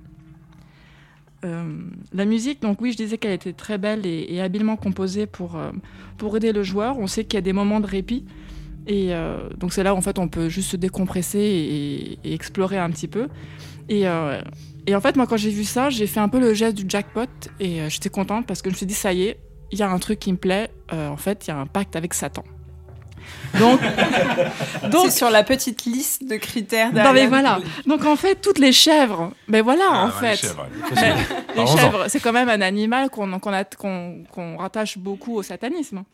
Euh, la musique, donc oui, je disais qu'elle était très belle et, habilement composée pour, euh, pour aider le joueur. On sait qu'il y a des moments de répit. Et euh, donc c'est là où en fait on peut juste se décompresser et, explorer un petit peu. Et, en fait, moi quand j'ai vu ça, j'ai fait un peu le geste du jackpot et j'étais contente parce que je me suis dit ça y est, il y a un truc qui me plaît. Euh, en fait, il y a un pacte avec Satan. Donc, donc c'est sur la petite liste de critères. Non mais voilà. Donc en fait, toutes les chèvres, ben voilà ah, en fait. Les chèvres, les chèvres c'est quand même un animal qu'on qu'on qu qu rattache beaucoup au satanisme.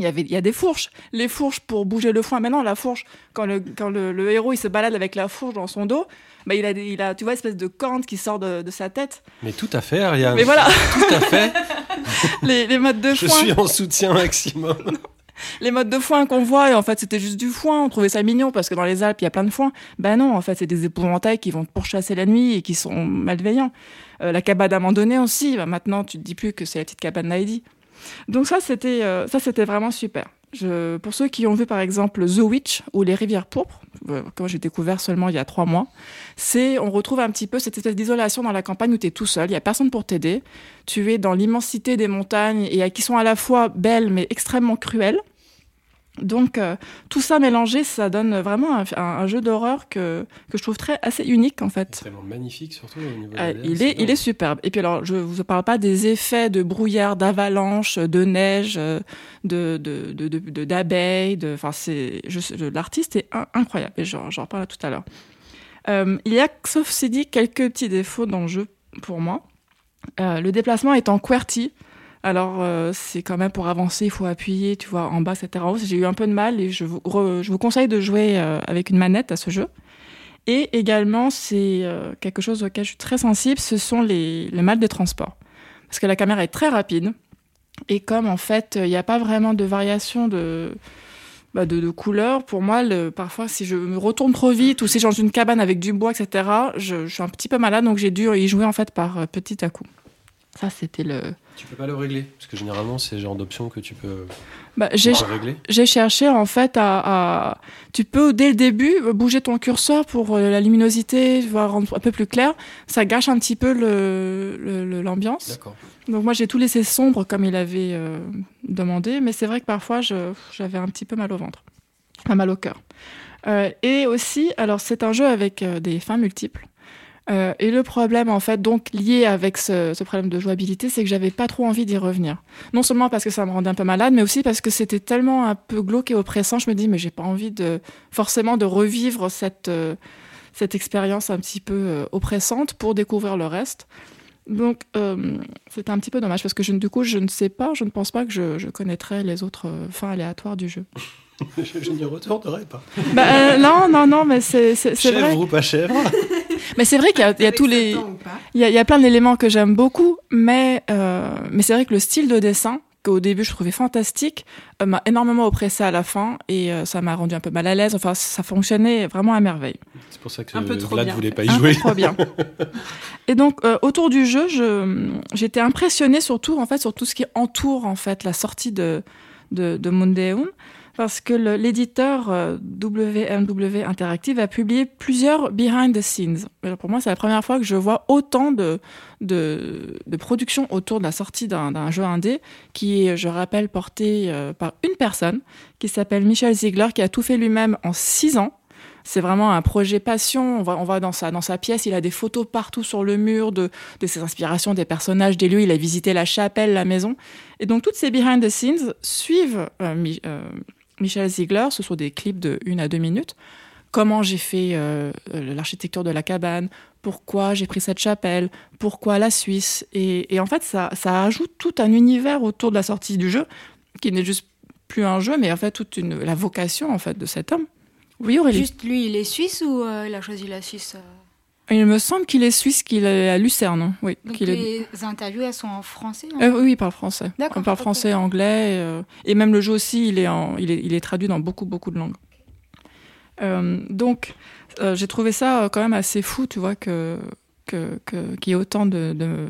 Il y, avait, il y a des fourches. Les fourches pour bouger le foin. Maintenant, la fourche, quand le, quand le, le, héros il se balade avec la fourche dans son dos, bah, il, a, il a, tu vois, une espèce de corne qui sort de, de, sa tête. Mais tout à fait, Ariane. Mais voilà. Tout à fait. les, les modes de Je foin. Je suis en soutien maximum. les modes de foin qu'on voit, et en fait, c'était juste du foin. On trouvait ça mignon parce que dans les Alpes, il y a plein de foin. Ben non, en fait, c'est des épouvantails qui vont te pourchasser la nuit et qui sont malveillants. Euh, la cabane abandonnée aussi. Bah, maintenant, tu te dis plus que c'est la petite cabane d'Heidi. Donc ça, c'était euh, ça, c'était vraiment super. Pour ceux qui ont vu par exemple The Witch ou Les Rivières Pourpres, euh, que j'ai découvert seulement il y a trois mois, c'est on retrouve un petit peu cette espèce d'isolation dans la campagne où tu es tout seul, il y a personne pour t'aider, tu es dans l'immensité des montagnes et qui sont à la fois belles mais extrêmement cruelles. Donc euh, tout ça mélangé, ça donne vraiment un, un, un jeu d'horreur que, que je trouve très assez unique en fait. Extrêmement magnifique surtout au niveau euh, il est il est superbe. Et puis alors je vous parle pas des effets de brouillard, d'avalanche, de neige, de de de de d'abeilles, de enfin c'est l'artiste est incroyable et j'en reparle tout à l'heure. Euh, il y a sauf c'est dit quelques petits défauts dans le jeu pour moi. Euh, le déplacement est en QWERTY. Alors, euh, c'est quand même pour avancer, il faut appuyer, tu vois, en bas, etc. J'ai eu un peu de mal et je vous, je vous conseille de jouer euh, avec une manette à ce jeu. Et également, c'est euh, quelque chose auquel je suis très sensible, ce sont les, les mal des transports. Parce que la caméra est très rapide. Et comme, en fait, il n'y a pas vraiment de variation de, bah, de, de pour moi, parfois, si je me retourne trop vite ou si j'ai dans une cabane avec du bois, etc., je, je suis un petit peu malade, donc j'ai dû y jouer, en fait, par petit à coup. Ça, c'était le. Tu peux pas le régler Parce que généralement, c'est le genre d'option que tu peux, Bah, j'ai peux régler. j'ai cherché en fait à, à- Tu peux dès le début bouger ton curseur pour euh, la luminosité, voir rendre un peu plus clair. Ça gâche un petit peu le- l'ambiance. D'accord. Donc moi j'ai tout laissé sombre comme il avait euh, demandé, mais c'est vrai que parfois j'avais un petit peu mal au ventre, Enfin, mal au cœur. Euh, et aussi, alors c'est un jeu avec euh, des fins multiples. Euh, et le problème en fait donc lié avec ce, ce problème de jouabilité, c'est que j'avais pas trop envie d'y revenir. Non seulement parce que ça me rendait un peu malade, mais aussi parce que c'était tellement un peu glauque et oppressant. Je me dis mais j'ai pas envie de forcément de revivre cette euh, cette expérience un petit peu euh, oppressante pour découvrir le reste. Donc, c'était un petit peu dommage parce que je, du coup, je ne sais pas, je ne pense pas que je, je connaîtrais les autres fins aléatoires du jeu. je je n'y retournerai pas. Bah, non, non, non, mais c'est c'est Chèvre vrai. ou pas chèvre? Mais c'est vrai qu'il y a, il y a tous les, il y a, il y a plein d'éléments que j'aime beaucoup, mais euh, mais c'est vrai que le style de dessin qu'au début je trouvais fantastique euh, m'a énormément oppressé à la fin et euh, ça m'a rendu un peu mal à l'aise. Enfin, ça fonctionnait vraiment à merveille. C'est pour ça que Un peu trop Vlad bien, voulait pas y Un jouer. peu trop bien. Et donc euh, autour du jeu, je j'étais impressionnée surtout en fait sur tout ce qui entoure en fait la sortie de de, de Mondeum parce que l'éditeur euh, WMW Interactive a publié plusieurs behind the scenes. Alors, pour moi, c'est la première fois que je vois autant de de, de production autour de la sortie d'un jeu indé qui est, je rappelle, porté euh, par une personne qui s'appelle Michel Ziegler qui a tout fait lui-même en six ans. C'est vraiment un projet passion. On va, on va dans, sa, dans sa pièce, il a des photos partout sur le mur de, de ses inspirations, des personnages, des lieux. Il a visité la chapelle, la maison. Et donc, toutes ces behind the scenes suivent euh, euh, Michel Ziegler. Ce sont des clips de une à deux minutes. Comment j'ai fait euh, euh, l'architecture de la cabane, pourquoi j'ai pris cette chapelle, pourquoi la Suisse? Et, en fait, ça, ça ajoute tout un univers autour de la sortie du jeu, qui n'est juste plus un jeu, mais en fait toute la vocation en fait de cet homme. Oui, Aurélie. Juste lui, il est suisse ou euh, il a choisi la Suisse Il me semble qu'il est suisse, qu'il est à Lucerne. Oui, Donc est- les interviews, elles sont en français hein Euh, oui, il parle français. D'accord, Il parle français, anglais. euh, et même le jeu aussi, il est, en, il, est, il est traduit dans beaucoup, beaucoup de langues. Euh, donc, euh, j'ai trouvé ça quand même assez fou, tu vois, que, que, que- qu'il y ait autant de, de-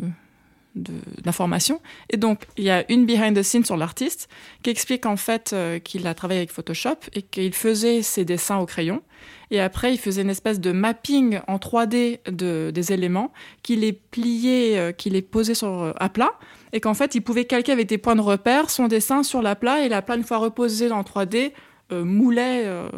de- d'informations. Et donc, il y a une behind the scenes sur l'artiste qui explique en fait euh, qu'il a travaillé avec Photoshop et qu'il faisait ses dessins au crayon. Et après, il faisait une espèce de mapping en 3D de, des éléments qu'il est plié, euh, qu'il est posé sur, euh, à plat. Et qu'en fait, il pouvait calquer avec des points de repère son dessin sur la plat. Et la plat, une fois reposé dans 3D, euh, moulait euh,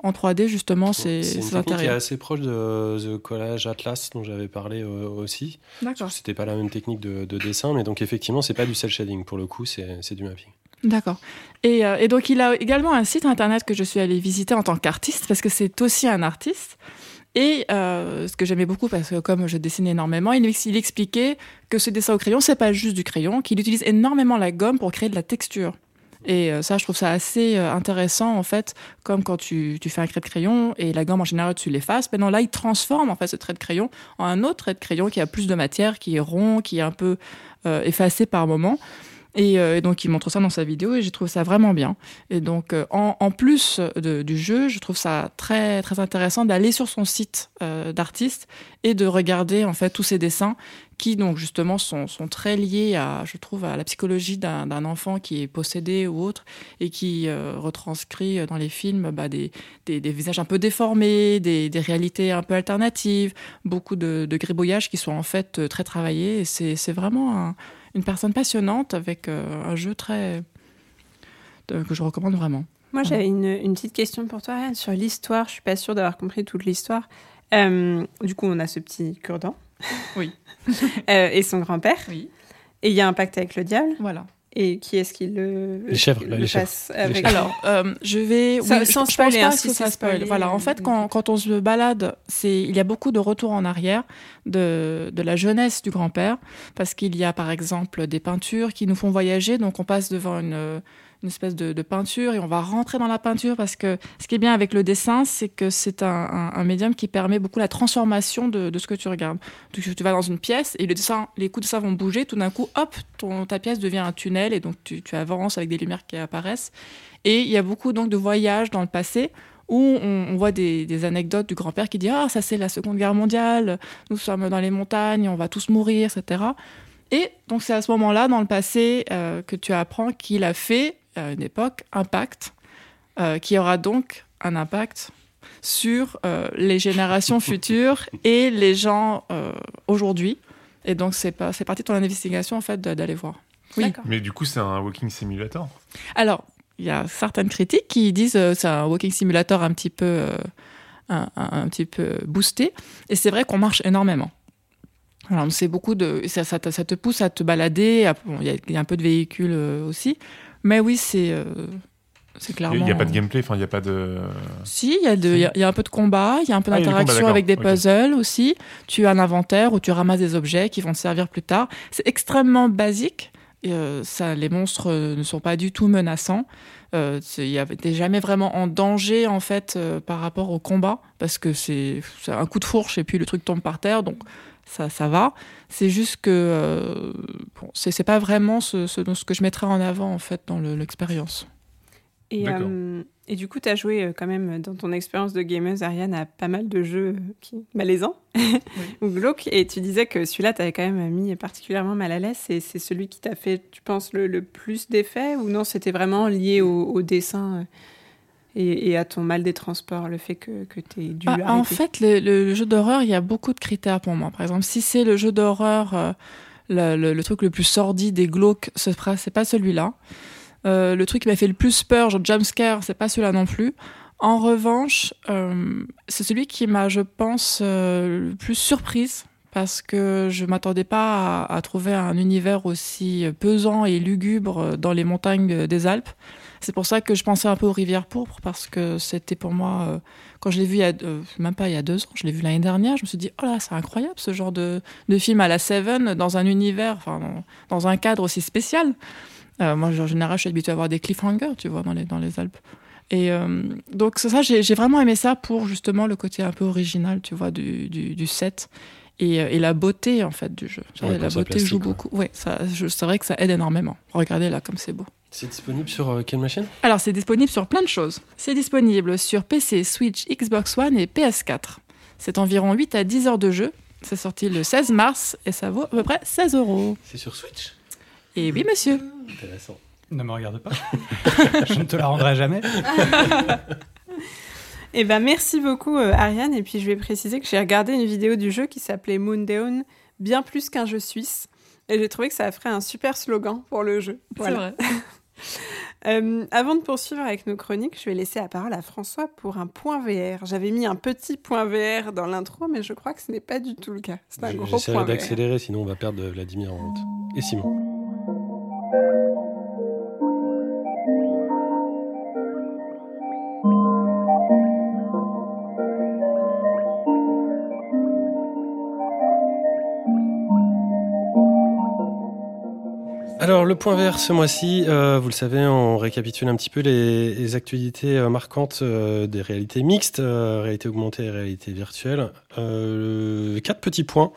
en 3D justement ses, C'est une ses technique qui est intérieurs. assez proche de The Collage Atlas dont j'avais parlé euh, aussi. D'accord. C'était pas la même technique de, de dessin, mais donc effectivement, c'est pas du cel shading pour le coup, c'est c'est du mapping. D'accord. Et, euh, et donc, il a également un site internet que je suis allée visiter en tant qu'artiste, parce que c'est aussi un artiste. Et euh, ce que j'aimais beaucoup, parce que comme je dessine énormément, il, il expliquait que ce dessin au crayon, c'est pas juste du crayon, qu'il utilise énormément la gomme pour créer de la texture. Et euh, ça, je trouve ça assez euh, intéressant, en fait, comme quand tu, tu fais un trait de crayon et la gomme, en général, tu l'effaces. Maintenant, là, il transforme, en fait, ce trait de crayon en un autre trait de crayon qui a plus de matière, qui est rond, qui est un peu euh, effacé par moment. Et, euh, et donc, il montre ça dans sa vidéo et j'ai trouvé ça vraiment bien. Et donc, euh, en, en plus de- du jeu, je trouve ça très, très intéressant d'aller sur son site euh, d'artiste et de regarder, en fait, tous ses dessins qui, donc, justement, sont, sont très liés à, je trouve, à la psychologie d'un enfant qui est possédé ou autre et qui euh, retranscrit dans les films bah, des, des, des visages un peu déformés, des, des réalités un peu alternatives, beaucoup de, de gribouillages qui sont, en fait, très travaillés. C'est vraiment un- une personne passionnante avec euh, un jeu très que je recommande vraiment. Moi, j'avais une, une petite question pour toi, sur l'histoire. Je suis pas sûre d'avoir compris toute l'histoire. Euh, du coup, on a ce petit cure-dent. Oui. Euh, et son grand-père. Oui. Et il y a un pacte avec le diable. Voilà. Et qui est-ce qui le, Les chèvres, le les chèvres. Alors, euh, je vais. Ça- oui, sans je, je spoiler, pense hein, pas si que ça spoil. spoilé, Voilà, en fait, quand, quand on se balade, c'est il y a beaucoup de retours en arrière de, de la jeunesse du grand-père, parce qu'il y a par exemple des peintures qui nous font voyager. Donc, on passe devant une, une espèce de, peinture et on va rentrer dans la peinture parce que ce qui est bien avec le dessin, c'est que c'est un, médium qui permet beaucoup la transformation de, ce que tu regardes. Tu, vas dans une pièce et le dessin, les coups de dessin vont bouger. Tout d'un coup, hop, ta pièce devient un tunnel et donc tu, avances avec des lumières qui apparaissent. Et il y a beaucoup donc de voyages dans le passé où on, voit des, des anecdotes du grand-père qui dit ah ça c'est la Seconde Guerre mondiale, nous sommes dans les montagnes, on va tous mourir, etc. Et donc c'est à ce moment-là, dans le passé, euh, que tu apprends qu'il a fait, à une époque, un pacte euh, qui aura donc un impact sur euh, les générations futures et les gens euh, aujourd'hui. Et donc c'est pas, c'est parti de ton investigation en fait d'aller voir. Oui. D'accord. Mais du coup, c'est un walking simulator. Alors, il y a certaines critiques qui disent euh, c'est un walking simulator un petit peu, euh, un, un- un petit peu boosté. Et c'est vrai qu'on marche énormément. Alors, c'est beaucoup de, ça, ça, te- ça te pousse à te balader. bon, Il y, a- il y a un peu de véhicules euh, aussi, mais oui, c'est, euh, c'est Il clairement. n'y a pas de gameplay, enfin, il n'y a pas de. Si, il y, a de- y a- y a un peu de combat, il y a un peu Ah, d'interaction avec des puzzles aussi. Tu as un inventaire où tu ramasses des objets qui vont te servir plus tard. C'est extrêmement basique. Et, euh, ça, les monstres euh, ne sont pas du tout menaçants. Euh, Il t'es jamais vraiment en danger en fait euh, par rapport au combat parce que c'est un coup de fourche et puis le truc tombe par terre donc ça ça va. C'est juste que euh, bon, c'est c'est pas vraiment ce, ce, ce que je mettrais en avant en fait dans le- l'expérience. Et, euh, et du coup, tu as joué euh, quand même dans ton expérience de gameuse, Ariane, à pas mal de jeux qui... malaisants ou glauques. Et tu disais que celui-là, tu avais quand même mis particulièrement mal à l'aise. Et c'est celui qui t'a fait, tu penses, le, le plus d'effet? Ou non, c'était vraiment lié au, au dessin euh, et, et à ton mal des transports, le fait que, que tu aies dû Bah, en fait, le, jeu d'horreur, il y a beaucoup de critères pour moi. Par exemple, si c'est le jeu d'horreur, euh, le, le- le truc le plus sordide et glauque, ce c'est pas celui-là. Euh, le truc qui m'a fait le plus peur, genre jumpscare, c'est pas celui-là non plus. En revanche, euh, c'est celui qui m'a, je pense, le plus surprise parce que je m'attendais pas à, à trouver un univers aussi pesant et lugubre dans les montagnes des Alpes. C'est pour ça que je pensais un peu aux rivières pourpres parce que c'était pour moi euh, quand je l'ai vu il y a, euh, même pas il y a deux ans, je l'ai vu l'année dernière, je me suis dit oh là c'est incroyable ce genre de, de film à la Seven dans un univers, enfin dans, un cadre aussi spécial. Euh, moi en général je suis habituée à avoir des cliffhangers, tu vois, dans les, dans les Alpes. Et euh, donc c'est ça, j'ai vraiment aimé ça pour justement le côté un peu original, tu vois, du, du, du set. Et, et la beauté en fait du jeu. Ouais, la beauté joue quoi. beaucoup. Ouais, je- c'est vrai que ça aide énormément. Regardez là comme c'est beau. C'est disponible sur euh, quelle machine? Alors, c'est disponible sur plein de choses. C'est disponible sur PC, Switch, Xbox One et PS4. C'est environ 8 à 10 heures de jeu. C'est sorti le 16 mars et ça vaut à peu près 16 euros. C'est sur Switch? Et oui, monsieur. Intéressant. Ne me regarde pas. Je ne te la rendrai jamais. Eh ben, merci beaucoup, euh, Ariane. Et puis, je vais préciser que j'ai regardé une vidéo du jeu qui s'appelait Moondown, bien plus qu'un jeu suisse. Et j'ai trouvé que ça ferait un super slogan pour le jeu. Voilà. C'est vrai. Euh, avant de poursuivre avec nos chroniques, je vais laisser la parole à François pour un point VR. J'avais mis un petit point VR dans l'intro, mais je crois que ce n'est pas du tout le cas. C'est un gros point d'accélérer, sinon on va perdre Vladimir en route. Et Simon. Alors le point vert ce mois-ci, euh, vous le savez, on récapitule un petit peu les, les actualités euh, marquantes euh, des réalités mixtes, euh, réalité augmentée et réalité virtuelle. Euh, quatre petits points,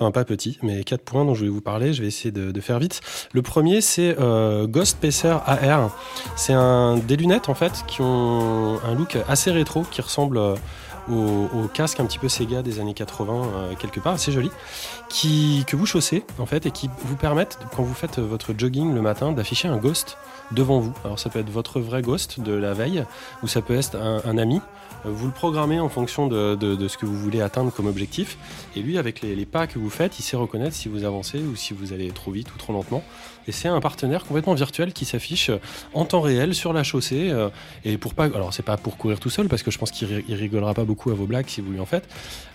enfin pas petits, mais quatre points dont je voulais vous parler. Je vais essayer de, de faire vite. Le premier, c'est euh, Ghost Pacer AR. C'est un des lunettes en fait qui ont un look assez rétro, qui ressemble au, au casque un petit peu Sega des années 80 euh, quelque part, assez joli, qui, que vous chaussez en fait et qui vous permettent quand vous faites votre jogging le matin d'afficher un ghost devant vous. Alors ça peut être votre vrai ghost de la veille ou ça peut être un, ami. Vous le programmez en fonction de, ce que vous voulez atteindre comme objectif. Et lui, avec les pas que vous faites, il sait reconnaître si vous avancez ou si vous allez trop vite ou trop lentement. Et c'est un partenaire complètement virtuel qui s'affiche en temps réel sur la chaussée. euh, et pour pas, alors c'est pas pour courir tout seul parce que je pense qu'il ri- il rigolera pas beaucoup à vos blagues si vous lui en faites.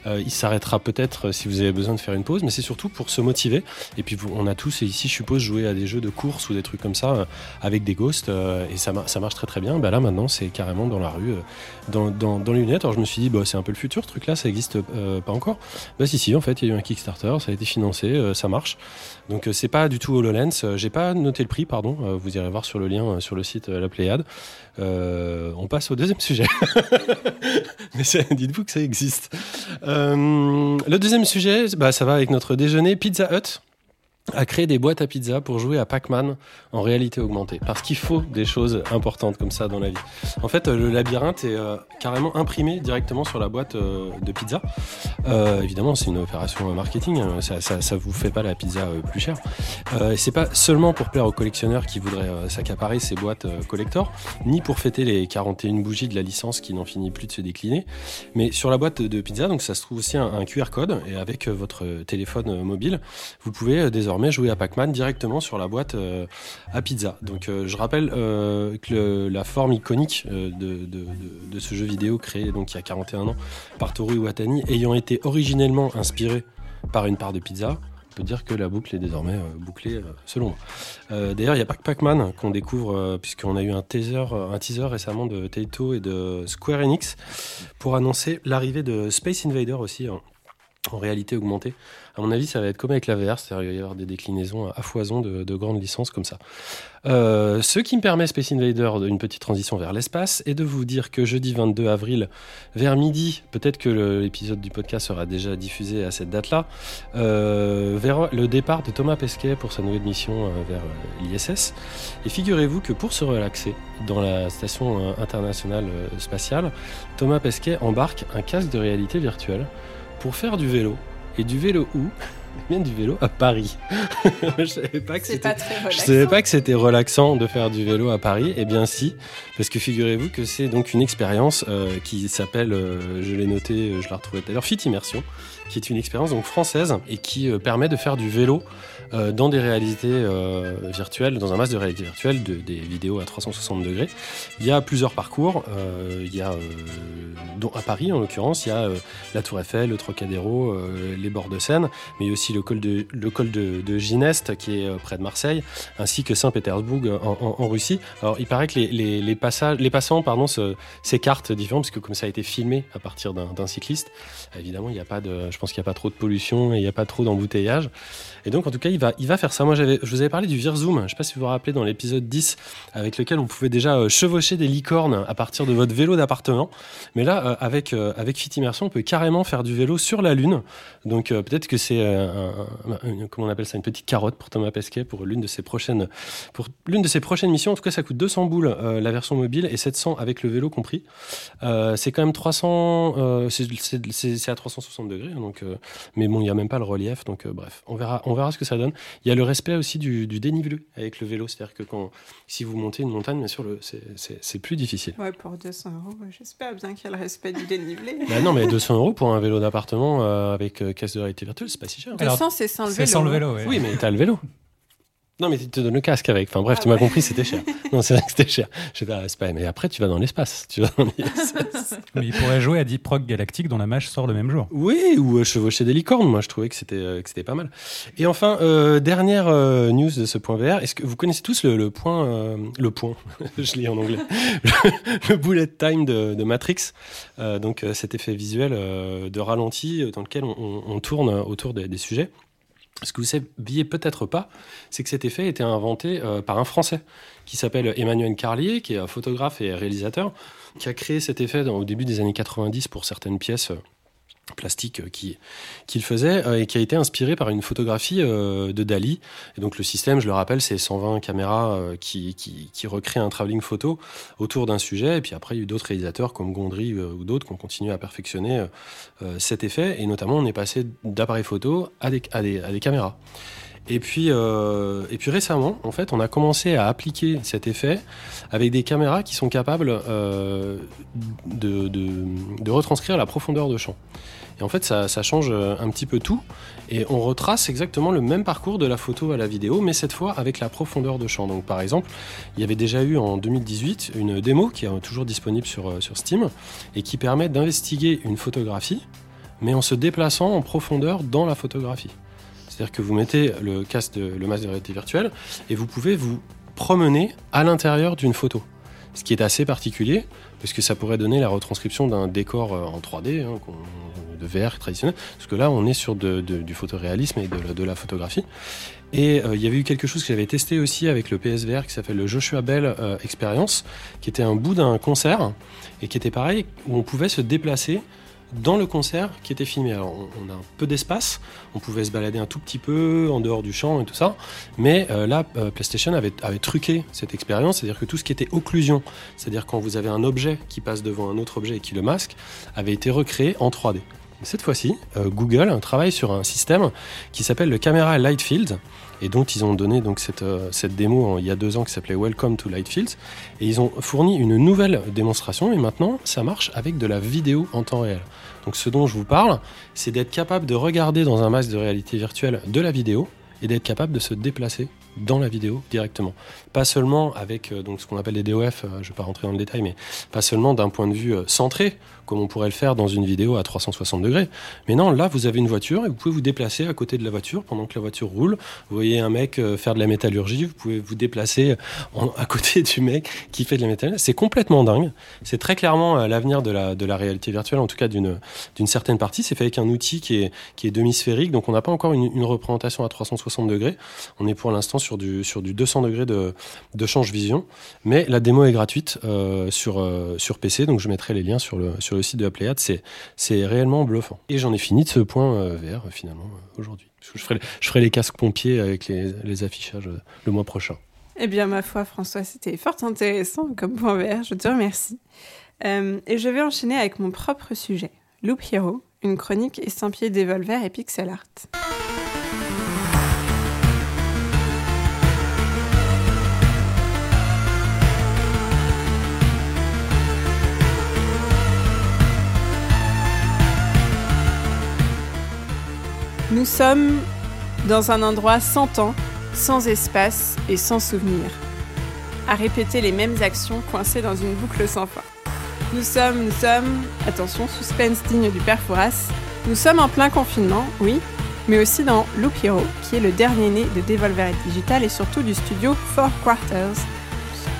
Euh, il s'arrêtera peut-être euh, si vous avez besoin de faire une pause, mais c'est surtout pour se motiver. Et puis on a tous ici, je suppose, joué à des jeux de course ou des trucs comme ça euh, avec des ghosts euh, et ça, mar- ça marche très très bien. Bah là maintenant, c'est carrément dans la rue, euh, dans, les lunettes. Alors je me suis dit, bah, c'est un peu le futur, ce truc-là, ça existe euh, pas encore. Bah si si, en fait, il y a eu un Kickstarter, ça a été financé, euh, ça marche. Donc euh, c'est pas du tout HoloLens. Euh, J'ai pas noté le prix, pardon. Euh, vous irez voir sur le lien sur le site La Pléiade. On passe au deuxième sujet. Mais dites-vous que ça existe. Le deuxième sujet, bah, ça va avec notre déjeuner Pizza Hut. A créé des boîtes à pizza pour jouer à Pac-Man en réalité augmentée. Parce qu'il faut des choses importantes comme ça dans la vie. En fait, le labyrinthe est euh, carrément imprimé directement sur la boîte euh, de pizza. Euh, évidemment, c'est une opération marketing. hein. Ça, ça, vous fait pas la pizza euh, plus chère. Euh, c'est pas seulement pour plaire aux collectionneurs qui voudraient euh, s'accaparer ces boîtes euh, collector, ni pour fêter les 41 bougies de la licence qui n'en finit plus de se décliner. Mais sur la boîte de pizza, donc ça se trouve aussi un, QR code. Et avec euh, votre téléphone euh, mobile, vous pouvez euh, jouer à Pac-Man directement sur la boîte euh, à pizza. Donc euh, je rappelle euh, que la forme iconique de, ce jeu vidéo créé donc il y a 41 ans par Toru Iwatani ayant été originellement inspiré par une part de pizza, on peut dire que la boucle est désormais bouclée selon moi. D'ailleurs, il n'y a pas que Pac-Man qu'on découvre, puisqu'on a eu un teaser, un teaser récemment de Taito et de Square Enix pour annoncer l'arrivée de Space Invader aussi en, en réalité augmentée. À mon avis, ça va être comme avec la VR, c'est-à-dire qu'il va y avoir des déclinaisons à foison de, de grandes licences comme ça. Euh, ce qui me permet, Space Invader, une petite transition vers l'espace, et de vous dire que jeudi 22 avril, vers midi, peut-être que l'épisode du podcast sera déjà diffusé à cette date-là, euh, vers le départ de Thomas Pesquet pour sa nouvelle mission euh, vers euh, l'ISS. Et figurez-vous que pour se relaxer dans la station euh, internationale spatiale, Thomas Pesquet embarque un casque de réalité virtuelle pour faire du vélo. Et du vélo où? Eh Bien du vélo à Paris. Je savais pas que C'est c'était je savais pas que c'était relaxant de faire du vélo à Paris. Eh bien si, parce que figurez-vous que c'est donc une expérience euh, qui s'appelle, euh, je l'ai noté, euh, je la retrouvais tout à l'heure, Fit Immersion, qui est une expérience donc française et qui euh, permet de faire du vélo euh, dans des réalités euh, virtuelles, dans un masque de réalité virtuelle, de- des vidéos à 360 degrés. Il y a plusieurs parcours. euh, il y a, euh, dont à Paris en l'occurrence, il y a euh, la Tour Eiffel, le Trocadéro, les bords de Seine, mais aussi le col de, le col de, de Gineste qui est près de Marseille, ainsi que Saint-Pétersbourg en, en- en Russie. Alors il paraît que les, les, les passages, les passants pardon, s'écartent différemment, parce que comme ça a été filmé à partir d'un d'un cycliste, évidemment il n'y a pas de, je pense qu'il n'y a pas trop de pollution et il n'y a pas trop d'embouteillage. Et donc en tout cas il va, il va faire ça. Moi je vous avais parlé du Virzoom, je ne sais pas si vous vous rappelez dans l'épisode 10, avec lequel on pouvait déjà euh, chevaucher des licornes à partir de votre vélo d'appartement. Mais là, euh, avec, euh, avec Fit Immersion, on peut carrément faire du vélo sur la Lune. Donc peut-être que c'est, comment on appelle ça, une petite carotte pour Thomas Pesquet pour l'une de ses prochaines, pour l'une de ses prochaines missions. En tout cas, ça coûte 200 boules la version mobile et 700 avec le vélo compris. C'est quand même 300, euh, c'est- à 360 degrés. hein, Donc, mais bon, il n'y a même pas le relief. Donc bref, on verra, verra ce que ça donne. Il y a le respect aussi du, du dénivelé avec le vélo. C'est-à-dire que quand, si vous montez une montagne, bien sûr, le- c'est- c'est c'est plus difficile. Ouais, pour 200 euros, j'espère bien qu'il y a le respect du dénivelé. Bah non, mais 200 euros pour un vélo d'appartement euh, avec euh, caisse de réalité virtuelle, c'est pas si cher. 200, c'est sans le C'est vélo. sans le vélo, ouais. Oui, mais t'as le vélo. Non, mais tu te donnes le casque avec. Enfin bref, Ah tu m'as ouais. compris, c'était cher. Non, c'est vrai que c'était cher. Je sais pas, pas- Mais après, tu vas dans l'espace. Tu vas dans l'ISS. Mais il pourrait jouer à Deep Rock Galactic dont la mâche sort le même jour. Oui, ou euh, chevaucher des licornes. Moi, je trouvais que c'était euh, que c'était pas mal. Et enfin, euh, dernière euh, news de ce point VR. Est-ce que vous connaissez tous le, le point, euh, le point, je lis en anglais, le, le bullet time de, de Matrix. Euh, donc, euh, cet effet visuel euh, de ralenti dans lequel on, on- on tourne autour des, des sujets. Ce que vous saviez peut-être pas, c'est que cet effet a été inventé euh, par un Français qui s'appelle Emmanuel Carlier, qui est photographe et réalisateur, qui a créé cet effet au début des années 90 pour certaines pièces plastiques euh, qui- qu'il faisait euh, et qui a été inspiré par une photographie euh, de Dali. Et donc le système, je le rappelle, c'est 120 caméras qui, qui, qui recréent un travelling photo autour d'un sujet. Et puis après, il y a eu d'autres réalisateurs comme Gondry ou d'autres qui ont continué à perfectionner cet effet. Et notamment, on est passé d'appareils photo à des, à des, à des caméras. Et puis, euh, et puis récemment, en fait, on a commencé à appliquer cet effet avec des caméras qui sont capables euh, de, retranscrire la profondeur de champ. Et en fait, ça, change euh, un petit peu tout. Et on retrace exactement le même parcours de la photo à la vidéo, mais cette fois avec la profondeur de champ. Donc, par exemple, il y avait déjà eu en 2018 une démo qui est toujours disponible sur, sur Steam et qui permet d'investiguer une photographie, mais en se déplaçant en profondeur dans la photographie. C'est-à-dire que vous mettez le de, masque de réalité virtuelle et vous pouvez vous promener à l'intérieur d'une photo. Ce qui est assez particulier, parce que ça pourrait donner la retranscription d'un décor euh, en 3D, hein, de VR traditionnel, parce que là on est sur de- du photoréalisme et de la photographie. Et euh, il y avait eu quelque chose que j'avais testé aussi avec le PSVR qui s'appelle le Joshua Bell euh, Experience, qui était un bout d'un concert et qui était pareil, où on pouvait se déplacer dans le concert qui était filmé. Alors, on, a un peu d'espace, on pouvait se balader un tout petit peu en dehors du champ et tout ça, mais euh, là, euh, PlayStation avait, avait, truqué cette expérience, c'est-à-dire que tout ce qui était occlusion, c'est-à-dire quand vous avez un objet qui passe devant un autre objet et qui le masque, avait été recréé en 3D. Cette fois-ci, euh, Google travaille sur un système qui s'appelle le Camera Lightfield et dont ils ont donné donc cette, cette démo il y a deux ans qui s'appelait Welcome to Lightfields et ils ont fourni une nouvelle démonstration et maintenant ça marche avec de la vidéo en temps réel. Donc ce dont je vous parle, c'est d'être capable de regarder dans un masque de réalité virtuelle de la vidéo et d'être capable de se déplacer dans la vidéo directement. Pas seulement avec euh, donc ce qu'on appelle les DOF, euh, je ne vais pas rentrer dans le détail, mais pas seulement d'un point de vue euh, centré, comme on pourrait le faire dans une vidéo à 360 degrés. Mais non, là, vous avez une voiture et vous pouvez vous déplacer à côté de la voiture pendant que la voiture roule. Vous voyez un mec faire de la métallurgie, vous pouvez vous déplacer à côté du mec qui fait de la métallurgie. C'est complètement dingue. C'est très clairement l'avenir de la, réalité virtuelle, en tout cas d'une certaine partie. C'est fait avec un outil qui est, qui est demi-sphérique, donc on n'a pas encore une, représentation à 360 degrés. On est pour l'instant sur du, sur du 200 degrés de, de change vision. Mais la démo est gratuite euh, sur, euh, sur PC, donc je mettrai les liens sur le, sur le de la Pléiade. C'est, c'est réellement bluffant. Et j'en ai fini de ce point euh, vert finalement aujourd'hui. Je ferai, les casques pompiers avec les, les affichages le mois prochain. Eh bien, ma foi, François, c'était fort intéressant comme point vert. Je te remercie. et je vais enchaîner avec mon propre sujet, Loop Hero, une chronique estampillée d'Evolver et pixel art. Nous sommes dans un endroit sans temps, sans espace et sans souvenir. À répéter les mêmes actions coincées dans une boucle sans fin. Nous sommes, nous sommes, attention, suspense digne du père Fouras, nous sommes en plein confinement, oui, mais aussi dans Loop Hero, qui est le dernier né de Devolver Digital et surtout du studio Four Quarters,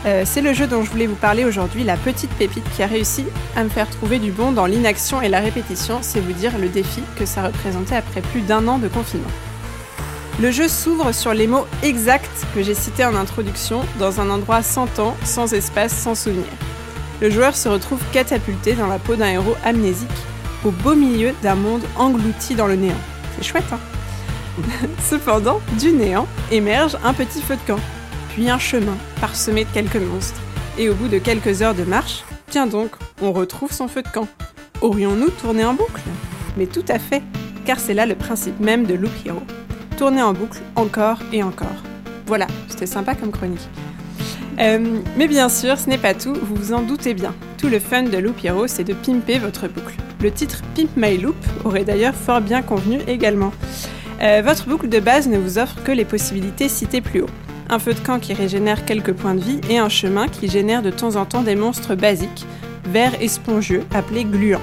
euh, c'est le jeu dont je voulais vous parler aujourd'hui, la petite pépite qui a réussi à me faire trouver du bon dans l'inaction et la répétition, c'est vous dire le défi que ça représentait après plus d'un an de confinement. Le jeu s'ouvre sur les mots exacts que j'ai cités en introduction, dans un endroit sans temps, sans espace, sans souvenir. Le joueur se retrouve catapulté dans la peau d'un héros amnésique, au beau milieu d'un monde englouti dans le néant. C'est chouette, hein? Cependant, du néant émerge un petit feu de camp, puis un chemin parsemé de quelques monstres. Et au bout de quelques heures de marche, tiens donc, on retrouve son feu de camp. Aurions-nous tourné en boucle? Mais tout à fait, car c'est là le principe même de Loop Hero. Tourner en boucle encore et encore. Voilà, c'était sympa comme chronique. Euh, mais bien sûr, ce n'est pas tout, vous vous en doutez bien. Tout le fun de Loop Hero, c'est de pimper votre boucle. Le titre Pimp My Loop aurait d'ailleurs fort bien convenu également. Euh, votre boucle de base ne vous offre que les possibilités citées plus haut un feu de camp qui régénère quelques points de vie et un chemin qui génère de temps en temps des monstres basiques, verts et spongieux, appelés gluants.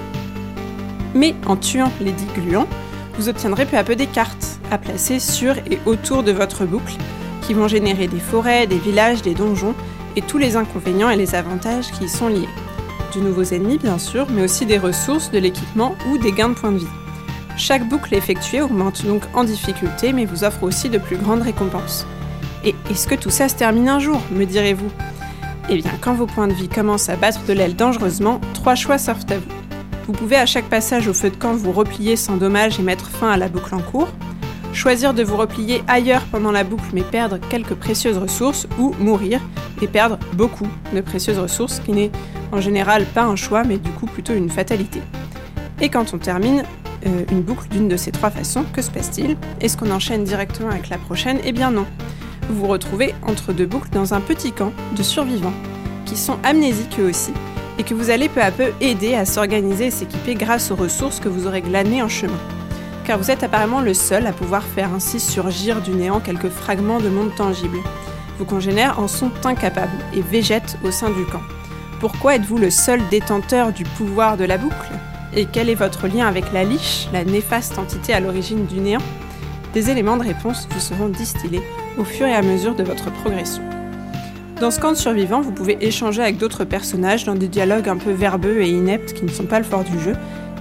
Mais en tuant les dix gluants, vous obtiendrez peu à peu des cartes à placer sur et autour de votre boucle, qui vont générer des forêts, des villages, des donjons, et tous les inconvénients et les avantages qui y sont liés. De nouveaux ennemis bien sûr, mais aussi des ressources, de l'équipement ou des gains de points de vie. Chaque boucle effectuée augmente donc en difficulté, mais vous offre aussi de plus grandes récompenses. Et est-ce que tout ça se termine un jour, me direz-vous? Eh bien, quand vos points de vie commencent à battre de l'aile dangereusement, trois choix s'offrent à vous. Vous pouvez à chaque passage au feu de camp vous replier sans dommage et mettre fin à la boucle en cours, choisir de vous replier ailleurs pendant la boucle mais perdre quelques précieuses ressources, ou mourir et perdre beaucoup de précieuses ressources, qui n'est en général pas un choix mais du coup plutôt une fatalité. Et quand on termine euh, une boucle d'une de ces trois façons, que se passe-t-il? Est-ce qu'on enchaîne directement avec la prochaine? Eh bien non vous vous retrouvez entre deux boucles dans un petit camp de survivants, qui sont amnésiques eux aussi, et que vous allez peu à peu aider à s'organiser et s'équiper grâce aux ressources que vous aurez glanées en chemin. Car vous êtes apparemment le seul à pouvoir faire ainsi surgir du néant quelques fragments de monde tangible. Vos congénères en sont incapables et végètent au sein du camp. Pourquoi êtes-vous le seul détenteur du pouvoir de la boucle? Et quel est votre lien avec la liche, la néfaste entité à l'origine du néant? Des éléments de réponse vous seront distillés au fur et à mesure de votre progression. Dans ce camp de vous pouvez échanger avec d'autres personnages dans des dialogues un peu verbeux et ineptes qui ne sont pas le fort du jeu,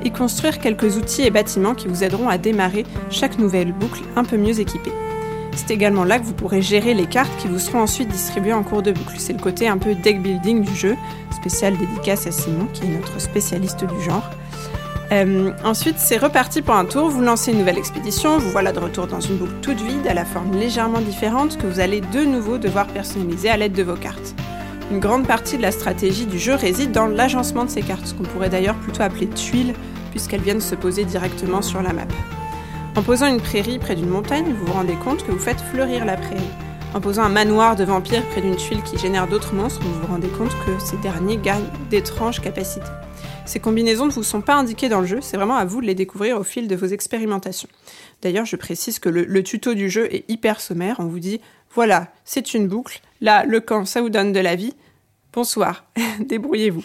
et construire quelques outils et bâtiments qui vous aideront à démarrer chaque nouvelle boucle un peu mieux équipée. C'est également là que vous pourrez gérer les cartes qui vous seront ensuite distribuées en cours de boucle. C'est le côté un peu deck building du jeu, spécial dédicace à Simon, qui est notre spécialiste du genre. Euh, ensuite, c'est reparti pour un tour, vous lancez une nouvelle expédition, vous voilà de retour dans une boucle toute vide, à la forme légèrement différente, que vous allez de nouveau devoir personnaliser à l'aide de vos cartes. Une grande partie de la stratégie du jeu réside dans l'agencement de ces cartes, qu'on pourrait d'ailleurs plutôt appeler tuiles, puisqu'elles viennent se poser directement sur la map. En posant une prairie près d'une montagne, vous vous rendez compte que vous faites fleurir la prairie. En posant un manoir de vampires près d'une tuile qui génère d'autres monstres, vous vous rendez compte que ces derniers gagnent d'étranges capacités. Ces combinaisons ne vous sont pas indiquées dans le jeu, c'est vraiment à vous de les découvrir au fil de vos expérimentations. D'ailleurs, je précise que le, tuto du jeu est hyper sommaire, on vous dit voilà, c'est une boucle, là, le camp, ça vous donne de la vie, bonsoir, débrouillez-vous.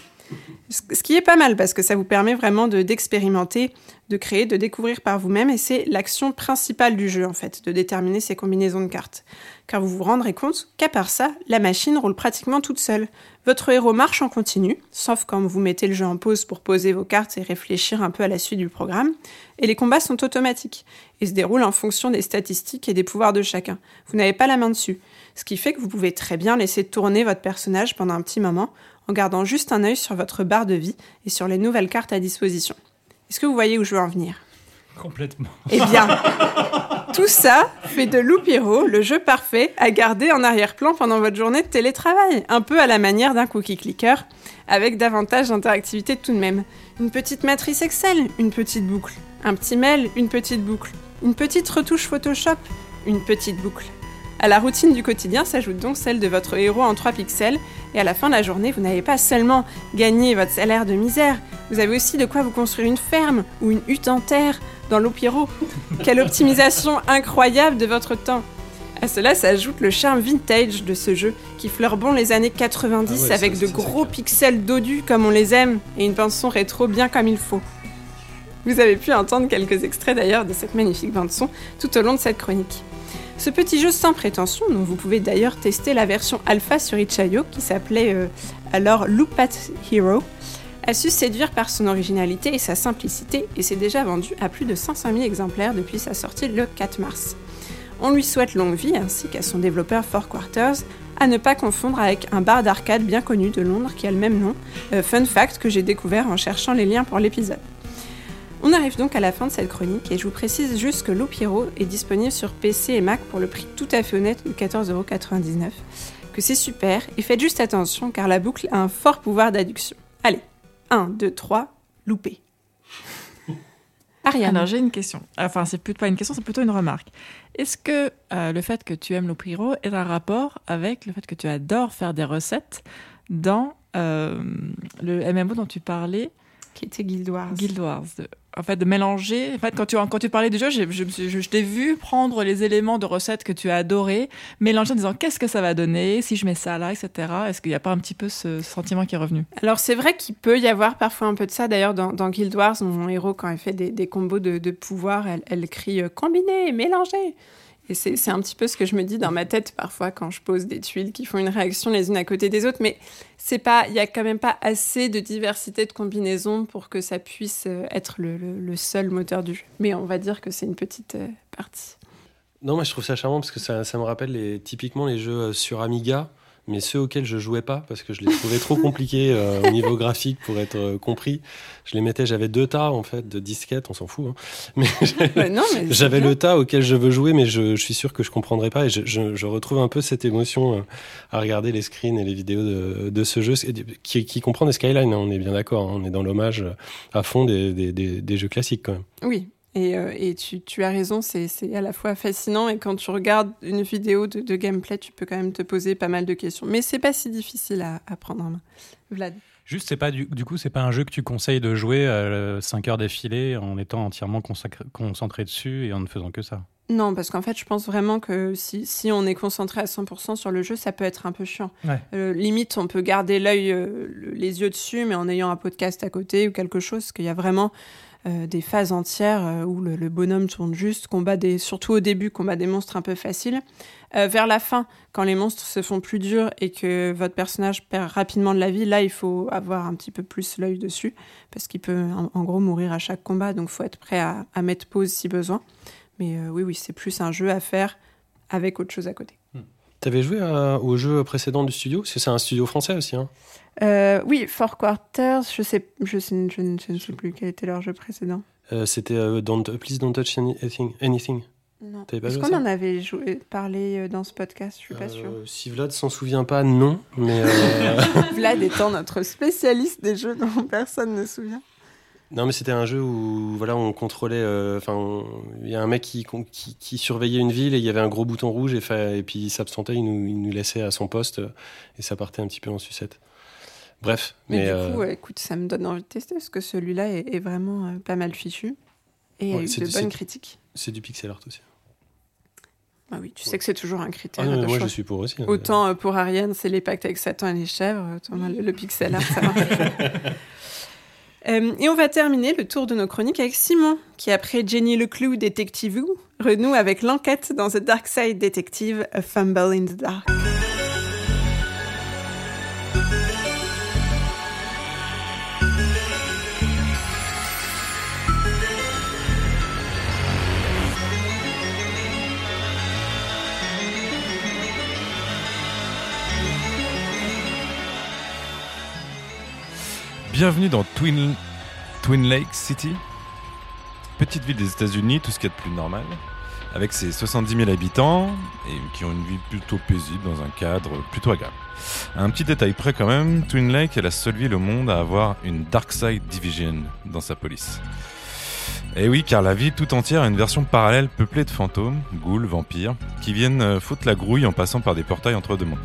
Ce qui est pas mal parce que ça vous permet vraiment d'expérimenter, de, créer, de découvrir par vous-même et c'est l'action principale du jeu en fait, de déterminer ces combinaisons de cartes. Car vous vous rendrez compte qu'à part ça, la machine roule pratiquement toute seule. Votre héros marche en continu, sauf quand vous mettez le jeu en pause pour poser vos cartes et réfléchir un peu à la suite du programme, et les combats sont automatiques et se déroulent en fonction des statistiques et des pouvoirs de chacun. Vous n'avez pas la main dessus, ce qui fait que vous pouvez très bien laisser tourner votre personnage pendant un petit moment en gardant juste un œil sur votre barre de vie et sur les nouvelles cartes à disposition. Est-ce que vous voyez où je veux en venir? Complètement. Eh bien, tout ça fait de Loupiro le jeu parfait à garder en arrière-plan pendant votre journée de télétravail, un peu à la manière d'un cookie clicker, avec davantage d'interactivité tout de même. Une petite matrice Excel, une petite boucle. Un petit mail, une petite boucle. Une petite retouche Photoshop, une petite boucle. À la routine du quotidien s'ajoute donc celle de votre héros en 3 pixels, et à la fin de la journée, vous n'avez pas seulement gagné votre salaire de misère, vous avez aussi de quoi vous construire une ferme ou une hutte en terre dans l'Opiro. Quelle optimisation incroyable de votre temps à cela s'ajoute le charme vintage de ce jeu, qui fleure bon les années 90 Ah ouais, avec de gros pixels dodus comme on les aime, et une bande-son rétro bien comme il faut. Vous avez pu entendre quelques extraits d'ailleurs de cette magnifique bande-son tout au long de cette chronique. Ce petit jeu sans prétention, dont vous pouvez d'ailleurs tester la version alpha sur itch.io qui s'appelait euh, alors Loopat Hero, a su séduire par son originalité et sa simplicité et s'est déjà vendu à plus de 500 000 exemplaires depuis sa sortie le 4 mars. On lui souhaite longue vie ainsi qu'à son développeur Four Quarters, à ne pas confondre avec un bar d'arcade bien connu de Londres qui a le même nom, euh, fun fact que j'ai découvert en cherchant les liens pour l'épisode. On arrive donc à la fin de cette chronique et je vous précise juste que Lopiro est disponible sur PC et Mac pour le prix tout à fait honnête de 14,99€, que c'est super et faites juste attention car la boucle a un fort pouvoir d'adduction. Allez, 1, 2, 3, loupé. Ariane. Alors j'ai une question. Enfin, c'est plutôt pas une question, c'est plutôt une remarque. Est-ce que euh, le fait que tu aimes l'Opiro est un rapport avec le fait que tu adores faire des recettes dans euh, le MMO dont tu parlais, qui était Guild Wars. Guild Wars de- En fait, de mélanger. En fait, quand tu, quand tu parlais du jeu, je, je- je t'ai vu prendre les éléments de recettes que tu as adorés, mélanger en disant qu'est-ce que ça va donner? Si je mets ça là, etc. Est-ce qu'il n'y a pas un petit peu ce sentiment qui est revenu? Alors c'est vrai qu'il peut y avoir parfois un peu de ça. D'ailleurs, dans, dans Guild Wars, mon héros, quand elle fait des, des combos de, de pouvoir, elle, elle crie euh, combiner, mélanger. Et c'est un petit peu ce que je me dis dans ma tête parfois quand je pose des tuiles qui font une réaction les unes à côté des autres. Mais c'est pas, il y a quand même pas assez de diversité de combinaisons pour que ça puisse euh, être le, le- le seul moteur du jeu. Mais on va dire que c'est une petite euh, partie. Non, moi je trouve ça charmant parce que ça, ça me rappelle les, typiquement les jeux euh, sur Amiga, mais ceux auxquels je jouais pas parce que je les trouvais trop compliqués euh, au niveau graphique pour être euh, compris. Je les mettais, j'avais deux tas en fait de disquettes, on s'en fout. hein. Mais mais c'est j'avais le tas auquel je veux jouer, mais je, je suis sûr que je comprendrai pas et je, je- je retrouve un peu cette émotion euh, à regarder les screens et les vidéos de, de ce jeu qui, qui comprend des skylines. hein, on est bien d'accord, hein, on est dans l'hommage à fond des, des, des- des jeux classiques quand même. Oui, et, euh, et tu, tu as raison, c'est à la fois fascinant et quand tu regardes une vidéo de, de gameplay, tu peux quand même te poser pas mal de questions. Mais c'est pas si difficile à, à prendre en main. Vlad. Juste, c'est pas du, du coup, c'est pas un jeu que tu conseilles de jouer à 5 heures d'affilée en étant entièrement concentré dessus et en ne faisant que ça? Non, parce qu'en fait, je pense vraiment que si, si on est concentré à 100% sur le jeu, ça peut être un peu chiant. Ouais. Euh, limite, on peut garder l'œil, euh, le- les yeux dessus, mais en ayant un podcast à côté ou quelque chose, parce qu'il y a vraiment euh, des phases entières euh, où le, bonhomme tourne juste, combat des, surtout au début, combat des monstres un peu faciles. Euh, vers la fin, quand les monstres se font plus durs et que votre personnage perd rapidement de la vie, là, il faut avoir un petit peu plus l'œil dessus, parce qu'il peut en, gros mourir à chaque combat, donc faut être prêt à, mettre pause si besoin. Mais oui, oui, c'est plus un jeu à faire avec autre chose à côté. T'avais joué à- au jeu précédent du studio? Parce que c'est un studio français aussi. Hein. Euh, oui, Four Quarters, je sais, je sais, je ne, je ne sais plus quel était leur jeu précédent. Euh, C'était euh, don't, Please Don't Touch Anything. anything. Est-ce qu'on en avait joué, parlé euh, dans ce podcast? Je suis pas Euh, sûre. Si Vlad s'en souvient pas, non. Mais euh, Vlad étant notre spécialiste des jeux dont personne ne se souvient. Non, mais c'était un jeu où voilà, on contrôlait. euh, Enfin, il y a un mec qui, qui, qui surveillait une ville et il y avait un gros bouton rouge et, puis il s'absentait, il nous, il nous laissait à son poste euh, et ça partait un petit peu en sucette. Bref, Mais, mais, du euh, coup, écoute, ça me donne envie de tester parce que celui-là est, est vraiment pas mal fichu et a Ouais, eu c'est de bonnes critiques. c'est du pixel art aussi. Ah oui, tu sais que c'est toujours un critère. Ah non, mais de moi choix. je suis pour aussi. hein. Autant euh, pour Ariane, c'est les pactes avec Satan et les chèvres, autant le, le pixel art, ça marche. Euh, et on va terminer le tour de nos chroniques avec Simon, qui après Jenny Leclou, Détective Who, renoue avec l'enquête dans The Dark Side Detective, A Fumble in the Dark. Bienvenue dans Twin, Lake City, petite ville des États-Unis, tout ce qu'il y a de plus normal, avec ses 70 000 habitants et qui ont une vie plutôt paisible dans un cadre plutôt agréable. Un petit détail près quand même, Twin Lake est la seule ville au monde à avoir une Dark Side Division dans sa police. Et oui, car la ville tout entière a une version parallèle peuplée de fantômes, ghouls, vampires, qui viennent euh, foutre la grouille en passant par des portails entre deux mondes.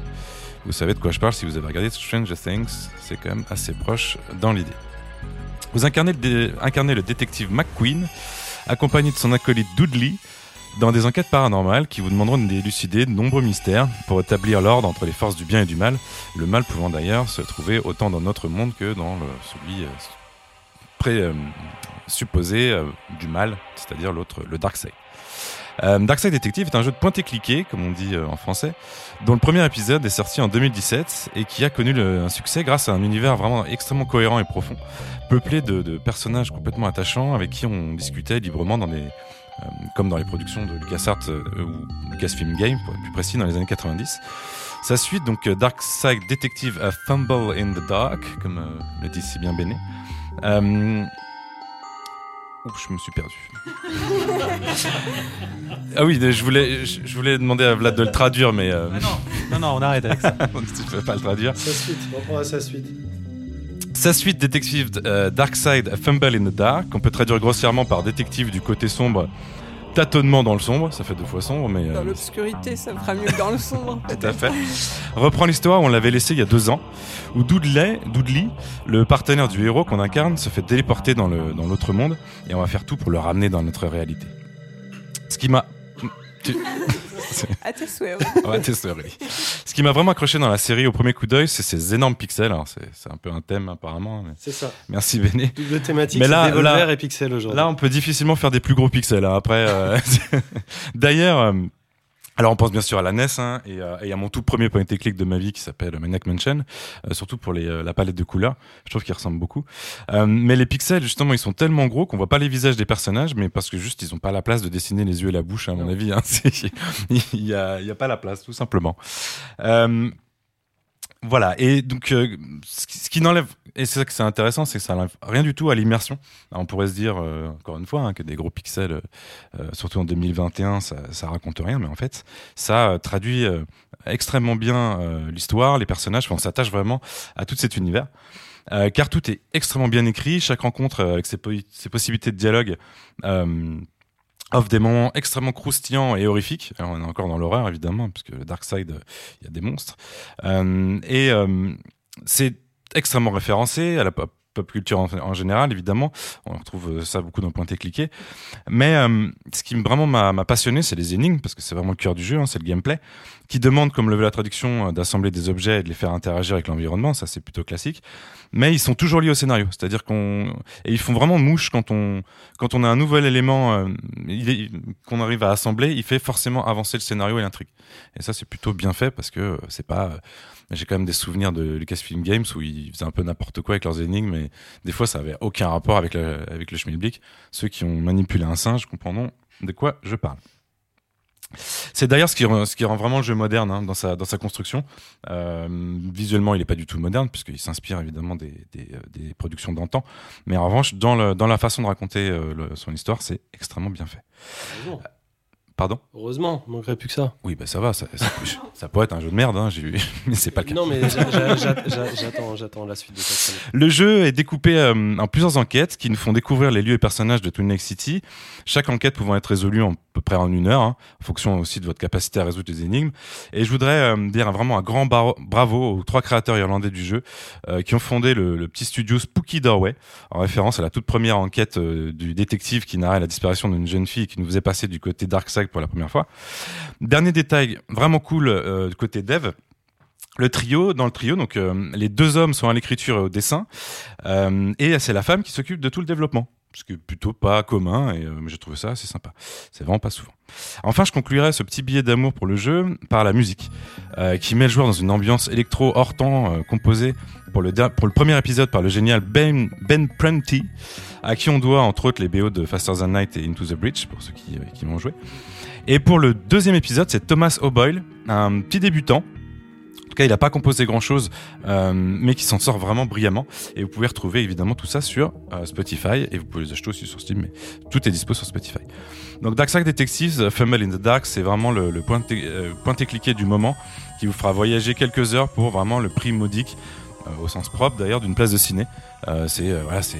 Vous savez de quoi je parle si vous avez regardé Stranger Things, c'est quand même assez proche dans l'idée. Vous incarnez le, dé- incarnez le détective McQueen, accompagné de son acolyte Dudley, dans des enquêtes paranormales qui vous demanderont d'élucider de nombreux mystères pour établir l'ordre entre les forces du bien et du mal, le mal pouvant d'ailleurs se trouver autant dans notre monde que dans celui euh, euh, euh, du mal, c'est-à-dire l'autre, le Dark Side. Euh, Dark Side Detective est un jeu de pointer-cliquer, comme on dit en français, dont le premier épisode est sorti en 2017 et qui a connu un succès grâce à un univers vraiment extrêmement cohérent et profond, peuplé de, personnages complètement attachants avec qui on discutait librement dans des, euh, comme dans les productions de LucasArts euh, ou Lucasfilm Games, pour être plus précis, dans les années 90. Sa suite, donc euh, Dark Side Detective A Fumble in the Dark, comme euh, le dit si bien Béné. Ouh, je me suis perdu. ah oui, je voulais, je je voulais demander à Vlad de le traduire, mais euh, Non, non, on arrête avec ça. tu peux pas le traduire. Sa suite, on reprend à sa suite. Sa suite détective euh, Dark Side A Fumble in the Dark, qu'on peut traduire grossièrement par détective du côté sombre, tâtonnement dans le sombre, ça fait deux fois sombre, mais euh, Dans l'obscurité, ça fera mieux que dans le sombre. tout à fait. Reprend l'histoire où on l'avait laissé il y a deux ans, où Dudley, Dudley, le partenaire du héros qu'on incarne, se fait téléporter dans le dans l'autre monde, et on va faire tout pour le ramener dans notre réalité. Ce qui m'a Tu- À tes souhaits, oui. Ouais, t'es oui. Ce qui m'a vraiment accroché dans la série au premier coup d'œil, c'est ces énormes pixels. Alors, c'est c'est un peu un thème apparemment. mais- C'est ça. Merci Béné. Double thématique, Mais là- là- et Pixel aujourd'hui. Là, on peut difficilement faire des plus gros pixels. hein. Après, euh, d'ailleurs, euh, alors on pense bien sûr à la NES hein, et, euh, et à mon tout premier point and click de ma vie qui s'appelle Maniac Mansion, euh, surtout pour les, euh, la palette de couleurs. Je trouve qu'ils ressemblent beaucoup. Mais les pixels, justement, ils sont tellement gros qu'on voit pas les visages des personnages, mais parce que juste ils ont pas la place de dessiner les yeux et la bouche, à mon avis. Hein. Il y a, a pas la place, tout simplement. Voilà, et donc ce qui, ce qui n'enlève, et c'est ça que c'est intéressant, c'est que ça n'enlève rien du tout à l'immersion. On pourrait se dire, euh, encore une fois, hein, que des gros pixels, euh, euh, surtout en 2021, ça, ça raconte rien, mais en fait, ça traduit extrêmement bien l'histoire, les personnages, on s'attache vraiment à tout cet univers. Car tout est extrêmement bien écrit, chaque rencontre avec ses, po- ses possibilités de dialogue offre des moments extrêmement croustillants et horrifiques. On est encore dans l'horreur, évidemment, parce que le Dark Side, il y a des monstres. Et c'est extrêmement référencé à la pop, culture en, général, évidemment. On retrouve euh, ça beaucoup dans Pointé Cliqué. Mais euh, ce qui vraiment m'a m'a passionné, c'est les énigmes, parce que c'est vraiment le cœur du jeu, hein, c'est le gameplay, qui demande, comme le veut la traduction, euh, d'assembler des objets et de les faire interagir avec l'environnement. Ça, c'est plutôt classique. Mais ils sont toujours liés au scénario. C'est-à-dire qu'on et ils font vraiment mouche quand on quand on a un nouvel élément euh, qu'on arrive à assembler, il fait forcément avancer le scénario et l'intrigue. Et ça, c'est plutôt bien fait parce que euh, c'est pas. J'ai quand même des souvenirs de Lucasfilm Games où ils faisaient un peu n'importe quoi avec leurs énigmes, mais des fois, ça avait aucun rapport avec le, avec le schmilblick. Ceux qui ont manipulé un singe comprendront de quoi je parle. C'est d'ailleurs ce qui, rend- vraiment le jeu moderne hein, dans, sa, construction. Euh, visuellement, il n'est pas du tout moderne, puisqu'il s'inspire évidemment des, euh, productions d'antan. Mais en revanche, dans, la façon de raconter euh, son histoire, c'est extrêmement bien fait. Heureusement. Pardon Heureusement, il manquerait plus que ça. Oui, bah ça va, ça, ça, ça pourrait être un jeu de merde, hein, mais c'est pas le cas. Non, mais j'a- j'a- j'a- j'a- j'attends, la suite de chronique. Le jeu est découpé euh, en plusieurs enquêtes qui nous font découvrir les lieux et personnages de Twin Lake City. Chaque enquête pouvant être résolue en à peu près en une heure, hein, en fonction aussi de votre capacité à résoudre les énigmes. Et je voudrais euh, dire vraiment un grand bravo aux trois créateurs irlandais du jeu euh, qui ont fondé le, le petit studio Spooky Doorway, en référence à la toute première enquête du détective qui narrait la disparition d'une jeune fille qui nous faisait passer du côté Dark Side pour la première fois. Dernier détail vraiment cool euh, côté dev. Le trio, dans le trio, donc euh, les deux hommes sont à l'écriture et au dessin, euh, et c'est la femme qui s'occupe de tout le développement, ce qui est plutôt pas commun, et euh, j'ai trouvé ça assez sympa. C'est vraiment pas souvent. Enfin, je conclurai ce petit billet d'amour pour le jeu par la musique, euh, qui met le joueur dans une ambiance électro hors temps, composée pour le, pour le premier épisode par le génial Ben, ben Prunty, à qui on doit entre autres les BO de Faster Than Night et Into the Breach, pour ceux qui, qui l'ont joué. Et pour le deuxième épisode, c'est Thomas O'Boyle, un petit débutant. En tout cas, il n'a pas composé grand-chose, euh, mais qui s'en sort vraiment brillamment. Et vous pouvez retrouver évidemment tout ça sur euh, Spotify, et vous pouvez les acheter aussi sur Steam, mais tout est dispo sur Spotify. Donc Dark Side Detectives, euh, Fumble in the Dark, c'est vraiment le, le point, euh, cliqué du moment qui vous fera voyager quelques heures pour vraiment le prix modique, au sens propre d'ailleurs, d'une place de ciné. C'est voilà, c'est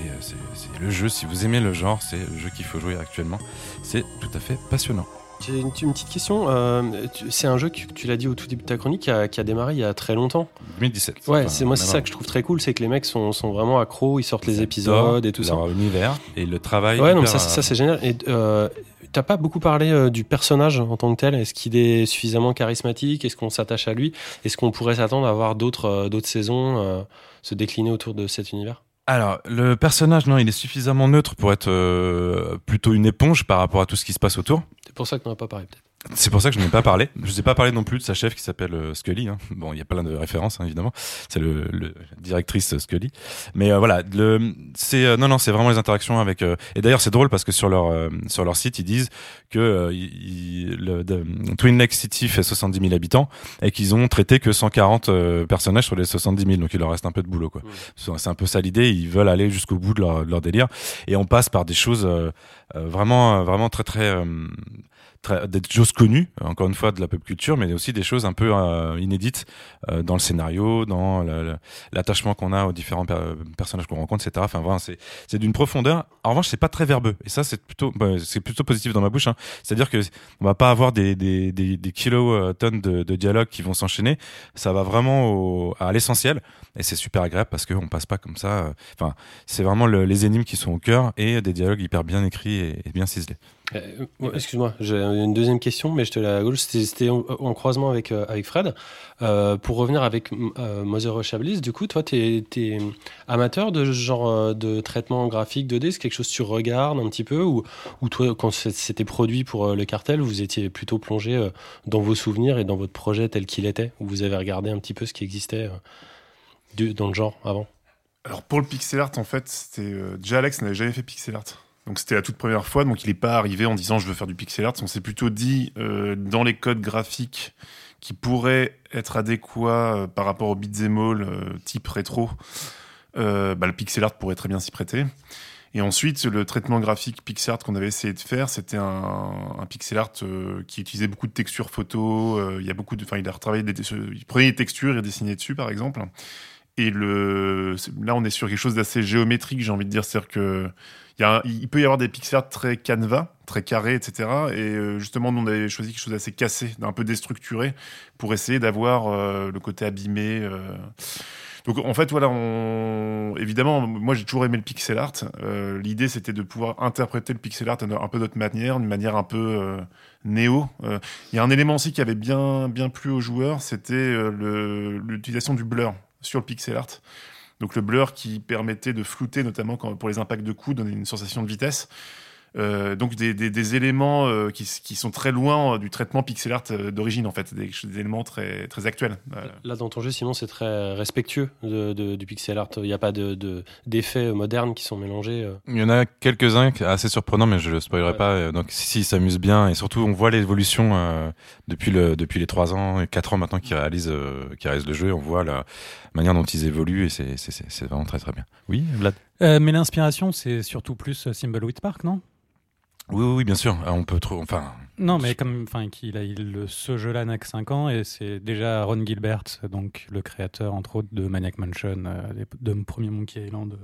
le jeu, si vous aimez le genre, c'est le jeu qu'il faut jouer actuellement. C'est tout à fait passionnant. J'ai une, une petite question. euh, c'est un jeu que tu l'as dit au tout début de ta chronique qui a, qui a démarré il y a très longtemps. 2017. Ouais, c'est moi c'est ça que je trouve très cool, c'est que les mecs sont, sont vraiment accros, ils sortent les épisodes et tout ça. leur univers et le travail. Ouais, non, ça, c'est- ça euh, c'est génial. Et euh, t'as pas beaucoup parlé euh, du personnage en tant que tel? Est-ce qu'il est suffisamment charismatique? Est-ce qu'on s'attache à lui? Est-ce qu'on pourrait s'attendre à voir d'autres d'autres saisons se décliner autour de cet univers? Alors, le personnage, non, il est suffisamment neutre pour être euh, plutôt une éponge par rapport à tout ce qui se passe autour. C'est pour ça que t'en as pas parlé peut-être. C'est pour ça que je n'ai pas parlé. Je n'ai pas parlé non plus de sa chef qui s'appelle euh, Scully. hein. Bon, il y a plein de références hein, évidemment. C'est le, le directrice euh, Scully. Mais euh, voilà, le, c'est euh, non non, c'est vraiment les interactions avec. euh, et d'ailleurs, c'est drôle parce que sur leur euh, sur leur site, ils disent que euh, ils- le de- Twin Lake City fait 70 000 habitants et qu'ils ont traité que 140 euh, personnages sur les 70 000. Donc il leur reste un peu de boulot quoi. C'est c'est un peu ça l'idée. Ils veulent aller jusqu'au bout de leur, de leur délire et on passe par des choses euh, euh, vraiment vraiment très très euh, très- des choses connues, euh, encore une fois, de la pop culture, mais aussi des choses un peu euh, inédites euh, dans le scénario, dans la- la- l'attachement qu'on a aux différents per- personnages qu'on rencontre, etc. Enfin, voilà, c'est c'est d'une profondeur. En revanche, c'est pas très verbeux, et ça, c'est plutôt, bah, c'est plutôt positif dans ma bouche. hein. C'est-à-dire que on va pas avoir des des des, des kilotonnes de, de dialogues qui vont s'enchaîner. Ça va vraiment au- à l'essentiel, et c'est super agréable parce qu'on passe pas comme ça. euh, Enfin, c'est vraiment le- les énigmes qui sont au cœur et des dialogues hyper bien écrits et bien ciselés. Euh, Excuse-moi, j'ai une deuxième question, mais je te la gauche. C'était en, en croisement avec, euh, avec Fred. Euh, pour revenir avec Mother Bliss, du coup, toi, t'es es amateur de ce genre de traitement graphique 2D C'est quelque chose que tu regardes un petit peu Ou, ou toi, quand c'était produit pour le cartel, vous étiez plutôt plongé dans vos souvenirs et dans votre projet tel qu'il était? Ou vous avez regardé un petit peu ce qui existait dans le genre avant? Alors pour le pixel art, en fait, c'était déjà Alex n'avait jamais fait pixel art. Donc c'était la toute première fois, donc il n'est pas arrivé en disant je veux faire du pixel art. On s'est plutôt dit euh, dans les codes graphiques qui pourraient être adéquats euh, par rapport au beat'em all euh, type rétro, euh, bah, le pixel art pourrait très bien s'y prêter. Et ensuite, le traitement graphique pixel art qu'on avait essayé de faire, c'était un, pixel art qui utilisait beaucoup de textures photos. il y a beaucoup de, enfin, il a retravaillé des, prenait des textures et dessinait dessus, par exemple. Et le, là, on est sur quelque chose d'assez géométrique, j'ai envie de dire. C'est-à-dire que il peut y avoir des pixel art très canevas, très carrés, etc. Et euh, justement, nous, on avait choisi quelque chose d'assez cassé, d'un peu déstructuré, pour essayer d'avoir euh, le côté abîmé. euh. Donc, en fait, voilà, évidemment, moi, j'ai toujours aimé le pixel art. L'idée, c'était de pouvoir interpréter le pixel art un peu d'autre manière, d'une manière un peu néo. Il y a un élément aussi qui avait bien, bien plu aux joueurs, c'était l'utilisation du blur sur le pixel art. Donc le blur qui permettait de flouter, notamment pour les impacts de coups, donner une sensation de vitesse. Euh, donc des, des, des éléments euh, qui, qui, sont très loin euh, du traitement pixel art d'origine en fait, des, des, éléments très, très actuels. Là dans ton jeu sinon c'est très respectueux de, de, du pixel art, il n'y a pas d'effets de, d'effets modernes qui sont mélangés. Il y en a quelques-uns assez surprenants mais je ne le spoilerai ouais. pas, donc si, si ils s'amusent bien et surtout on voit l'évolution euh, depuis, le, depuis les 3 ans et 4 ans maintenant qu'ils réalisent, qui réalisent le jeu, on voit la manière dont ils évoluent et c'est vraiment très très bien. Oui Vlad? Mais l'inspiration c'est surtout plus Thimbleweed Park non? Oui, oui, bien sûr. On peut trop. Enfin. Non, mais comme, enfin, qu'il a il, ce jeu-là n'a que 5 ans et c'est déjà Ron Gilbert, donc le créateur entre autres de Maniac Mansion, euh, de premier Monkey Island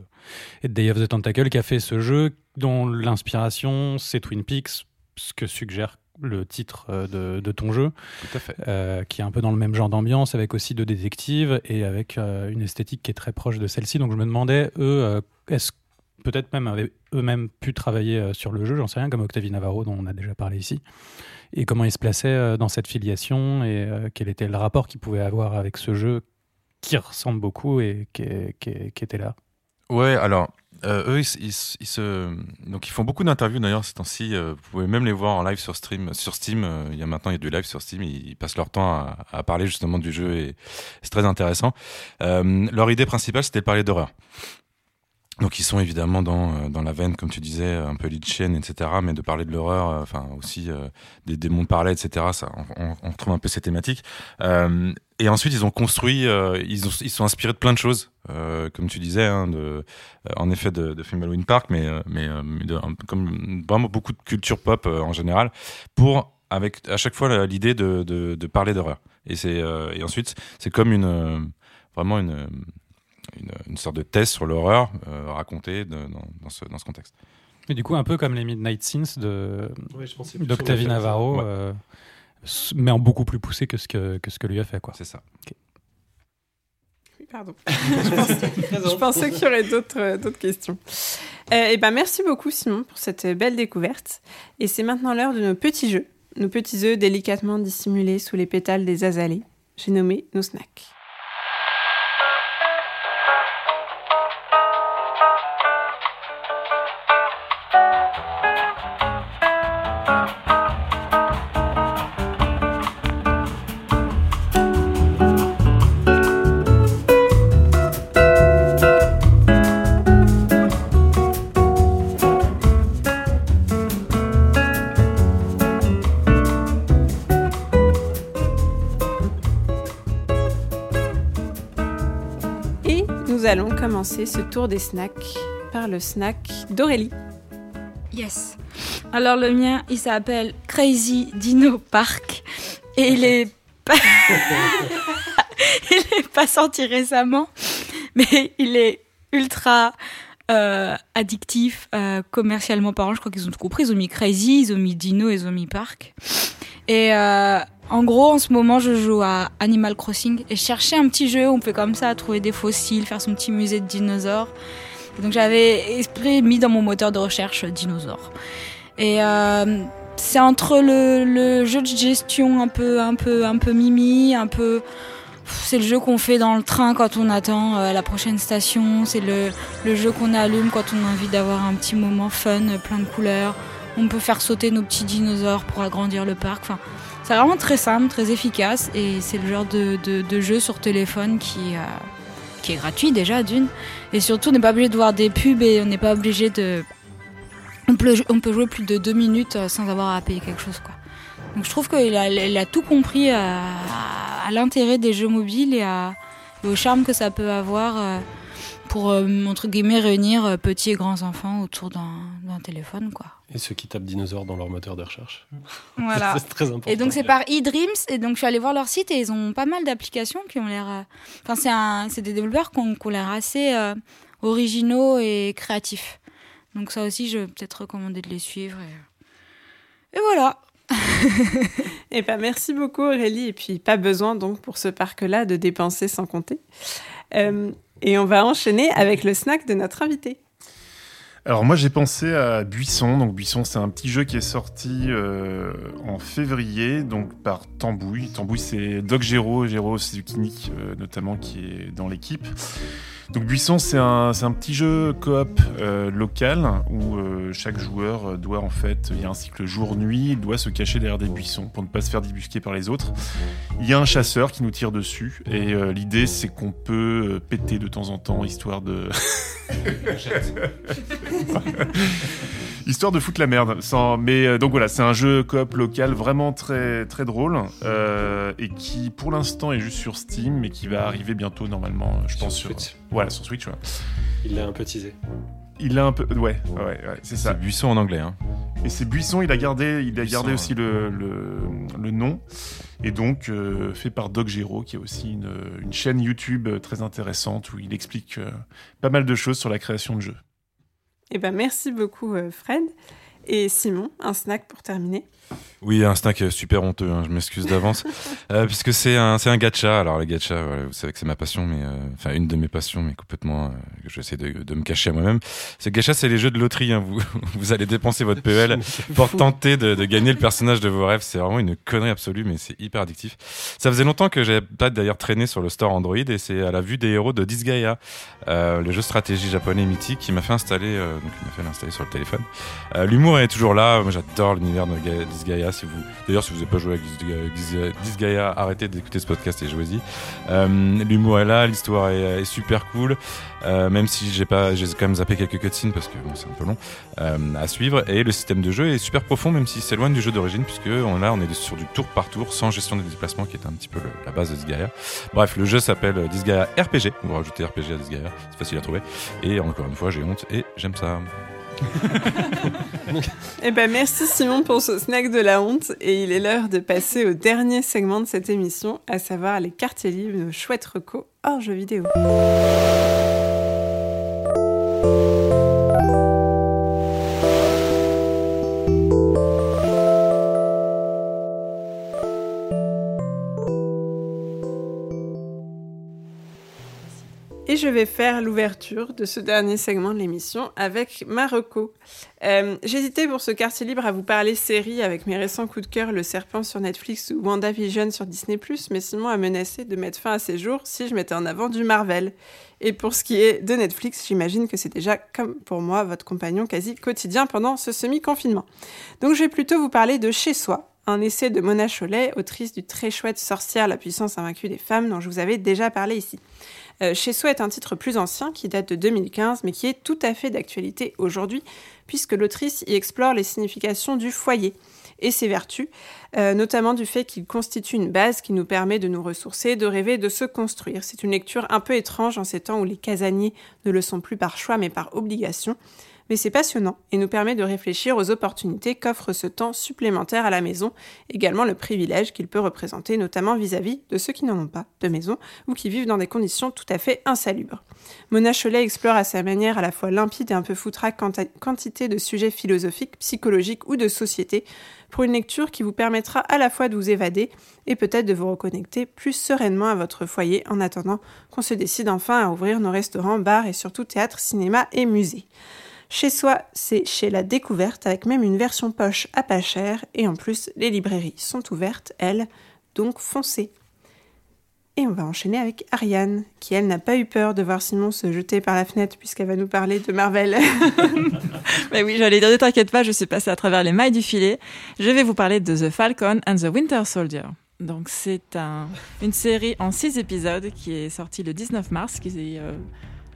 et de Day of the Tentacle, qui a fait ce jeu dont l'inspiration c'est Twin Peaks, ce que suggère le titre de, de ton jeu, Tout à fait. Euh, qui est un peu dans le même genre d'ambiance, avec aussi de détectives et avec euh, une esthétique qui est très proche de celle-ci. Donc je me demandais, eux, euh, est-ce peut-être même eux-mêmes pu travailler sur le jeu, j'en sais rien, comme Octavie Navarro dont on a déjà parlé ici, et comment ils se plaçaient dans cette filiation et quel était le rapport qu'ils pouvaient avoir avec ce jeu qui ressemble beaucoup et qui, était là. Ouais, alors euh, eux, ils, se donc ils font beaucoup d'interviews d'ailleurs ces temps-ci. Euh, vous pouvez même les voir en live sur stream, sur Steam. Euh, il y a maintenant il y a du live sur Steam. Ils, passent leur temps à, à, parler justement du jeu et c'est très intéressant. Euh, leur idée principale, c'était de parler d'horreur. Donc ils sont évidemment dans dans la veine, comme tu disais, un peu Litchienne, etc. Mais de parler de l'horreur, enfin aussi des, des mondes parallèles, etc. Ça, on, on, retrouve un peu ces thématiques. et ensuite, ils ont construit, ils, ont, ils sont inspirés de plein de choses. Euh, comme tu disais, hein, de, euh, en effet de, de film Halloween Park, mais, mais de, comme vraiment beaucoup de culture pop euh, en général, pour avec à chaque fois l'idée de, de, de, parler d'horreur. Et c'est et ensuite c'est comme une vraiment une, une, une sorte de thèse sur l'horreur racontée dans, dans, ce, dans ce contexte. Et du coup, un peu comme les Midnight Scenes de oui, d'Octavie Navarro, ouais. mais en beaucoup plus poussé que ce que, que ce que lui a fait. quoi. C'est ça. Okay. Pardon. je pensais, je pensais qu'il y aurait d'autres questions. Euh, et ben, merci beaucoup, Simon, pour cette belle découverte. Et c'est maintenant l'heure de nos petits jeux. Nos petits œufs délicatement dissimulés sous les pétales des azalées. J'ai nommé nos snacks. Ce tour des snacks par le snack d'Aurélie. Yes. Alors le mien, il s'appelle Crazy Dino Park et il est pas... il est pas sorti récemment, mais il est ultra euh, addictif euh, commercialement parlant. Je crois qu'ils ont tout compris. Ils ont mis Crazy, ils ont mis Dino, ils ont mis Park. Et euh, en gros, en ce moment, je joue à Animal Crossing et chercher un petit jeu où on peut comme ça trouver des fossiles, faire son petit musée de dinosaures. Donc j'avais esprit mis dans mon moteur de recherche dinosaures. Et euh, c'est entre le, le, jeu de gestion un peu, un peu, un peu mimi, un peu. C'est le jeu qu'on fait dans le train quand on attend euh, la prochaine station. C'est le, jeu qu'on allume quand on a envie d'avoir un petit moment fun, plein de couleurs. On peut faire sauter nos petits dinosaures pour agrandir le parc. Enfin, c'est vraiment très simple, très efficace et c'est le genre de, jeu sur téléphone qui, euh, qui est gratuit déjà d'une. Et surtout, on n'est pas obligé de voir des pubs et on n'est pas obligé de. On peut, on peut jouer plus de deux minutes sans avoir à payer quelque chose. Quoi. Donc je trouve qu'il a, il a tout compris à, à l'intérêt des jeux mobiles et, à, et, au charme que ça peut avoir euh, pour, entre guillemets, réunir petits et grands enfants autour d'un téléphone. quoi. Et ceux qui tapent dinosaures dans leur moteur de recherche. Voilà. c'est très important. Et donc c'est par eDreams. Et donc je suis allée voir leur site et ils ont pas mal d'applications qui ont l'air. Euh... Enfin c'est des développeurs qui ont, qui ont l'air assez euh, originaux et créatifs. Donc ça aussi je vais peut-être recommander de les suivre. Et, et voilà. et ben merci beaucoup Aurélie. Et puis pas besoin donc pour ce parc-là de dépenser sans compter. Euh, et on va enchaîner avec le snack de notre invité. Alors moi j'ai pensé à Buisson. Donc Buisson c'est un petit jeu qui est sorti euh, en février donc par Tambouille. Tambouille c'est Doc Géraud, Géraud Zucchini euh, notamment qui est dans l'équipe. Donc Buisson, c'est un, un petit jeu coop euh, local où euh, chaque joueur doit en fait, il y a un cycle jour-nuit, il doit se cacher derrière des buissons pour ne pas se faire débusquer par les autres. Il y a un chasseur qui nous tire dessus et euh, l'idée c'est qu'on peut euh, péter de temps en temps histoire de... Histoire de foutre la merde. Sans... Mais euh, donc voilà, c'est un jeu coop local vraiment très très drôle euh, et qui pour l'instant est juste sur Steam, mais qui va arriver bientôt normalement, je Sur pense sur Switch. voilà sur Switch. ouais. Il l'a un peu teasé. Il a un peu, ouais, ouais, ouais, c'est ça. C'est Buisson en anglais. Hein. Et c'est Buisson, il a gardé, il a Buisson, gardé ouais. aussi le, le, le nom. Et donc, euh, fait par Doc Gero, qui a aussi une, une chaîne YouTube très intéressante où il explique euh, pas mal de choses sur la création de jeux. Eh ben, merci beaucoup, euh, Fred. Et Simon, un snack pour terminer. Oui, un snack super honteux, hein, je m'excuse d'avance. Euh, puisque c'est un, c'est un gacha. Alors, les gacha, voilà, vous savez que c'est ma passion, mais euh, enfin, une de mes passions, mais complètement, euh, que j'essaie de, de me cacher à moi-même. Ce gacha, c'est les jeux de loterie. hein. Vous, vous allez dépenser votre PEL pour tenter de, de gagner le personnage de vos rêves. C'est vraiment une connerie absolue, mais c'est hyper addictif. Ça faisait longtemps que j'avais pas d'ailleurs traîné sur le store Android et c'est à la vue des héros de Disgaea, euh, le jeu stratégie japonais mythique qui m'a fait installer, donc il m'a fait l'installer sur le téléphone. L'humour est toujours là. Moi, j'adore l'univers de Ga- D'ailleurs, si vous n'avez pas joué à Disgaea- arrêtez d'écouter ce podcast et jouez-y. Euh, L'humour est là, l'histoire est, super cool. Euh, même si j'ai pas, j'ai quand même zappé quelques cutscenes parce que bon, c'est un peu long euh, à suivre. Et le système de jeu est super profond, même si c'est loin du jeu d'origine, puisque on, là, on est sur du tour par tour, sans gestion des déplacements, qui est un petit peu la base de Disgaea. Bref, le jeu s'appelle Disgaea RPG. Vous rajoutez RPG à Disgaea, c'est facile à trouver. Et encore une fois, j'ai honte et j'aime ça. Eh ben, merci Simon pour ce snack de la honte. Et il est l'heure de passer au dernier segment de cette émission, à savoir les quartiers libres, nos chouettes recos hors jeux vidéo. Et je vais faire l'ouverture de ce dernier segment de l'émission avec Marocco. Euh, J'hésitais pour ce quartier libre à vous parler série avec mes récents coups de cœur Le Serpent sur Netflix ou WandaVision sur Disney+, mais Simon a menacé de mettre fin à ces jours si je mettais en avant du Marvel. Et pour ce qui est de Netflix, j'imagine que c'est déjà, comme pour moi, votre compagnon quasi quotidien pendant ce semi-confinement. Donc je vais plutôt vous parler de Chez Soi, un essai de Mona Chollet, autrice du très chouette Sorcière, la puissance invaincue des femmes, dont je vous avais déjà parlé ici. Euh, Chez Soi est un titre plus ancien qui date de 2015, mais qui est tout à fait d'actualité aujourd'hui, puisque l'autrice y explore les significations du foyer et ses vertus, euh, notamment du fait qu'il constitue une base qui nous permet de nous ressourcer, de rêver, de se construire. C'est une lecture un peu étrange en ces temps où les casaniers ne le sont plus par choix mais par obligation. Mais c'est passionnant et nous permet de réfléchir aux opportunités qu'offre ce temps supplémentaire à la maison, également le privilège qu'il peut représenter, notamment vis-à-vis de ceux qui n'en ont pas de maison ou qui vivent dans des conditions tout à fait insalubres. Mona Chollet explore à sa manière à la fois limpide et un peu foutraque quantité de sujets philosophiques, psychologiques ou de société, pour une lecture qui vous permettra à la fois de vous évader et peut-être de vous reconnecter plus sereinement à votre foyer en attendant qu'on se décide enfin à ouvrir nos restaurants, bars et surtout théâtres, cinéma et musées. Chez soi, c'est chez la découverte avec même une version poche à pas cher et en plus les librairies sont ouvertes, elles, donc foncez. Et on va enchaîner avec Ariane, qui elle n'a pas eu peur de voir Simon se jeter par la fenêtre puisqu'elle va nous parler de Marvel. Mais oui, j'allais dire, ne t'inquiète pas, je suis passée à travers les mailles du filet. Je vais vous parler de The Falcon and the Winter Soldier. Donc, c'est un, une série en six épisodes qui est sortie le 19 mars, euh,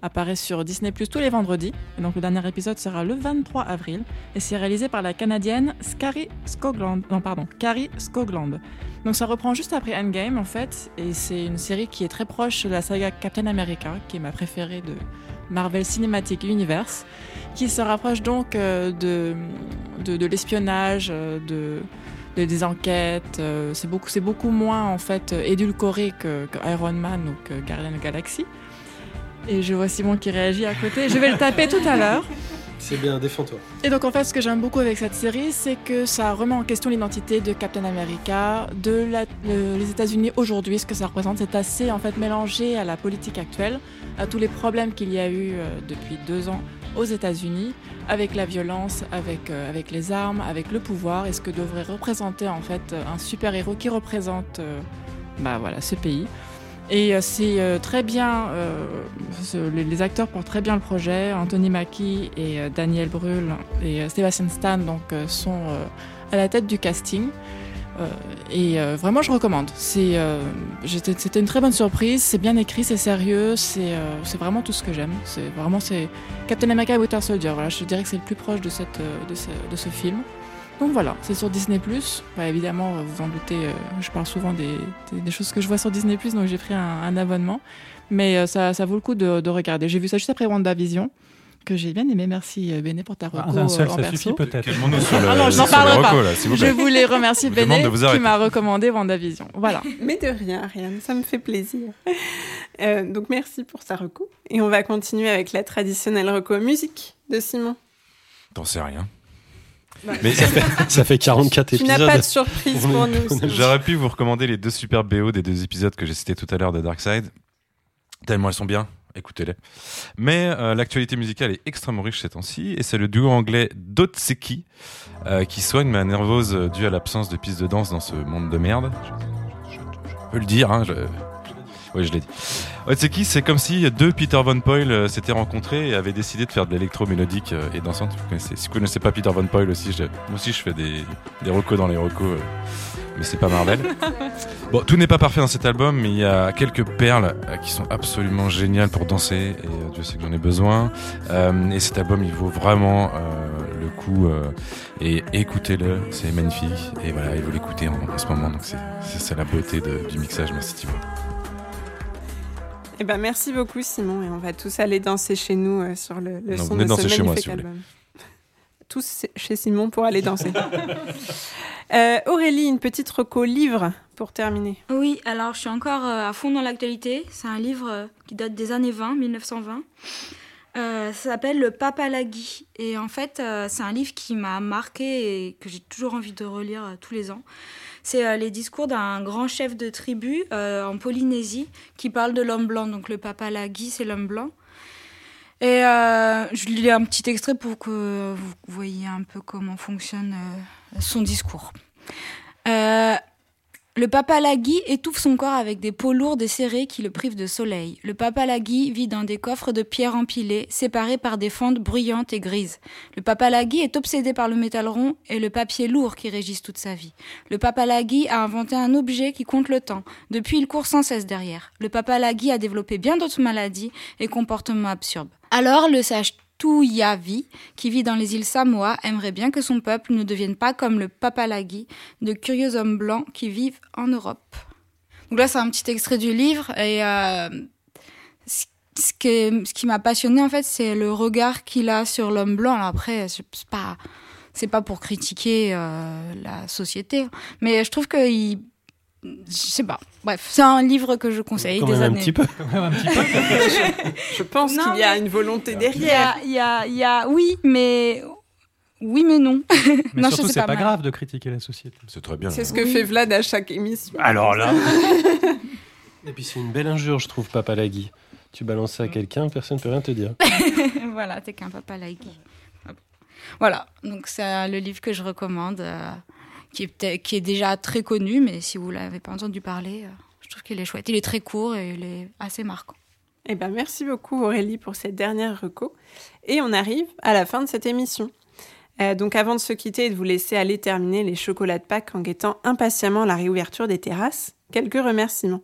apparaît sur Disney Plus tous les vendredis. Et donc, le dernier épisode sera le 23 avril. Et c'est réalisé par la Canadienne Scary Scogland. Non, pardon, Carrie Scogland. Donc, ça reprend juste après Endgame, en fait. Et c'est une série qui est très proche de la saga Captain America, qui est ma préférée de Marvel Cinematic Universe qui se rapproche donc euh, de, de, l'espionnage, euh, de, de- des enquêtes. euh, c'est beaucoup, moins en fait édulcoré que, que Iron Man ou que Guardian Galaxy. Et je vois Simon qui réagit à côté. Je vais le taper tout à l'heure. C'est bien, défends-toi. Et donc en fait, ce que j'aime beaucoup avec cette série, c'est que ça remet en question l'identité de Captain America, de la- le- les États-Unis aujourd'hui, ce que ça représente. C'est assez en fait mélangé à la politique actuelle, à tous les problèmes qu'il y a eu euh, depuis deux ans aux États-Unis, avec la violence, avec, euh, avec les armes, avec le pouvoir, et ce que devrait représenter en fait un super-héros qui représente euh, bah, voilà, ce pays. Et c'est très bien, les, acteurs portent très bien le projet. Anthony Mackie et Daniel Brühl et Sébastien Stan donc, sont à la tête du casting. Euh, et euh, vraiment, je recommande. Euh, c'était une très bonne surprise. C'est bien écrit, c'est sérieux, c'est, vraiment tout ce que j'aime. C'est vraiment Captain America et Winter Soldier. Voilà, je dirais que c'est le plus proche de cette, de ce, de ce film. Donc voilà, c'est sur Disney+. Bah, évidemment, vous en doutez, je parle souvent des, des, choses que je vois sur Disney+, donc j'ai pris un, un, abonnement. Mais ça, ça vaut le coup de, de regarder. J'ai vu ça juste après WandaVision que j'ai bien aimé. Merci euh, Béné pour ta reco. un seul, ça suffit peut-être. Ah non, j'en parlerai pas. je voulais remercier Béné qui m'a recommandé WandaVision. Voilà. Mais de rien, rien. Ça me fait plaisir. Euh, donc merci pour sa reco. Et on va continuer avec la traditionnelle reco musique de Simon. T'en sais rien. Mais ça fait, ça fait 44 épisodes. Tu n'as pas de surprise pour nous. J'aurais pu vous recommander les deux super BO des deux épisodes que j'ai cités tout à l'heure de Dark Side. Tellement elles sont bien écoutez-les. Mais euh, l'actualité musicale est extrêmement riche ces temps-ci, et c'est le duo anglais Dotseki euh, qui soigne ma nervose due à l'absence de pistes de danse dans ce monde de merde. Je, peux le dire, hein, oui, je l'ai dit. Otseki, c'est comme si deux Peter Von Poyle euh, s'étaient rencontrés et avaient décidé de faire de l'électro mélodique et dansante. Vous connaissez, si vous connaissez pas Peter Von Poyle aussi, moi aussi je fais des, des recos dans les recos mais c'est pas Marvel. bon, tout n'est pas parfait dans cet album, mais il y a quelques perles euh, qui sont absolument géniales pour danser, et euh, Dieu sait que j'en ai besoin. Euh, et cet album, il vaut vraiment le coup, et écoutez-le, c'est magnifique, et voilà, il faut l'écouter en, ce moment, donc c'est la beauté du mixage, merci Thibaut. Eh ben, merci beaucoup Simon, et on va tous aller danser chez nous sur le, le son de ce chez magnifique moi, album. Tous chez Simon pour aller danser. Euh, Aurélie, une petite reco livre pour terminer. Oui, alors je suis encore euh, à fond dans l'actualité. C'est un livre euh, qui date des années 20, 1920. ça s'appelle Le Papalagui. Et en fait, c'est un livre qui m'a marqué et que j'ai toujours envie de relire tous les ans. C'est les discours d'un grand chef de tribu en Polynésie qui parle de l'homme blanc. Donc le Papalagui, c'est l'homme blanc. Et je lis un petit extrait pour que vous voyez un peu comment fonctionne son discours. Euh, le papalagui étouffe son corps avec des peaux lourdes et serrées qui le privent de soleil. Le papalagui vit dans des coffres de pierre empilés, séparés par des fentes bruyantes et grises. Le papalagui est obsédé par le métal rond et le papier lourd qui régissent toute sa vie. Le papalagui a inventé un objet qui compte le temps. Depuis, il court sans cesse derrière. Le papalagui a développé bien d'autres maladies et comportements absurdes. Alors, le sage Touyavi, qui vit dans les îles Samoa, aimerait bien que son peuple ne devienne pas comme le Papalagi, de curieux hommes blancs qui vivent en Europe. Donc là, c'est un petit extrait du livre et euh, ce, qui m'a passionné en fait, c'est le regard qu'il a sur l'homme blanc. Après, c'est pas pas pour critiquer euh, la société, mais je trouve qu'il je sais pas. Bref, c'est un livre que je conseille des années. Un petit peu. je, pense qu'il y a une volonté derrière. Il y a, il y a, oui, mais oui, mais non. Mais surtout, c'est pas, grave de critiquer la société. C'est très bien. C'est ce que fait Vlad à chaque émission. Alors là. Et puis c'est une belle injure, je trouve, Papa Lagui. Tu balances ça à quelqu'un, personne ne peut rien te dire. voilà, t'es qu'un Papa Lagui. Voilà, donc c'est le livre que je recommande. Euh, qui est, déjà très connu, mais si vous l'avez pas entendu parler, euh, je trouve qu'il est chouette. Il est très court et il est assez marquant. Eh ben, merci beaucoup Aurélie pour cette dernière reco. Et on arrive à la fin de cette émission. Euh, donc avant de se quitter et de vous laisser aller terminer les chocolats de Pâques en guettant impatiemment la réouverture des terrasses, quelques remerciements.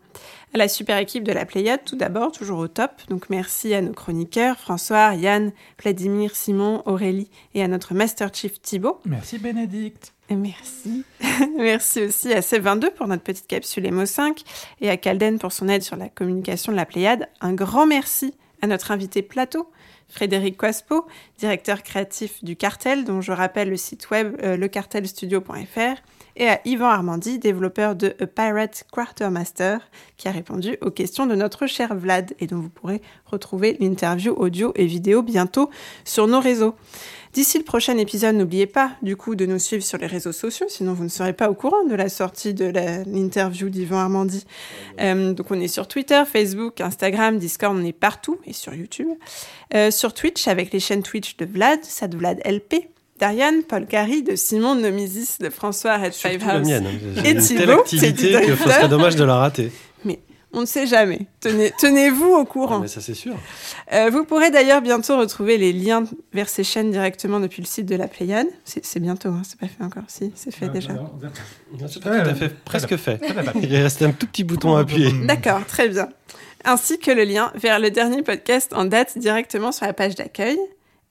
À la super équipe de la Pléiade, tout d'abord, toujours au top. Donc merci à nos chroniqueurs, François, Yann, Vladimir, Simon, Aurélie et à notre Master Chief Thibaut. Merci Bénédicte. Merci. Merci aussi à C22 pour notre petite capsule MO5 et à Calden pour son aide sur la communication de la Pléiade. Un grand merci à notre invité plateau, Frédéric Quaspo, directeur créatif du Cartel, dont je rappelle le site web euh, lecartelstudio.fr, et à Yvan Armandy, développeur de A Pirate Quartermaster, qui a répondu aux questions de notre cher Vlad et dont vous pourrez retrouver l'interview audio et vidéo bientôt sur nos réseaux. D'ici le prochain épisode, n'oubliez pas du coup de nous suivre sur les réseaux sociaux, sinon vous ne serez pas au courant de la sortie de l'interview d'Yvan Armandy. Euh, donc on est sur Twitter, Facebook, Instagram, Discord, on est partout et sur YouTube. Euh, sur Twitch avec les chaînes Twitch de Vlad, ça de Vlad LP. D'Ariane, Paul Carry, de Simon Nomisis, de François Red Five House. Mienne, hein. et Thibaut, que ce serait dommage de la rater. Mais On ne sait jamais. Tenez, tenez-vous au courant. Ah, mais ça, c'est sûr. Euh, vous pourrez d'ailleurs bientôt retrouver les liens vers ces chaînes directement depuis le site de la Pléiade. C'est, c'est bientôt, hein, c'est pas fait encore. Si, c'est fait déjà. C'est pas tout à fait, presque fait. Il reste un tout petit bouton à appuyer. D'accord, très bien. Ainsi que le lien vers le dernier podcast en date directement sur la page d'accueil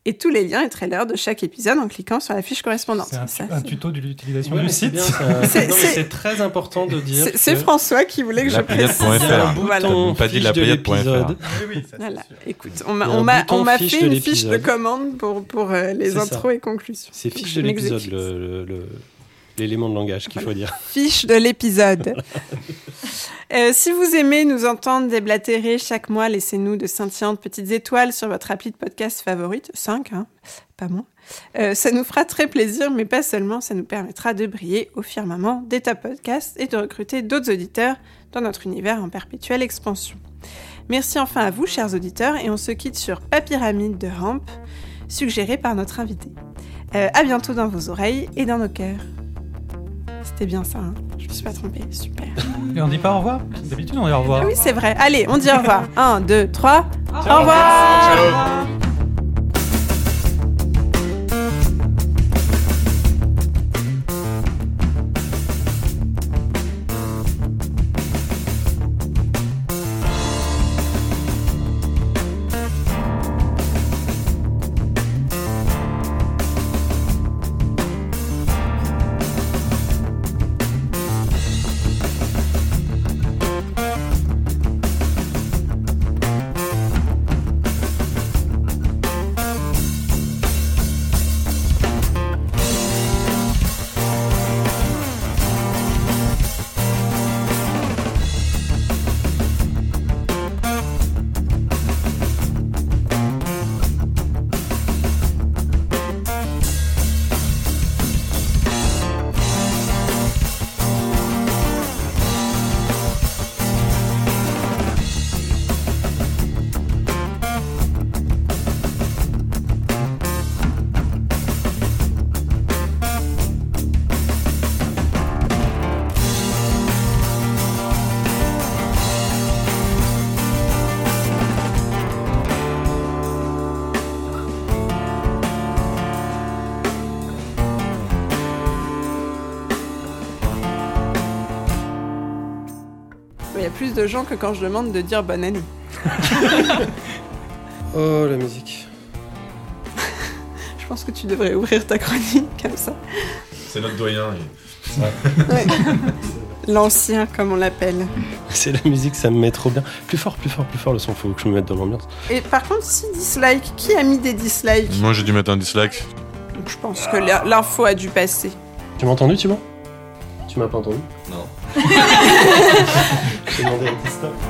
et tous les liens et trailers de chaque épisode en cliquant sur la fiche correspondante. C'est un, Ça, un c'est- tuto de l'utilisation Ouais, du site. C'est- très important de dire. C'est, François qui voulait que je La précise. Y a un Voilà. bouton Pas dit la de l'épisode. Oui, oui, Voilà. Écoute, on m'a, fait une fiche de commande pour, pour euh, les intros ça. et conclusions. C'est fiche je de l'épisode, l'élément de langage qu'il faut dire. fiche de l'épisode. Euh, si vous aimez nous entendre déblatérer chaque mois, laissez-nous de scintillantes petites étoiles sur votre appli de podcast favorite. 5, hein, pas moins. Euh, ça nous fera très plaisir, mais pas seulement, ça nous permettra de briller au firmament des top podcasts et de recruter d'autres auditeurs dans notre univers en perpétuelle expansion. Merci enfin à vous, chers auditeurs, et on se quitte sur Papyramide de Ramp, suggéré par notre invité. Euh, à bientôt dans vos oreilles et dans nos cœurs. C'était bien ça, hein je me suis pas trompée, super. Et on dit pas au revoir D'habitude, on dit au revoir. Ah oui, c'est vrai. Allez, on dit au revoir. 1, 2, 3. Au revoir Il de gens que quand je demande de dire bonne année. Oh, la musique. Je pense que tu devrais ouvrir ta chronique comme ça. C'est notre doyen. Ouais. L'ancien, comme on l'appelle. C'est la musique, ça me met trop bien. Plus fort, plus fort, plus fort le son, faut que je me mette dans l'ambiance. Et par contre, si dislike, qui a mis des dislikes? Moi j'ai dû mettre un dislike. Donc, Je pense que l'in- l'info a dû passer. Tu m'as entendu, Thibaut? Tu m'as pas entendu? Non. J'ai demandé à stop.